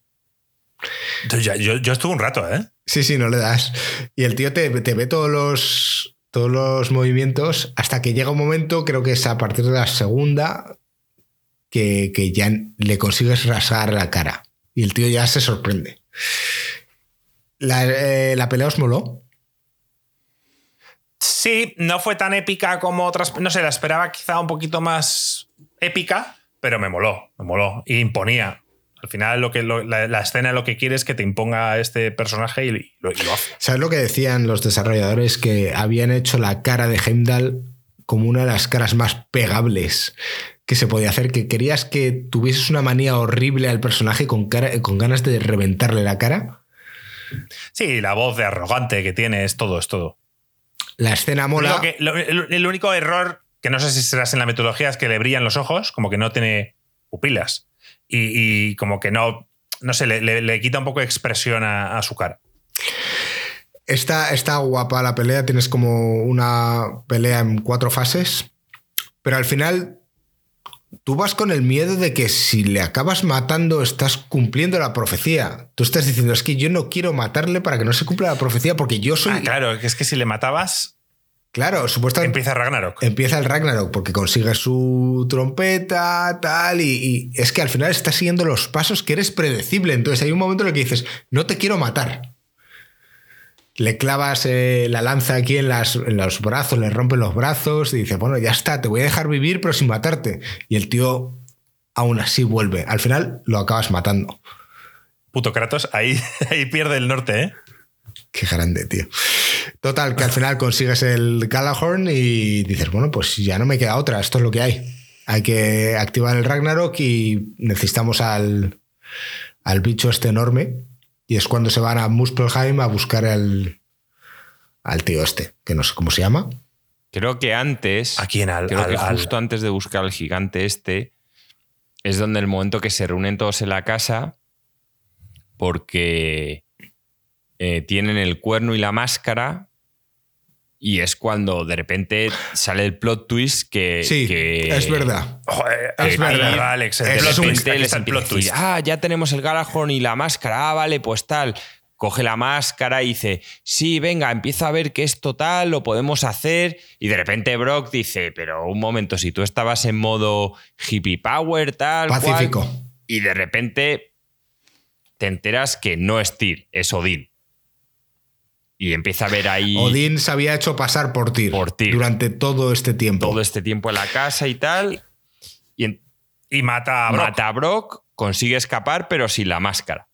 S4: Ya- yo, yo estuve un rato, ¿eh?
S2: Sí, sí, no le das. Y el tío te, te ve todos los, todos los movimientos hasta que llega un momento, creo que es a partir de la segunda, que, que ya le consigues rasgar la cara. Y el tío ya se sorprende. La, eh, la pelea os moló.
S4: Sí, no fue tan épica como otras. No sé, la esperaba quizá un poquito más épica, pero me moló, me moló. Y imponía. Al final, lo que, lo- la, la escena lo que quiere es que te imponga este personaje y, lo, y lo hace.
S2: ¿Sabes lo que decían los desarrolladores? Que habían hecho la cara de Heimdall como una de las caras más pegables que se podía hacer, que querías que tuvieses una manía horrible al personaje con, cara, con ganas de reventarle la cara.
S4: Sí, la voz de arrogante que tiene es todo, es todo.
S2: La escena mola.
S4: único que- lo- el, el único error, que no sé si serás en la metodología, es que le brillan los ojos, como que no tiene pupilas. Y, y como que no, no sé, le, le- le quita un poco de expresión a, a su cara.
S2: Está, está guapa la pelea, tienes como una pelea en cuatro fases, pero al final tú vas con el miedo de que si le acabas matando estás cumpliendo la profecía. Tú estás diciendo, es que yo no quiero matarle para que no se cumpla la profecía porque yo soy...
S4: Ah, claro, que es que si le matabas,
S2: Claro, supuestamente
S4: empieza Ragnarok.
S2: empieza el Ragnarok porque consigue su trompeta, tal, y, y es que al final estás siguiendo los pasos que eres predecible. Entonces hay un momento en el que dices, no te quiero matar. Le clavas eh, la lanza aquí en, las- en los brazos, le rompen los brazos y dices, bueno, ya está, te voy a dejar vivir pero sin matarte. Y el tío aún así vuelve. Al final lo acabas matando.
S4: Puto Kratos, ahí, ahí pierde el norte, ¿eh?
S2: Qué grande, tío. Total, que al final consigues el Galahorn y dices, bueno, pues ya no me queda otra, esto es lo que hay. Hay que activar el Ragnarok y necesitamos al, al bicho este enorme. Y es cuando se van a Muspelheim a buscar al, al tío este, que no sé cómo se llama.
S1: Creo que antes.
S4: ¿A quién? Al-
S1: creo
S4: al-
S1: que
S4: al-
S1: justo antes de buscar al gigante este. Es donde el momento que se reúnen todos en la casa. Porque eh, tienen el cuerno y la máscara. Y es cuando de repente sale el plot twist que.
S2: Sí,
S1: que-
S2: es verdad.
S4: Joder,
S2: Es verdad.
S4: Alex,
S2: Es
S1: repente les
S4: el plot
S1: decir,
S4: twist.
S1: ah, ya tenemos el Galahorn y la máscara, ah, vale, pues tal. coge la máscara y dice, sí, venga, empieza a ver que es total, lo podemos hacer. Y de repente Brock dice, pero un momento, si tú estabas en modo hippie power, tal. cual",
S2: Pacífico.
S1: y de repente te enteras que no es Tyr, es Odín. Y empieza a ver ahí
S2: Odín se había hecho pasar por Tyr,
S1: Por Tyr.
S2: durante todo este tiempo.
S1: todo este tiempo en la casa y tal. Y en-
S4: Y mata a Brock.
S1: mata a Brock, consigue escapar, pero sin la máscara.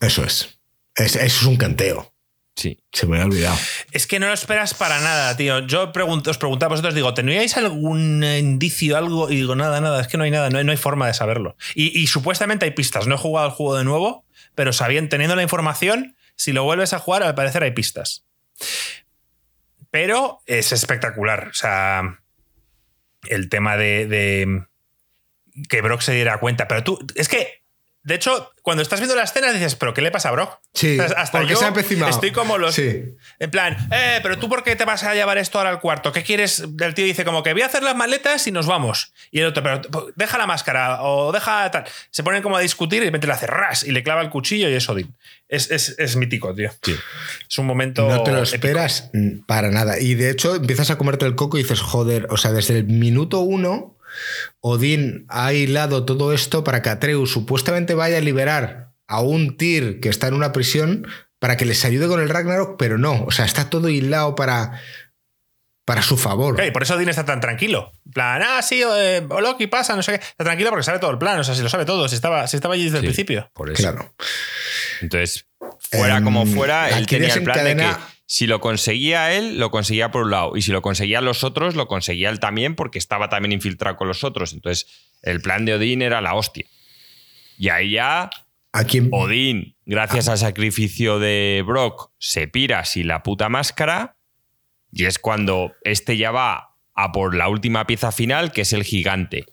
S2: Eso es. es. Eso es un canteo.
S1: Sí.
S2: Se me había olvidado.
S4: Es que no lo esperas para nada, tío. Yo pregunto, os preguntaba a vosotros, digo, ¿teníais algún indicio, algo? Y digo, nada, nada, es que no hay nada, no hay, no hay forma de saberlo. Y, y supuestamente hay pistas. No he jugado el juego de nuevo, pero sabiendo, teniendo la información, si lo vuelves a jugar, al parecer hay pistas. Pero es espectacular. O sea, el tema de, que Brock se diera cuenta. Pero tú, es que, de hecho, cuando estás viendo la escena dices, ¿pero qué le pasa a Brock?
S2: Sí,
S4: O sea, hasta yo
S2: se
S4: estoy como los.
S2: Sí.
S4: En plan, eh, pero tú por qué te vas a llevar esto ahora al cuarto? ¿Qué quieres? El tío dice como que voy a hacer las maletas y nos vamos. Y el otro, pero deja la máscara o deja tal. Se ponen como a discutir y de repente le hace ras y le clava el cuchillo y es Odín. Es, es, es mítico, tío. Es un momento.
S2: No te lo esperas para nada. Y de hecho empiezas a comerte el coco y dices, joder, o sea, desde el minuto uno, Odín ha hilado todo esto para que Atreus supuestamente vaya a liberar a un Tyr que está en una prisión para que les ayude con el Ragnarok, pero no. O sea, está todo hilado para, para su favor.
S4: Ok, por eso Odín está tan tranquilo. En plan, ah, sí, eh, o Loki pasa, no sé qué. Está tranquilo porque sabe todo el plan, o sea, si lo sabe todo, si estaba, si estaba allí desde el principio.
S1: Por eso.
S2: Claro.
S1: Entonces, fuera
S2: Em,
S1: como fuera, él tenía el plan de que si lo conseguía él, lo conseguía por un lado. Y si lo conseguían los otros, lo conseguía él también porque estaba también infiltrado con los otros. Entonces, el plan de Odín era la hostia. Y ahí ya
S2: Aquí
S1: Odín, gracias al sacrificio de Brock, se pira sin la puta máscara. Y es cuando este ya va a por la última pieza final, que es el gigante.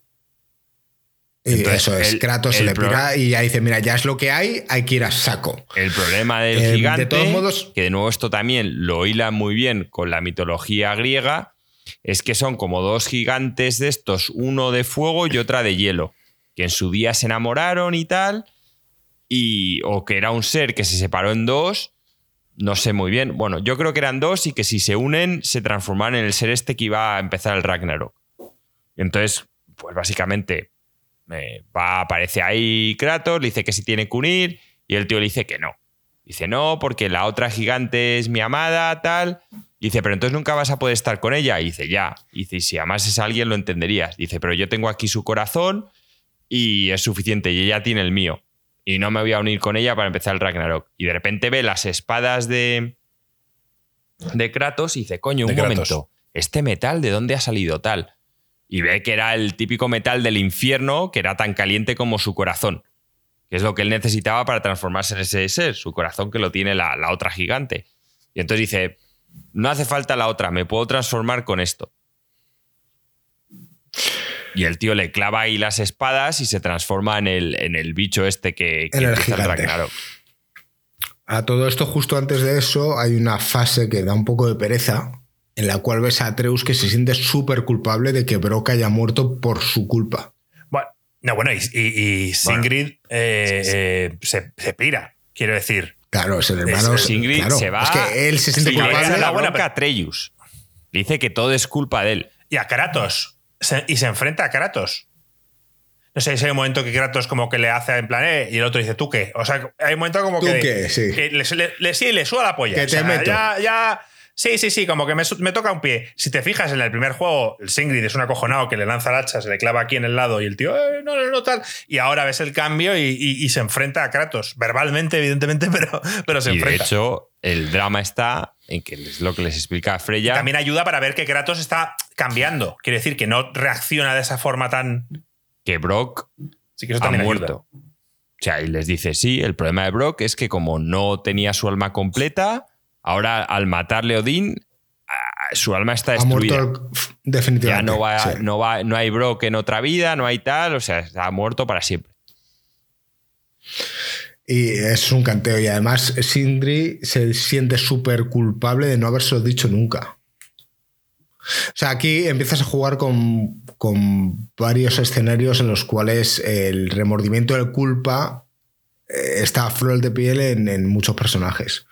S2: Y
S1: entonces,
S2: eso es,
S1: el-
S2: Kratos se
S1: el
S2: le pira y ya dice, mira, ya es lo que hay, hay que ir a saco.
S1: El problema del
S2: Eh, de
S1: gigante,
S2: todos modos-
S1: que de nuevo esto también lo hilan muy bien con la mitología griega, es que son como dos gigantes de estos, uno de fuego y otra de hielo, que en su día se enamoraron y tal, y, o que era un ser que se separó en dos, no sé muy bien. Bueno, yo creo que eran dos y que si se unen se transforman en el ser este que iba a empezar el Ragnarok. Entonces, pues básicamente eh, va, aparece ahí Kratos, le dice que se tiene que unir y el tío le dice que no. Dice no, porque la otra gigante es mi amada, tal. Dice, pero entonces nunca vas a poder estar con ella. Y dice, ya. Dice, y si amases a alguien lo entenderías. Dice, pero yo tengo aquí su corazón y es suficiente y ella tiene el mío. Y no me voy a unir con ella para empezar el Ragnarok. Y de repente ve las espadas de, de Kratos y dice, coño, un momento, ¿este metal de dónde ha salido tal? Y ve que era el típico metal del infierno que era tan caliente como su corazón. Que es lo que él necesitaba para transformarse en ese ser, su corazón que lo tiene la, la otra gigante. Y entonces dice, no hace falta la otra, me puedo transformar con esto. Y el tío le clava ahí las espadas y se transforma en el, en el bicho este que, que
S2: En el gigante. A todo esto, justo antes de eso, hay una fase que da un poco de pereza, en la cual ves a Atreus que se siente súper culpable de que Brock haya muerto por su culpa.
S4: Bueno, no, bueno, y, y- y Singrid eh, eh, se, se pira, quiero decir.
S2: Claro, es el hermano.
S4: Es-
S1: Ingrid
S2: claro,
S1: se va.
S2: Es que él se siente
S1: echa
S2: culpable.
S1: la
S4: buena,
S1: a Treyus. Dice que todo es culpa de él.
S4: Y a Kratos. Se- y se enfrenta a Kratos. No sé si hay un momento que Kratos como que le hace en plan, eh, y el otro dice, ¿tú qué? O sea, hay un momento como
S2: ¿Tú
S4: que.
S2: qué? Sí.
S4: que le, le- le- sí, le suda la polla.
S2: Que
S4: O
S2: te
S4: sea,
S2: meto.
S4: Ya, ya. Sí, sí, sí, como que me, toca un pie. Si te fijas en el primer juego, el Singrid es un acojonado que le lanza el hacha, se le clava aquí en el lado y el tío, eh, no, no, no, tal. Y ahora ves el cambio y, y- y se enfrenta a Kratos. Verbalmente, evidentemente, pero, pero se
S1: y de
S4: enfrenta.
S1: hecho, el drama está en que es lo que les explica Freya.
S4: También ayuda para ver que Kratos está cambiando. Quiere decir que no reacciona de esa forma tan.
S1: que Brock
S4: Sí, que eso
S1: ha muerto. O sea, y les dice, sí, el problema de Brock es que como no tenía su alma completa, ahora al matarle a Odín, ah, su alma está
S2: Ha muerto
S1: destruida.
S2: definitivamente.
S1: Ya no, va,
S2: sí.
S1: no, va, no hay Brock en otra vida, no hay tal, o sea, está muerto para siempre.
S2: Y es un canteo. Y además, Sindri se siente súper culpable de no haberse dicho nunca. O sea, aquí empiezas a jugar con, con varios escenarios en los cuales el remordimiento de culpa eh, está a flor de piel en, en muchos personajes.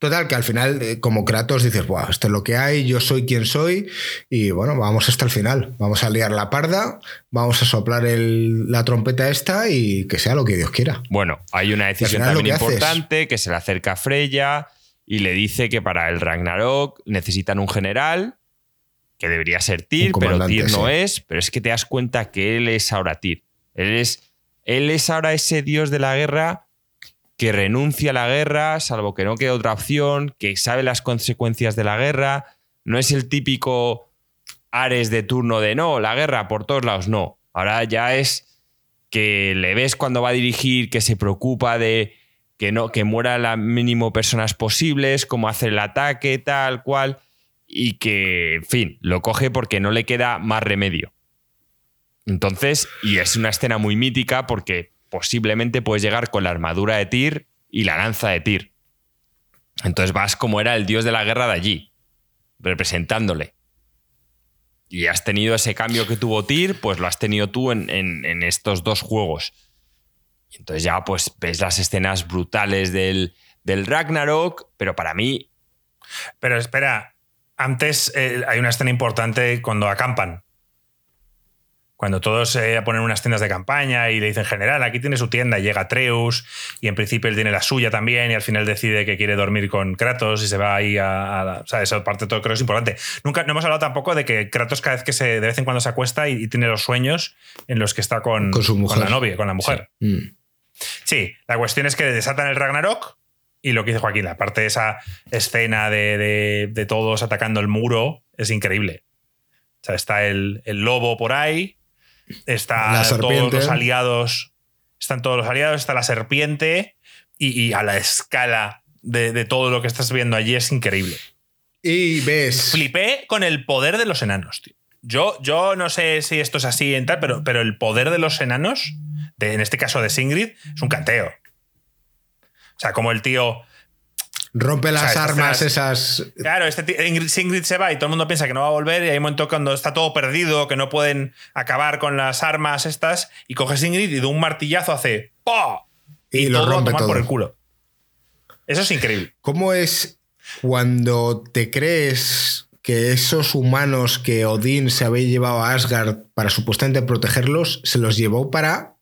S2: Total, que al final, eh, como Kratos, dices, Buah, esto es lo que hay, yo soy quien soy, y bueno, vamos hasta el final. Vamos a liar la parda, vamos a soplar el- la trompeta esta y que sea lo que Dios quiera.
S1: Bueno, hay una decisión también
S2: que haces-
S1: importante que se le acerca a Freya y le dice que para el Ragnarok necesitan un general, que debería ser Tyr, pero Tyr no
S2: sí.
S1: es, pero es que te das cuenta que él es ahora Tyr. Él es, él es ahora ese dios de la guerra que renuncia a la guerra, salvo que no quede otra opción, que sabe las consecuencias de la guerra, no es el típico Ares de turno de no, la guerra por todos lados, no. Ahora ya es que le ves cuando va a dirigir, que se preocupa de que no, que muera la mínimo personas posibles, cómo hace el ataque, tal cual, y que, en fin, lo coge porque no le queda más remedio. Entonces, y es una escena muy mítica porque posiblemente puedes llegar con la armadura de Tyr y la lanza de Tyr. Entonces vas como era el dios de la guerra de allí, representándole. Y has tenido ese cambio que tuvo Tyr, pues lo has tenido tú en, en- estos dos juegos. Y entonces ya pues ves las escenas brutales del, del Ragnarok, pero para mí,
S4: Pero espera, antes eh, hay una escena importante cuando acampan. Cuando todos se ponen unas tiendas de campaña y le dicen, general, aquí tiene su tienda, y llega Treus, y en principio él tiene la suya también, y al final decide que quiere dormir con Kratos y se va ahí a. a la- o sea, esa parte de todo creo que es importante. Nunca, no hemos hablado tampoco de que Kratos cada vez que se, de vez en cuando se acuesta y, y tiene los sueños en los que está con,
S2: Con su mujer.
S4: la novia, con la mujer.
S2: Mm.
S4: Sí, la cuestión es que desatan el Ragnarok y lo que dice Joaquín, la parte de esa escena de, de- de todos atacando el muro es increíble. O sea, está el, el lobo por ahí, está todos los aliados, están todos los aliados, está la serpiente y, y a la escala de, de todo lo que estás viendo allí es increíble.
S2: Y ves.
S4: Flipé con el poder de los enanos, tío. Yo, yo no sé si esto es así en tal, pero, pero el poder de los enanos, de, en este caso de Singrid, es un canteo. O sea, como el tío.
S2: Rompe las armas esas.
S4: Claro, este Ingrid- Singrid se va y todo el mundo piensa que no va a volver. Y hay un momento cuando está todo perdido, que no pueden acabar con las armas estas. Y coge Singrid y de un martillazo hace. ¡Po!
S2: Y lo
S4: todo a
S2: rompe
S4: tomar por
S2: todo.
S4: el culo. Eso es increíble.
S2: ¿Cómo es cuando te crees que esos humanos que Odín se había llevado a Asgard para supuestamente protegerlos, se los llevó para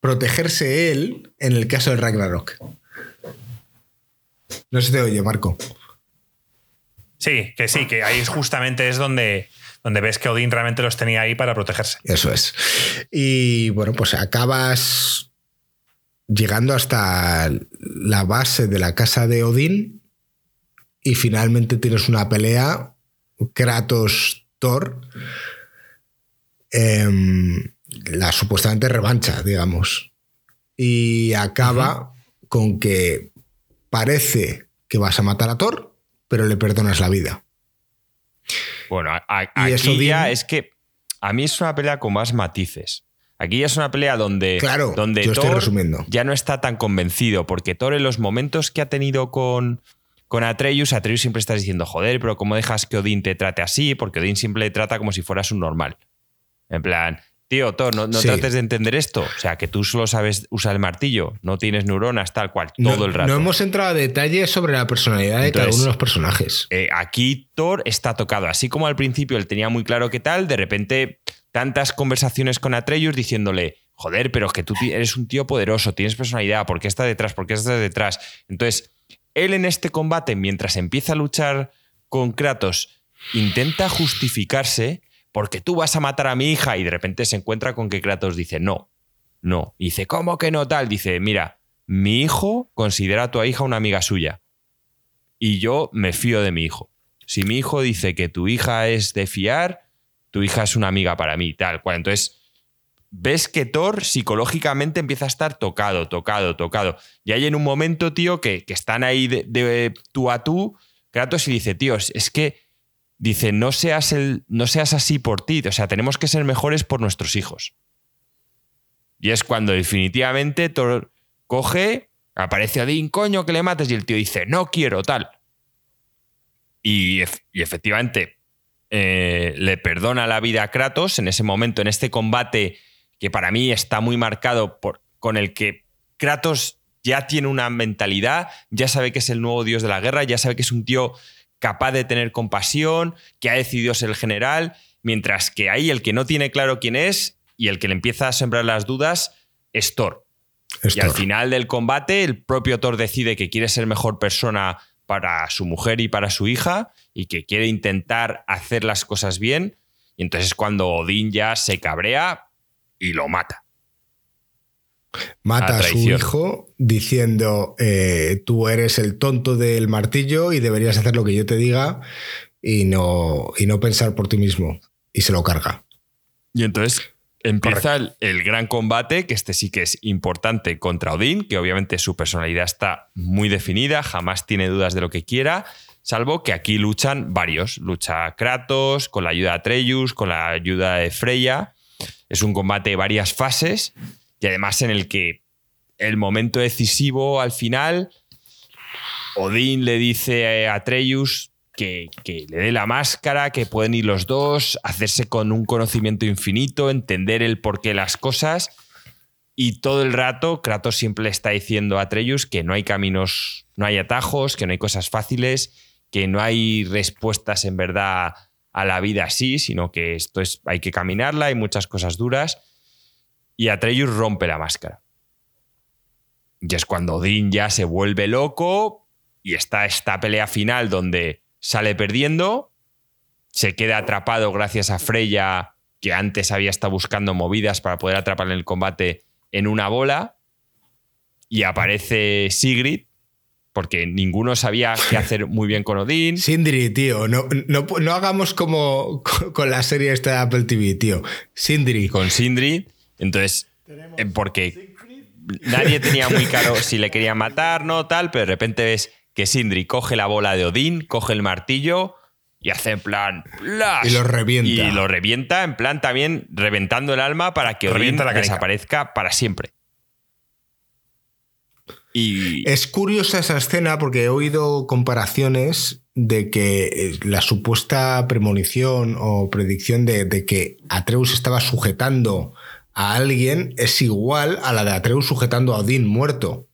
S2: protegerse él en el caso del Ragnarok? No se te oye, Marco.
S4: Sí, que sí, que ahí justamente es donde, donde ves que Odín realmente los tenía ahí para protegerse.
S2: Eso es. Y bueno, pues acabas llegando hasta la base de la casa de Odín y finalmente tienes una pelea Kratos-Thor. em, la supuestamente revancha, digamos. Y acaba con que parece que vas a matar a Thor, pero le perdonas la vida.
S1: bueno, a- a-
S2: Y eso
S1: aquí ya es que a mí es una pelea con más matices. Aquí ya es una pelea donde,
S2: Claro,
S1: donde
S2: yo estoy
S1: Thor
S2: resumiendo.
S1: ya no está tan convencido, porque Thor en los momentos que ha tenido con, con Atreus, Atreus siempre está diciendo, joder, pero ¿cómo dejas que Odín te trate así? Porque Odín siempre le trata como si fueras un normal. En plan, tío, Thor, no, no
S2: Sí.
S1: trates de entender esto. O sea, que tú solo sabes usar el martillo, no tienes neuronas, tal cual,
S2: No-
S1: todo el rato.
S2: No hemos entrado a detalles sobre la personalidad de cada uno de los personajes.
S1: Eh, aquí Thor está tocado. Así como al principio él tenía muy claro qué tal, de repente tantas conversaciones con Atreus diciéndole, joder, pero es que tú eres un tío poderoso, tienes personalidad, ¿por qué está detrás? ¿Por qué estás detrás? Entonces, él en este combate, mientras empieza a luchar con Kratos, intenta justificarse porque tú vas a matar a mi hija y de repente se encuentra con que Kratos dice, no, no. Y dice, ¿cómo que no tal? Dice, mira, mi hijo considera a tu hija una amiga suya y yo me fío de mi hijo. Si mi hijo dice que tu hija es de fiar, tu hija es una amiga para mí, tal cual. Entonces, ves que Thor psicológicamente empieza a estar tocado, tocado, tocado. Y hay en un momento, tío, que, que están ahí de, tú a tú, Kratos y dice, tío, es que, dice, no seas, el, no seas así por ti, o sea, tenemos que ser mejores por nuestros hijos. Y es cuando definitivamente coge, aparece Odín, coño, que le mates, y el tío dice, no quiero, tal. Y, y efectivamente eh, le perdona la vida a Kratos en ese momento, en este combate que para mí está muy marcado por, con el que Kratos ya tiene una mentalidad, ya sabe que es el nuevo dios de la guerra, ya sabe que es un tío capaz de tener compasión, que ha decidido ser el general, mientras que ahí el que no tiene claro quién es y el que le empieza a sembrar las dudas es Thor.
S2: Es
S1: y al final del combate, el propio Thor decide que quiere ser mejor persona para su mujer y para su hija y que quiere intentar hacer las cosas bien. Y entonces es cuando Odín ya se cabrea y lo mata.
S2: Mata
S1: A
S2: a, su hijo diciendo, eh, tú eres el tonto del martillo y deberías hacer lo que yo te diga y no, y no pensar por ti mismo. Y se lo carga.
S1: Y entonces empieza el, el gran combate, que este sí que es importante contra Odín, que obviamente su personalidad está muy definida, jamás tiene dudas de lo que quiera, salvo que aquí luchan varios. Lucha Kratos, con la ayuda de Atreus, con la ayuda de Freya. Es un combate de varias fases y además en el que el momento decisivo al final, Odín le dice a Atreus que, que le dé la máscara, que pueden ir los dos, hacerse con un conocimiento infinito, entender el porqué de las cosas. Y todo el rato Kratos siempre está diciendo a Atreus que no hay caminos, no hay atajos, que no hay cosas fáciles, que no hay respuestas en verdad a la vida así, sino que esto es, hay que caminarla, hay muchas cosas duras. Y Atreus rompe la máscara. Y es cuando Odín ya se vuelve loco y está esta pelea final donde sale perdiendo, se queda atrapado gracias a Freya, que antes había estado buscando movidas para poder atraparle en el combate en una bola, y aparece Sigrid, porque ninguno sabía qué hacer muy bien con Odín.
S2: Sindri, tío, no, no, no hagamos como con con la serie esta de Apple TV, tío. Sindri.
S1: con Sindri. Entonces, eh, porque nadie tenía muy claro si le querían matar, no, tal, pero de repente ves que Sindri coge la bola de Odín, coge el martillo y hace en plan.
S2: Y lo revienta.
S1: Y lo revienta, en plan también reventando el alma para que Odín
S4: Revienta la
S1: desaparezca para siempre. Y.
S2: Es curiosa esa escena porque he oído comparaciones de que eh, la supuesta premonición o predicción de, de que Atreus estaba sujetando a alguien es igual a la de Atreus sujetando a Odín muerto.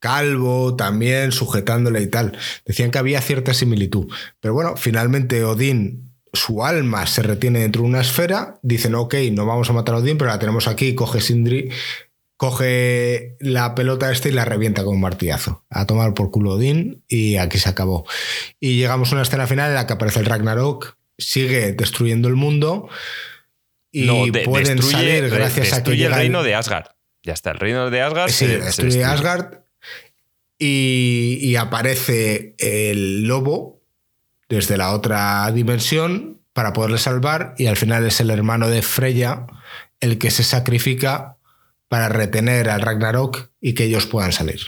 S2: Calvo también sujetándole y tal. Decían que había cierta similitud. Pero bueno, finalmente Odín, su alma se retiene dentro de una esfera. Dicen, ok, no vamos a matar a Odín, pero la tenemos aquí. Coge Sindri, coge la pelota esta y la revienta con un martillazo. A tomar por culo Odín y aquí se acabó. Y llegamos a una escena final en la que aparece el Ragnarok, sigue destruyendo el mundo y
S1: no, de-
S2: pueden
S1: destruye,
S2: salir gracias a que
S1: destruye el
S2: llega
S1: reino de Asgard. Ya está, el reino de Asgard
S2: Sí,
S1: se- se
S2: destruye
S1: destruye.
S2: Asgard y, y aparece el lobo desde la otra dimensión para poderle salvar y al final es el hermano de Freya el que se sacrifica para retener al Ragnarok y que ellos puedan salir.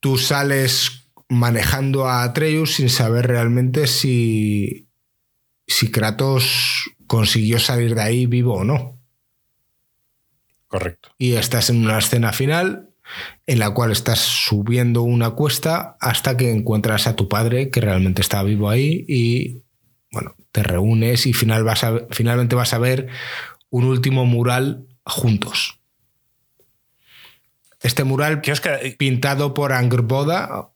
S2: Tú sales manejando a Atreus sin saber realmente si, si Kratos consiguió salir de ahí vivo o no
S4: Correcto.
S2: y estás en una escena final en la cual estás subiendo una cuesta hasta que encuentras a tu padre que realmente está vivo ahí y bueno, te reúnes y final vas a- finalmente vas a ver un último mural juntos. Este mural
S4: ¿Qué os queda-
S2: pintado por Angerboda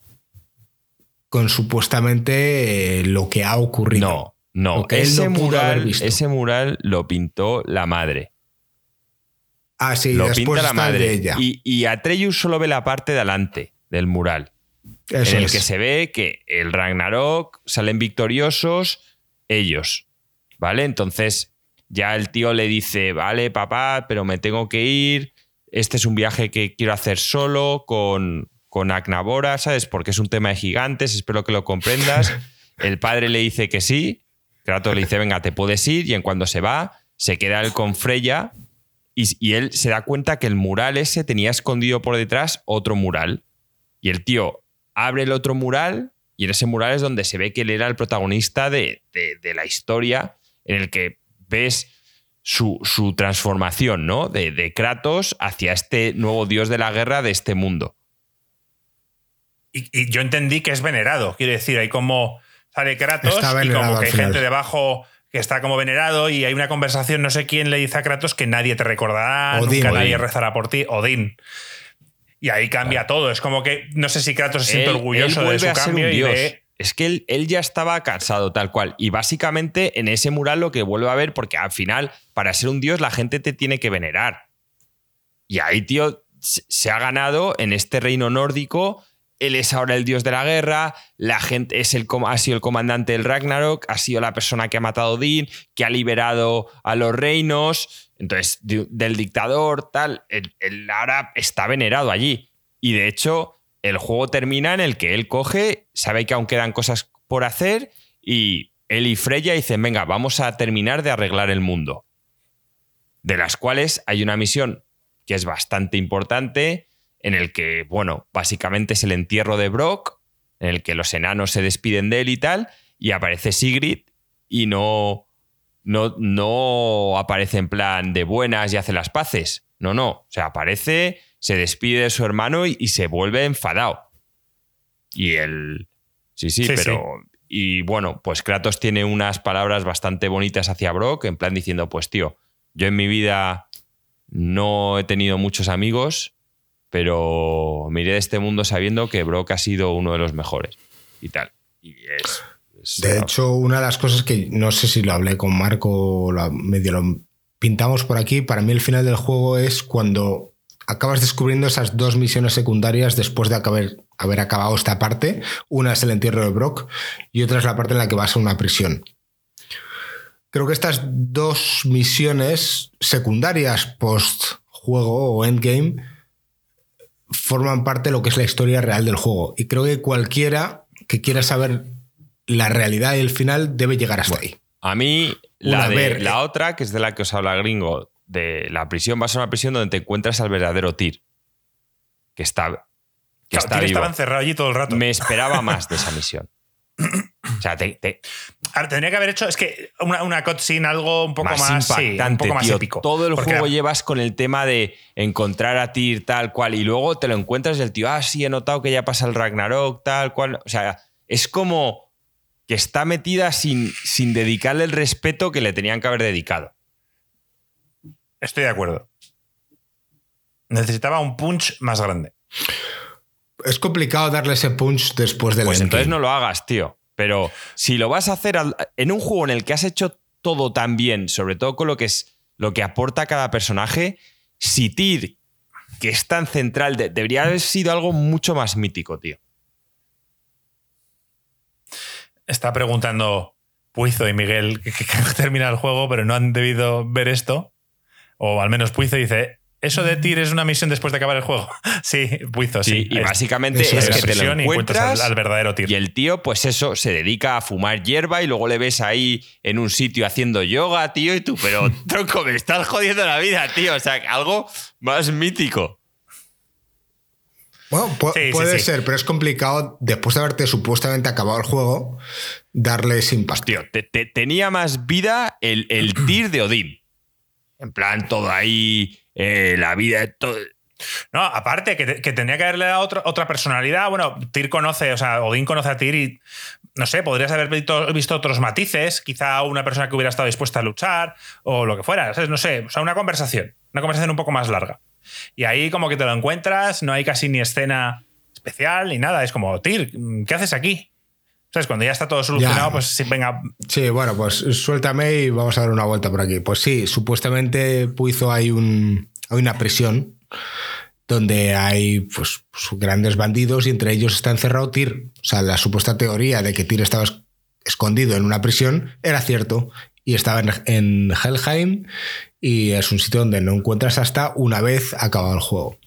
S2: con supuestamente eh, lo que ha ocurrido.
S1: No, no. Ese
S2: no
S1: mural, ese mural lo pintó la madre.
S2: Ah, sí,
S1: lo
S2: después
S1: pinta la
S2: está el de
S1: madre.
S2: ella.
S1: Y, y Atreus solo ve la parte de adelante del mural.
S2: Eso
S1: en el
S2: es.
S1: que se ve que el Ragnarok salen victoriosos ellos. ¿Vale? Entonces ya el tío le dice, vale, papá, pero me tengo que ir. Este es un viaje que quiero hacer solo con, con Aknabora, ¿sabes? Porque es un tema de gigantes, espero que lo comprendas. El padre le dice que sí. Kratos le dice, venga, te puedes ir. Y en cuando se va, se queda él con Freya. Y, él se da cuenta que el mural ese tenía escondido por detrás otro mural. Y el tío abre el otro mural y en ese mural es donde se ve que él era el protagonista de, de- la historia en el que ves su, su transformación, ¿no? De, Kratos hacia este nuevo dios de la guerra de este mundo.
S4: Y, y yo entendí que es venerado. Quiere decir, hay como sale Kratos y como que hay gente debajo que está como venerado y hay una conversación, no sé quién le dice a Kratos que nadie te recordará,
S2: Odín,
S4: nunca nadie rezará por ti, Odín. Y ahí cambia todo. Es como que no sé si Kratos se siente
S1: Él-
S4: orgulloso
S1: él
S4: de su
S1: a ser un
S4: cambio y
S1: dios.
S4: de.
S1: Es que él, él ya estaba cansado, tal cual. Y básicamente en ese mural lo que vuelve a ver, porque al final, para ser un dios, la gente te tiene que venerar. Y ahí, tío, se ha ganado en este reino nórdico. Él es ahora el dios de la guerra. La gente es el, ha sido el comandante del Ragnarok. Ha sido la persona que ha matado a Odín, que ha liberado a los reinos. Entonces, de- del dictador, tal. Él, él ahora está venerado allí. Y de hecho, el juego termina en el que él coge, sabe que aún quedan cosas por hacer. Y él y Freya dicen: Venga, vamos a terminar de arreglar el mundo. De las cuales hay una misión que es bastante importante, en el que, bueno, básicamente es el entierro de Brock, en el que los enanos se despiden de él y tal, y aparece Sigrid y no, no, no aparece en plan de buenas y hace las paces. No, no. O sea, aparece, se despide de su hermano y, y se vuelve enfadado. Y él. Sí, sí,
S4: Sí,
S1: pero. Y bueno, pues Kratos tiene unas palabras bastante bonitas hacia Brock, en plan diciendo: Pues tío, yo en mi vida no he tenido muchos amigos, pero miré de este mundo sabiendo que Brock ha sido uno de los mejores. Y tal. Y es. es-
S2: De hecho, una de las cosas que no sé si lo hablé con Marco, o medio lo pintamos por aquí, para mí el final del juego es cuando acabas descubriendo esas dos misiones secundarias después de acabar, haber acabado esta parte. Una es el entierro de Brock y otra es la parte en la que vas a una prisión. Creo que estas dos misiones secundarias post juego o endgame forman parte de lo que es la historia real del juego. Y creo que cualquiera que quiera saber la realidad y el final debe llegar hasta ahí.
S1: A mí, la, de-
S2: ver,
S1: la
S2: eh.
S1: otra, que es de la que os habla Gringo, de la prisión, va a ser una prisión donde te encuentras al verdadero Tyr. Que está, que
S4: Claro,
S1: está vivo.
S4: estaba encerrado allí todo el rato.
S1: Me esperaba más de esa misión. O sea, te- te-
S4: Ahora, tendría que haber hecho, es que una, una cutscene, algo un poco
S1: más,
S4: más, sí,
S1: impactante,
S4: un poco más
S1: tío.
S4: épico.
S1: Todo el juego llevas con el tema de encontrar a Tyr tal cual y luego te lo encuentras y el tío, ah, sí, he notado que ya pasa el Ragnarok tal cual. O sea, es como que está metida sin, sin dedicarle el respeto que le tenían que haber dedicado.
S4: Estoy de acuerdo. Necesitaba un punch más grande.
S2: Es complicado darle ese punch después del
S1: Pues
S2: endgame.
S1: entonces no lo hagas, tío. Pero si lo vas a hacer en un juego en el que has hecho todo tan bien, sobre todo con lo que es lo que aporta cada personaje, si que es tan central, de- debería haber sido algo mucho más mítico, tío.
S4: Está preguntando Puizo y Miguel que, que, que termina el juego, pero no han debido ver esto. O al menos Puizo dice: ¿Eso de Tyr es una misión después de acabar el juego? sí, Puizo, sí.
S1: Sí, y
S4: Es-
S1: básicamente es
S2: es.
S1: que te lo
S4: encuentras al, al verdadero Tyr.
S1: y el tío, pues eso, se dedica a fumar hierba y luego le ves ahí en un sitio haciendo yoga, tío, y tú, pero tronco, me estás jodiendo la vida, tío. O sea, algo más mítico.
S2: Bueno, pu-
S4: Sí, sí,
S2: puede
S4: sí.
S2: ser, pero es complicado después de haberte supuestamente acabado el juego darle.
S1: Tío, te- te- tenía más vida el, el tir de Odín. En plan, todo ahí, eh, la vida, todo.
S4: No, aparte, que, que tendría que haberle dado otra, otra personalidad. Bueno, Tyr conoce, o sea, Odín conoce a Tyr y, no sé, podrías haber visto, otros matices. Quizá una persona que hubiera estado dispuesta a luchar o lo que fuera. No sé, o sea, una conversación. Una conversación un poco más larga. Y ahí como que te lo encuentras, no hay casi ni escena especial ni nada. Es como, Tyr, ¿qué haces aquí? ¿Sabes? Cuando ya está todo solucionado,
S2: Ya.
S4: pues sí, venga,
S2: Sí, bueno, pues suéltame y vamos a dar una vuelta por aquí. Pues sí, supuestamente Puizo hay, un, hay una prisión donde hay pues, pues, grandes bandidos y entre ellos está encerrado Tyr. O sea, la supuesta teoría de que Tyr estaba es- escondido en una prisión era cierto y estaba en, en Helheim y es un sitio donde no encuentras hasta una vez acabado el juego.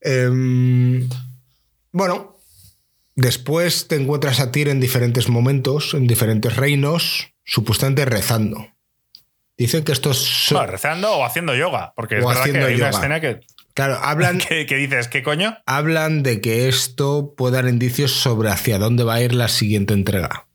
S2: Em, bueno, después te encuentras a Tyr en diferentes momentos, en diferentes reinos, supuestamente rezando. Dicen que estos son-
S4: bueno, rezando o haciendo yoga. Porque es
S2: O
S4: verdad que hay una
S2: yoga.
S4: escena que,
S2: Claro, hablan,
S4: que, que dices, ¿qué coño?
S2: hablan de que esto puede dar indicios sobre hacia dónde va a ir la siguiente entrega.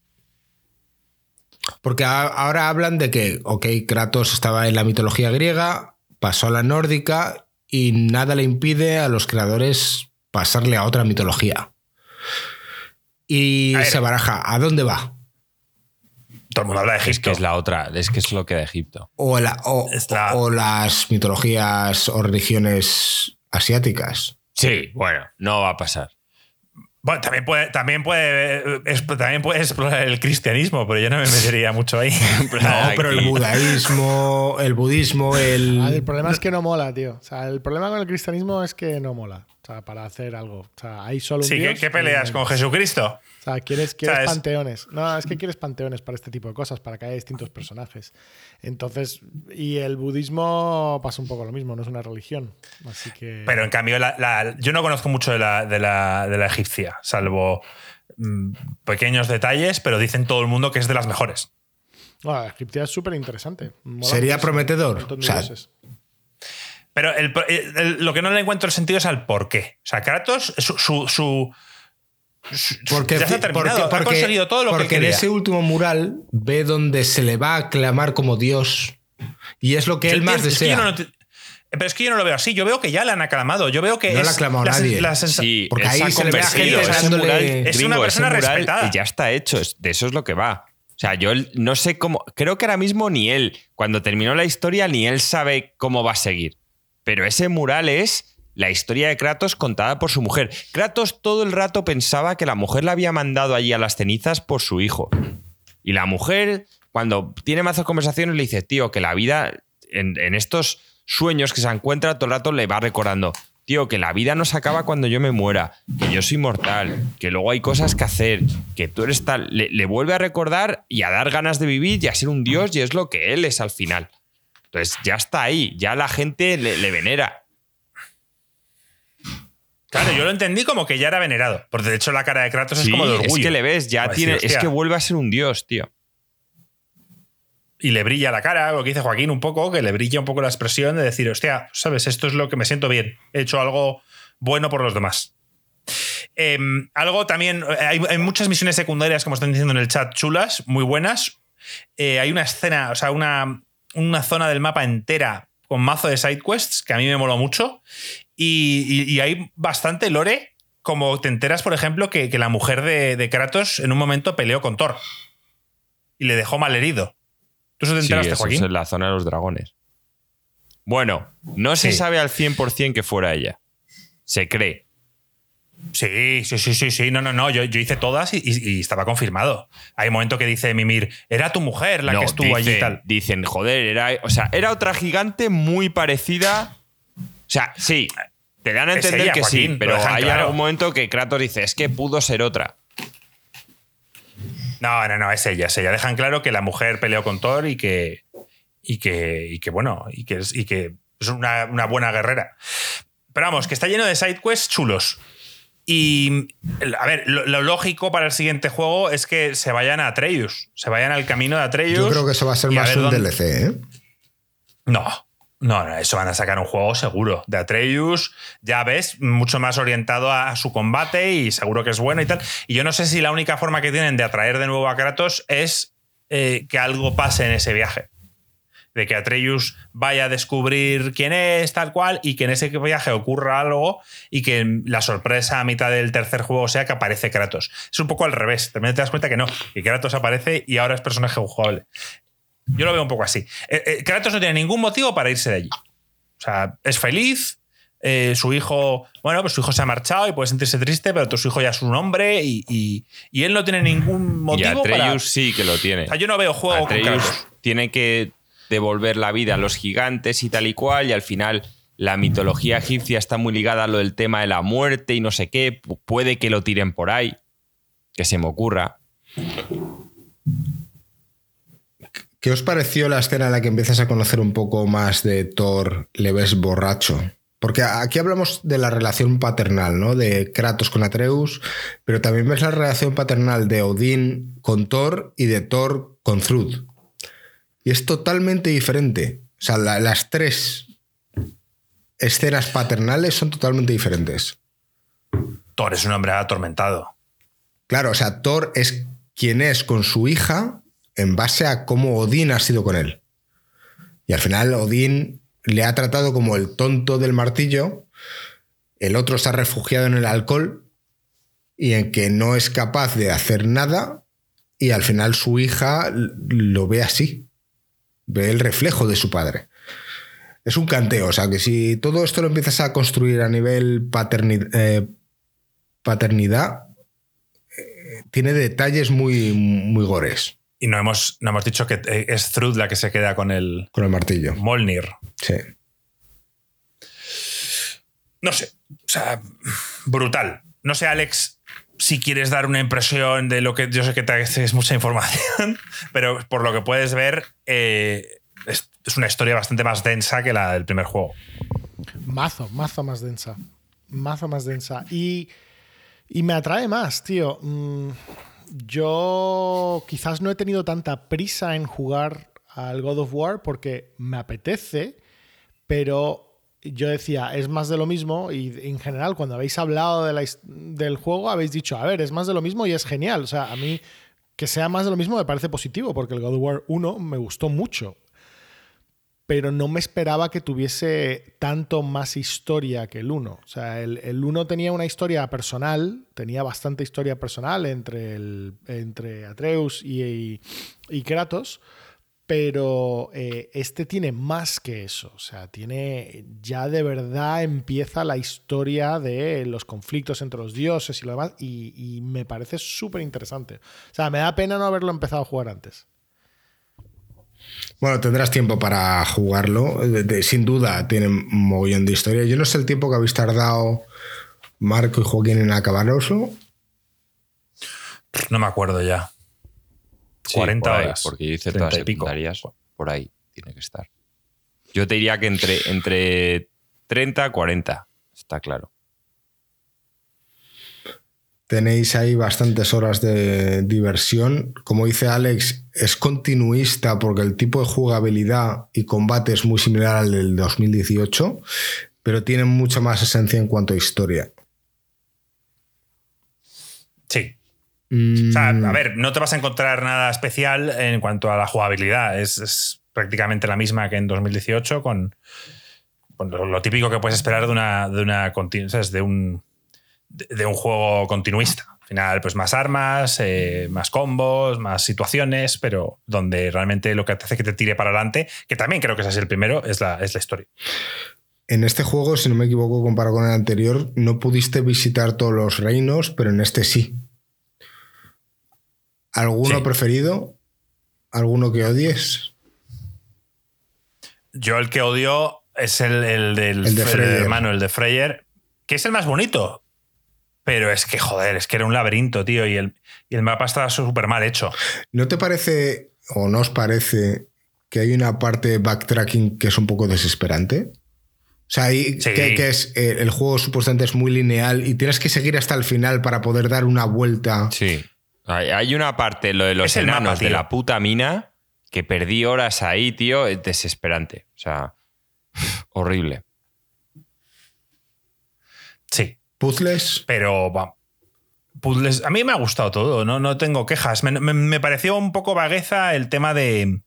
S2: Porque a- ahora hablan de que, ok, Kratos estaba en la mitología griega, pasó a la nórdica y nada le impide a los creadores pasarle a otra mitología. Y
S4: A
S2: se baraja, ¿a dónde va?
S4: Todo el mundo habla de
S1: Es que
S4: Egipto.
S1: es la otra, es que es lo que de Egipto.
S2: O, la- o-
S4: Es la-
S2: o las mitologías o religiones asiáticas.
S1: Sí, bueno, no va a pasar.
S4: Bueno, también puede, también puede, es- también puede explorar el cristianismo, pero yo no me metería mucho ahí.
S2: No, pero el budaísmo, el budismo,
S3: Ah, el
S2: el.
S3: problema es que no mola, tío. O sea, el problema con el cristianismo es que no mola. Sea, para hacer algo. O sea, hay solo un
S4: Sí, ¿qué,
S3: Dios
S4: qué peleas
S3: y-
S4: con Jesucristo?
S3: O sea, quieres, quieres
S4: O sea, es-
S3: panteones. No, es que quieres panteones para este tipo de cosas, para que haya distintos personajes. Entonces, y el budismo pasa un poco lo mismo, no es una religión. Así que.
S4: Pero en cambio, la- la- yo no conozco mucho de la, de la, de la egipcia, salvo mm, pequeños detalles, pero dicen todo el mundo que es de las mejores.
S3: Bueno, la egipcia es súper interesante.
S2: ¿Sería prometedor? O sea.
S4: Pero el- el- lo que no le encuentro el sentido es al por qué. O sea, Kratos, su. su,
S2: Porque,
S4: ya está terminado, ha conseguido todo lo que
S2: porque en
S4: quería.
S2: ese último mural ve donde se le va a aclamar como Dios. Y es lo que
S4: Yo
S2: él más
S4: que
S2: desea.
S4: no pero es que yo no lo veo así. Yo veo que ya le han aclamado. Yo veo que.
S2: No
S4: es
S2: le ha aclamado
S4: la
S2: nadie.
S4: la
S1: Sí,
S2: Porque ahí
S1: ha
S2: se le ve a
S1: convertido,
S2: gente
S1: ese
S2: dándole-
S1: mural,
S2: Es
S4: una
S1: gringo,
S4: persona respetada.
S1: Ya está hecho, de eso es lo que va. O sea, yo no sé cómo. Creo que ahora mismo ni él, cuando terminó la historia, ni él sabe cómo va a seguir. Pero ese mural es la historia de Kratos contada por su mujer. Kratos todo el rato pensaba que la mujer la había mandado allí a las cenizas por su hijo. Y la mujer, cuando tiene mazos conversaciones, le dice, tío, que la vida, en, estos sueños que se encuentra todo el rato, le va recordando, tío, que la vida no se acaba cuando yo me muera, que yo soy mortal, que luego hay cosas que hacer, que tú eres tal. Le, le vuelve a recordar y a dar ganas de vivir y a ser un dios, y es lo que él es al final. Entonces ya está ahí, ya la gente le, le venera.
S4: Claro, yo lo entendí como que ya era venerado. Porque de hecho la cara de Kratos
S1: Sí,
S4: es como de orgullo.
S1: es que le ves, ya tiene, es que vuelve a ser un dios, tío.
S4: Y le brilla la cara, lo que dice Joaquín un poco, que le brilla un poco la expresión de decir, hostia, sabes, esto es lo que me siento bien. He hecho algo bueno por los demás. Em, algo también, hay, hay muchas misiones secundarias, como están diciendo en el chat, chulas, muy buenas. Eh, hay una escena, o sea, una, una zona del mapa entera con mazo de sidequests que a mí me moló mucho. Y, y- y hay bastante lore, como te enteras, por ejemplo, que, que la mujer de, de Kratos en un momento peleó con Thor y le dejó mal herido. ¿Tú eso te
S1: Sí,
S4: enteraste,
S1: eso
S4: Joaquín?
S1: es en la zona de los dragones. Bueno, no se
S4: Sí.
S1: sabe al 100% que fuera ella. Se cree.
S4: Sí, sí, sí, sí, sí. No, no, no. Yo, yo hice todas y, y- estaba confirmado. Hay un momento que dice Mimir, era tu mujer la
S1: No,
S4: que estuvo allí y
S1: dicen,
S4: tal.
S1: Dicen, joder, era, o sea, era otra gigante muy parecida. O sea, sí, te dan a entender
S4: ella,
S1: que sí,
S4: Joaquín,
S1: pero hay
S4: claro.
S1: algún momento que Kratos dice, es que pudo ser otra.
S4: No, no, no, es ella, es ella. Dejan claro que la mujer peleó con Thor y que. Y que, y que bueno, y que es, y que es una, una buena guerrera. Pero vamos, que está lleno de sidequests chulos. Y, a ver, lo, lo lógico para el siguiente juego es que se vayan a Atreus. Se vayan al camino de Atreus.
S2: Yo creo que eso va a ser más un
S4: dónde-
S2: DLC, ¿eh?
S4: No, no, no, eso van a sacar un juego seguro. De Atreus, ya ves, mucho más orientado a, a su combate y seguro que es bueno y tal. Y yo no sé si la única forma que tienen de atraer de nuevo a Kratos es eh, que algo pase en ese viaje. De que Atreus vaya a descubrir quién es, tal cual, y que en ese viaje ocurra algo y que la sorpresa a mitad del tercer juego sea que aparece Kratos. Es un poco al revés. También te das cuenta que no, que Kratos aparece y ahora es personaje jugable. Yo lo veo un poco así. Eh, eh, Kratos no tiene ningún motivo para irse de allí. O sea, es feliz. eh, su hijo, bueno, pues su hijo se ha marchado y puede sentirse triste, pero su hijo ya es un hombre y, y- y él no tiene ningún
S1: Y
S4: motivo
S1: Atreus
S4: para.
S1: sí que lo tiene.
S4: O sea, yo no veo juego con
S1: Atreus
S4: Kratos.
S1: tiene que devolver la vida a los gigantes y tal y cual, y al final la mitología egipcia está muy ligada a lo del tema de la muerte y no sé qué. Pu- Puede que lo tiren por ahí, que se me ocurra.
S2: ¿Qué os pareció la escena en la que empiezas a conocer un poco más de Thor, le ves borracho? Porque aquí hablamos de la relación paternal, ¿no? De Kratos con Atreus, pero también ves la relación paternal de Odín con Thor y de Thor con Thrud. Y es totalmente diferente. O sea, la- las tres escenas paternales son totalmente diferentes.
S4: Thor es un hombre atormentado.
S2: Claro, o sea, Thor es quien es con su hija en base a cómo Odín ha sido con él. Y al final Odín le ha tratado como el tonto del martillo, el otro está refugiado en el alcohol y en que no es capaz de hacer nada y al final su hija lo ve así, ve el reflejo de su padre. Es un canteo, o sea que si todo esto lo empiezas a construir a nivel eh, paternidad, eh, tiene detalles muy, muy gores.
S4: Y no hemos, no hemos dicho que es Thrud la que se queda con el,
S2: con el martillo.
S4: Molnir.
S2: Sí.
S4: No sé. O sea, brutal. No sé, Alex, si quieres dar una impresión de lo que yo sé que te es mucha información, pero por lo que puedes ver, eh, es, una historia bastante más densa que la del primer juego.
S3: Mazo, mazo más densa. Mazo más densa. Y, y me atrae más, tío. Mm, yo quizás no he tenido tanta prisa en jugar al God of War porque me apetece, pero yo decía, es más de lo mismo y en general cuando habéis hablado del juego habéis dicho, a ver, es más de lo mismo y es genial. O sea, a mí que sea más de lo mismo me parece positivo porque el God of War 1 me gustó mucho. Pero no me esperaba que tuviese tanto más historia que el 1. O sea, el, 1 tenía una historia personal, tenía bastante historia personal entre, el, entre Atreus y, y Kratos pero eh, este tiene más que eso, o sea, tiene, ya de verdad empieza la historia de los conflictos entre los dioses y lo demás, y, me parece súper interesante. O sea, me da pena no haberlo empezado a jugar antes.
S2: Bueno, tendrás tiempo para jugarlo, sin duda tiene un mogollón de historia. Yo no sé el tiempo que habéis tardado Marco y Joaquín en acabarlo.
S4: No me acuerdo ya. 40 horas.
S1: porque yo hice todas las secundarias, por ahí tiene que estar. Yo te diría que entre, entre 30 y 40, está claro.
S2: Tenéis ahí bastantes horas de diversión. Como dice Alex, es continuista porque el tipo de jugabilidad y combate es muy similar al del 2018, pero tiene mucha más esencia en cuanto a historia.
S4: Sí, o sea, a mm. ver, no te vas a encontrar nada especial en cuanto a la jugabilidad. Es, prácticamente la misma que en 2018, con, lo, típico que puedes esperar de una, de una de un, de, un juego continuista. Al final, pues más armas, eh, más combos, más situaciones, pero donde realmente lo que te hace que te tire para adelante, que también creo que ese es el primero, es la, es la historia.
S2: En este juego, si no me equivoco, comparado con el anterior, no pudiste visitar todos los reinos, pero en este sí. ¿Alguno preferido? ¿Alguno que odies?
S4: Yo el que odio es el, del el de hermano, el de Freyer, que es el más bonito. Pero es que, joder, es que era un laberinto, tío, y el, y el mapa estaba súper mal hecho.
S2: ¿No te parece, o no os parece, que hay una parte de backtracking que es un poco desesperante? O sea, que, es, eh, el juego supuestamente es muy lineal y tienes que seguir hasta el final para poder dar una vuelta.
S1: Sí. Hay una parte, lo de los enanos de la puta mina, que perdí horas ahí, tío, es desesperante. O sea, horrible.
S4: Sí.
S2: Puzzles.
S4: Pero va. Puzzles. A mí me ha gustado todo, no, no tengo quejas. Me, pareció un poco vagueza el tema de.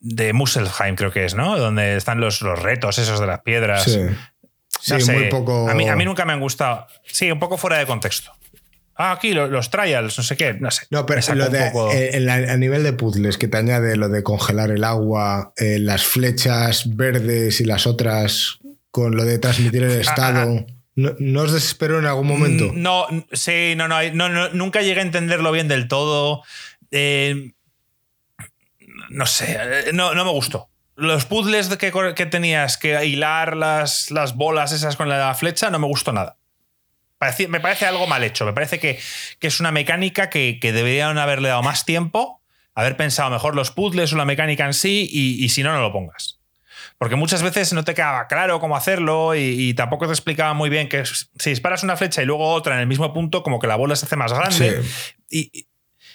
S4: de Musselheim, creo que es, ¿no? Donde están los, los retos esos de las piedras.
S2: Sí. muy poco.
S4: A mí, a mí nunca me han gustado. Sí, un poco fuera de contexto. Ah, aquí los, trials, no sé qué, no sé.
S2: No, pero eh, a nivel de puzzles, que te añade lo de congelar el agua, eh, las flechas verdes y las otras con lo de transmitir el ah, estado. Ah, ah. ¿No, os desesperó en algún momento?
S4: Mm, no, sí, no, no, nunca llegué a entenderlo bien del todo. Eh, no sé, no, no me gustó. Los puzzles que, que tenías que hilar las, las bolas esas con la flecha no me gustó nada me parece algo mal hecho. Me parece que, es una mecánica que, deberían haberle dado más tiempo, haber pensado mejor los puzzles o la mecánica en sí, y, si no, no lo pongas. Porque muchas veces no te quedaba claro cómo hacerlo y, tampoco te explicaba muy bien que si disparas una flecha y luego otra en el mismo punto, como que la bola se hace más grande. Y,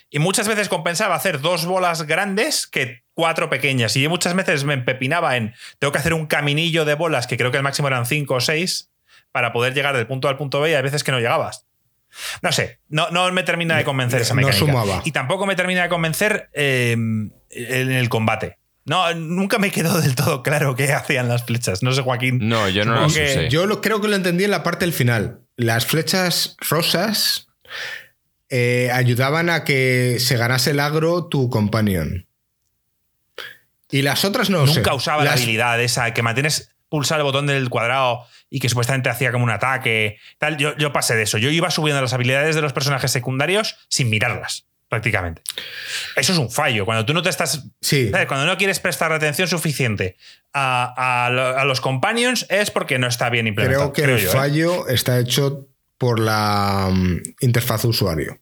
S4: y, muchas veces compensaba hacer dos bolas grandes que cuatro pequeñas. Y muchas veces me empepinaba en tengo que hacer un caminillo de bolas, que creo que el máximo eran cinco o seis, para poder llegar del punto A al punto B y hay veces que no llegabas. No sé, no, no me termina de convencer esa mecánica. Y tampoco me termina de convencer em, en el combate. No, nunca me quedó del todo claro qué hacían las flechas. No sé, Joaquín.
S1: No, yo no lo sé.
S2: Yo creo que lo entendí en la parte del final. Las flechas rosas eh, ayudaban a que se ganase el agro tu companion. Y las otras no
S4: Nunca
S2: sé.
S4: usaba la
S2: Las-
S4: habilidad esa que mantienes pulsar el botón del cuadrado y que supuestamente hacía como un ataque. Tal. Yo, yo pasé de eso. Yo iba subiendo las habilidades de los personajes secundarios sin mirarlas, prácticamente. Eso es un fallo. Cuando tú no te estás.
S2: Sí,
S4: ¿sabes? Cuando no quieres prestar atención suficiente a, a lo- a los companions es porque no está bien implementado.
S2: creo que el
S4: yo, ¿eh?
S2: fallo está hecho por la mm, interfaz usuario.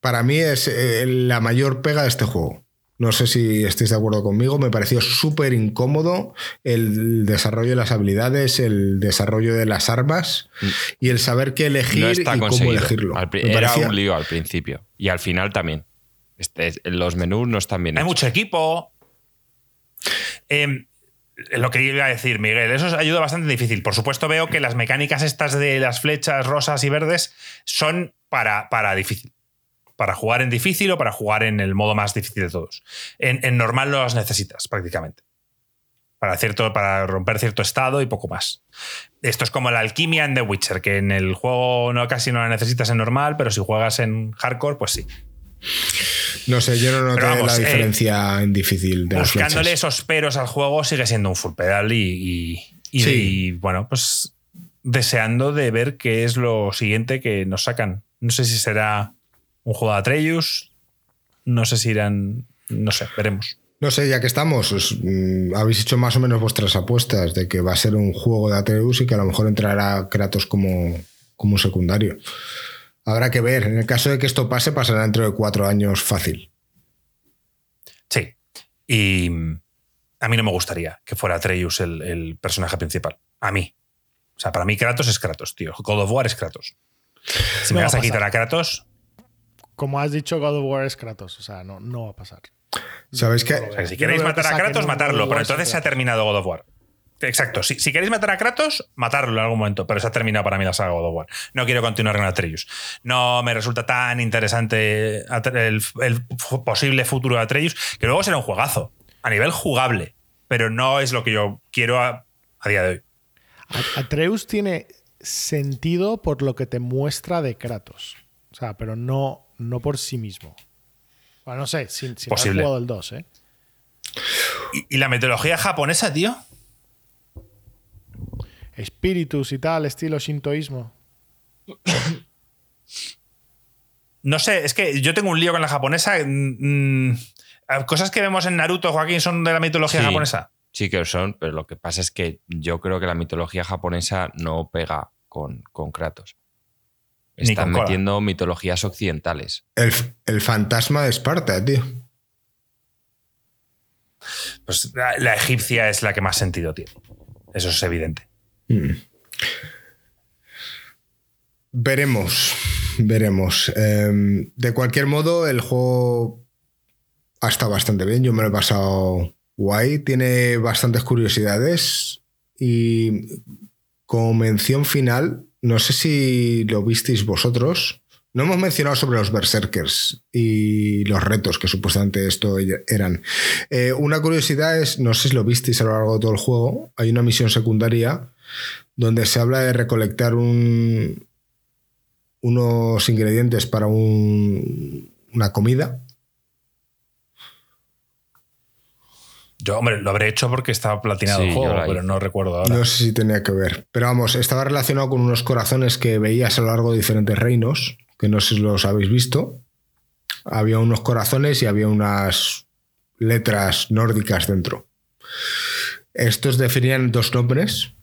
S2: Para mí es eh, la mayor pega de este juego. No sé si estáis de acuerdo conmigo, me pareció súper incómodo el desarrollo de las habilidades, el desarrollo de las armas y el saber qué elegir
S1: no está
S2: y cómo elegirlo.
S1: Al Era
S2: parecía-
S1: un lío al principio. Y al final también. Este, los menús no están bien
S4: Hay
S1: hechos.
S4: mucho equipo. Eh, lo que iba a decir, Miguel, eso es ayuda bastante difícil. Por supuesto, veo que las mecánicas estas de las flechas rosas y verdes son para, para difícil. Para jugar en difícil o para jugar en el modo más difícil de todos. En, en normal no las necesitas, prácticamente. Para, cierto, para romper cierto estado y poco más. Esto es como la alquimia en The Witcher, que en el juego no, casi no la necesitas en normal, pero si juegas en hardcore, pues sí.
S2: No sé, yo no noté
S4: vamos,
S2: la
S4: eh,
S2: diferencia en difícil de
S4: buscándole esos peros al juego sigue siendo un full pedal y, y- y-
S2: Sí.
S4: y, bueno, pues deseando de ver qué es lo siguiente que nos sacan. No sé si será un juego de Atreus, no sé si irán, no sé, veremos.
S2: No sé, ya que estamos, os, mm, habéis hecho más o menos vuestras apuestas de que va a ser un juego de Atreus y que a lo mejor entrará Kratos como, como un secundario. Habrá que ver. En el caso de que esto pase, pasará dentro de cuatro años fácil.
S4: Sí. Y mm, a mí no me gustaría que fuera Atreus el, el personaje principal. A mí. O sea, para mí Kratos es Kratos, tío. God of War es Kratos. Si
S3: No
S4: me
S3: va
S4: vas
S3: a
S4: a quitar a Kratos,
S3: Como has dicho, God of War es Kratos. O sea, no, no va a pasar.
S2: ¿Sabéis que
S4: O sea, si queréis
S3: no
S4: matar a Kratos, matarlo. Pero entonces se ha terminado God of War. Exacto. Si, si queréis matar a Kratos, matarlo en algún momento. Pero se ha terminado para mí la saga God of War. No quiero continuar con Atreus. No me resulta tan interesante el, posible futuro de Atreus, que luego será un juegazo. A nivel jugable. Pero no es lo que yo quiero a, a día de hoy.
S3: Atreus tiene sentido por lo que te muestra de Kratos. O sea, pero no, no por sí mismo. Bueno, no sé, si, si no has
S4: Posible.
S3: jugado el 2, ¿eh?
S4: ¿Y, y la mitología japonesa, tío?
S3: Espíritus y tal, estilo shintoísmo.
S4: No sé, es que yo tengo un lío con la japonesa. mm, mm, cosas que vemos en Naruto, Joaquín, son de la mitología
S1: Sí.
S4: japonesa.
S1: Sí que lo son, pero lo que pasa es que yo creo que la mitología japonesa no pega con, con Kratos. Están metiendo mitologías occidentales.
S2: el, el fantasma de Esparta, tío.
S4: Pues la, la egipcia es la que más sentido tiene. Eso es evidente.
S2: Mm. Veremos, veremos. Em, de cualquier modo, el juego ha estado bastante bien. Yo me lo he pasado guay. Tiene bastantes curiosidades. Y como mención final, no sé si lo visteis vosotros. No hemos mencionado sobre los berserkers y los retos que supuestamente esto eran. Eh, una curiosidad es, no sé si lo visteis a lo largo de todo el juego, hay una misión secundaria donde se habla de recolectar un, unos ingredientes para un- una comida.
S4: Yo, hombre, lo habré hecho porque estaba platinado
S1: Sí,
S4: el juego, pero no recuerdo ahora.
S2: No sé si tenía que ver. Pero vamos, estaba relacionado con unos corazones que veías a lo largo de diferentes reinos, que no sé si los habéis visto. Había unos corazones y había unas letras nórdicas dentro. Estos definían dos nombres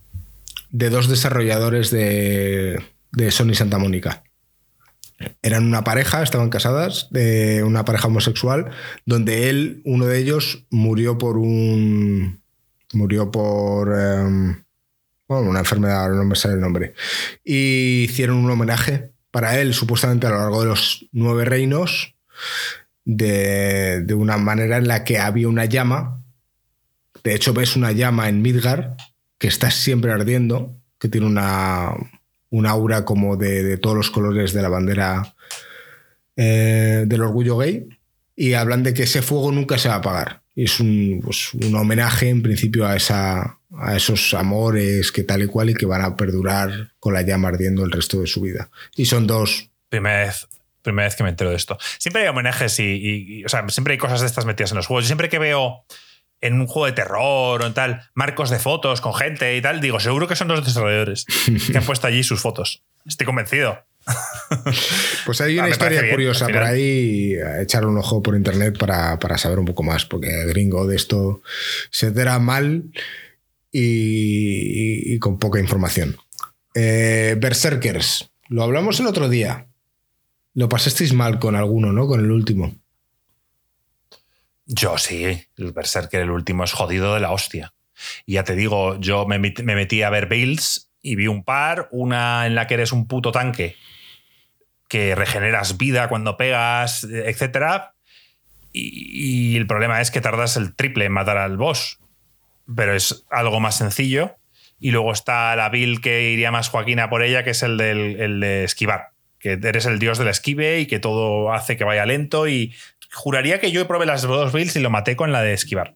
S2: de dos desarrolladores de, de Sony Santa Mónica. Eran una pareja, estaban casadas, de una pareja homosexual, donde él, uno de ellos, murió por un. murió por. em, bueno, una enfermedad, no me sale el nombre. Y hicieron un homenaje para él, supuestamente a lo largo de los nueve reinos, de, de una manera en la que había una llama. De hecho, ves una llama en Midgar que está siempre ardiendo, que tiene una, un aura como de, todos los colores de la bandera eh, del orgullo gay. Y hablan de que ese fuego nunca se va a apagar. Y es un, pues, un homenaje, en principio, a, esa, a esos amores que tal y cual y que van a perdurar con la llama ardiendo el resto de su vida. Y son dos
S4: Primera vez, Primera vez que me entero de esto. Siempre hay homenajes y, o sea, siempre hay cosas de estas metidas en los juegos. Yo siempre que veo en un juego de terror o en tal, marcos de fotos con gente y tal, digo, seguro que son los desarrolladores que han puesto allí sus fotos. Estoy convencido.
S2: Pues hay
S4: Ah,
S2: una historia
S4: bien,
S2: curiosa por ahí, echar un ojo por internet para, para saber un poco más, porque gringo de esto se entera mal y, y con poca información. Eh, Berserkers, lo hablamos el otro día. Lo pasasteis mal con alguno, ¿no? Con el último.
S4: Yo sí, el Berserker, el último, es jodido de la hostia. Y ya te digo, yo me, met- me metí a ver builds y vi un par, una en la que eres un puto tanque que regeneras vida cuando pegas, etc. Y, y el problema es que tardas el triple en matar al boss, pero es algo más sencillo. Y luego está la build que iría más Joaquina por ella, que es el, del, el de esquivar, que eres el dios del esquive y que todo hace que vaya lento y juraría que yo probé las dos builds y lo maté con la de esquivar,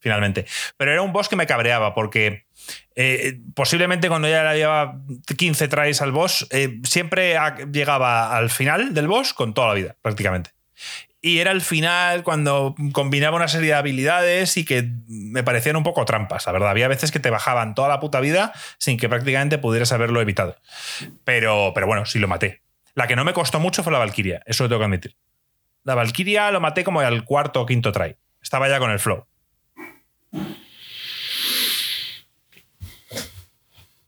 S4: finalmente. Pero era un boss que me cabreaba porque eh, posiblemente cuando ya llevaba 15 tries al boss, eh, siempre llegaba al final del boss con toda la vida, prácticamente. Y era el final cuando combinaba una serie de habilidades y que me parecían un poco trampas, la verdad. Había veces que te bajaban toda la puta vida sin que prácticamente pudieras haberlo evitado. Pero, pero bueno, sí lo maté. La que no me costó mucho fue la Valkyria, eso lo tengo que admitir. La Valkyria lo maté como al cuarto o quinto try. Estaba ya con el flow.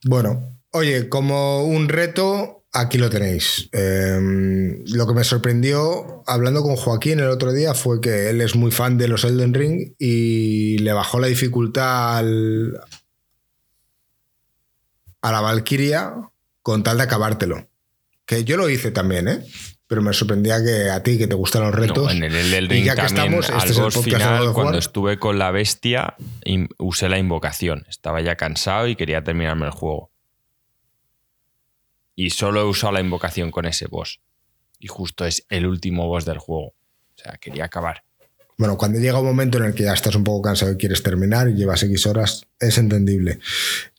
S2: Bueno, oye, como un reto, aquí lo tenéis. Eh, lo que me sorprendió hablando con Joaquín el otro día fue que él es muy fan de los Elden Ring y le bajó la dificultad al, a la Valkyria con tal de acabártelo. Que yo lo hice también, ¿eh? Pero me sorprendía que a ti, que te gustan los retos.
S1: No, en el
S2: y
S1: Ring
S2: ya que estamos,
S1: al
S2: este es el podcast
S1: final, cuando estuve con la bestia, usé la invocación. Estaba ya cansado y quería terminarme el juego. Y solo he usado la invocación con ese boss. Y justo es el último boss del juego. O sea, quería acabar.
S2: Bueno, cuando llega un momento en el que ya estás un poco cansado y quieres terminar y llevas X horas, es entendible.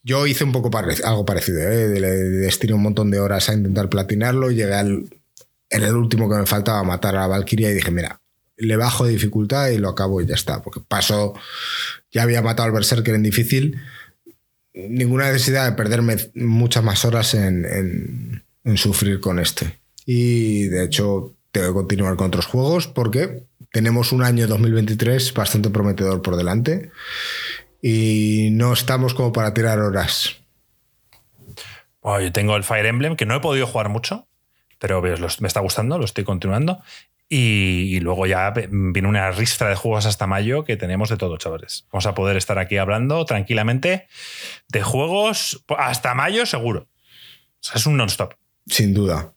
S2: Yo hice un poco parec- algo parecido, ¿eh? Destiné un montón de horas a intentar platinarlo, llegué al, en el último que me faltaba matar a la Valkyria y dije, mira, le bajo de dificultad y lo acabo y ya está. Porque paso, ya había matado al Berserker en difícil, ninguna necesidad de perderme muchas más horas en, en- en sufrir con este. Y de hecho, tengo que continuar con otros juegos porque tenemos un año 2023 bastante prometedor por delante y no estamos como para tirar horas.
S4: Bueno, yo tengo el Fire Emblem, que no he podido jugar mucho, pero me está gustando, lo estoy continuando. Y, y luego ya viene una ristra de juegos hasta mayo que tenemos de todo, chavales. Vamos a poder estar aquí hablando tranquilamente de juegos hasta mayo seguro. O sea, es un non-stop.
S2: Sin duda.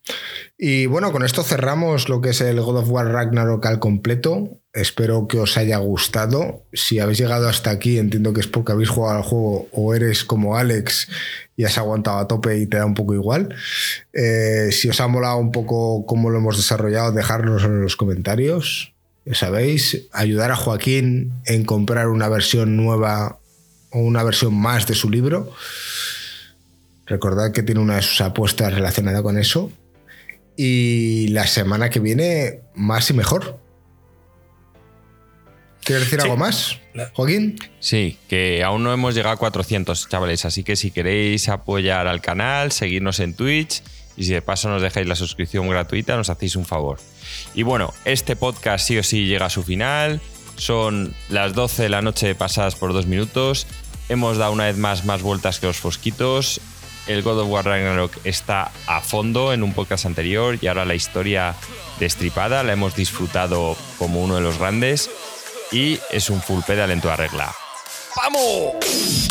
S2: Y bueno, con esto cerramos lo que es el God of War Ragnarok al completo. Espero que os haya gustado. Si habéis llegado hasta aquí, entiendo que es porque habéis jugado al juego o eres como Alex y has aguantado a tope y te da un poco igual. Eh, si os ha molado un poco cómo lo hemos desarrollado, dejadnos en los comentarios. Ya sabéis, ayudar a Joaquín en comprar una versión nueva o una versión más de su libro. Recordad que tiene una de sus apuestas relacionada con eso. Y la semana que viene, más y mejor. ¿Quieres decir
S4: Sí.
S2: algo más, Joaquín?
S1: Sí, que aún no hemos llegado a 400, chavales. Así que si queréis apoyar al canal, seguirnos en Twitch y si de paso nos dejáis la suscripción gratuita, nos hacéis un favor. Y bueno, este podcast sí o sí llega a su final. Son las 12 de la noche pasadas por dos minutos. Hemos dado una vez más más vueltas que los fosquitos. El God of War Ragnarok está a fondo en un podcast anterior y ahora la historia destripada la hemos disfrutado como uno de los grandes y es un full pedal en toda regla. ¡Vamos!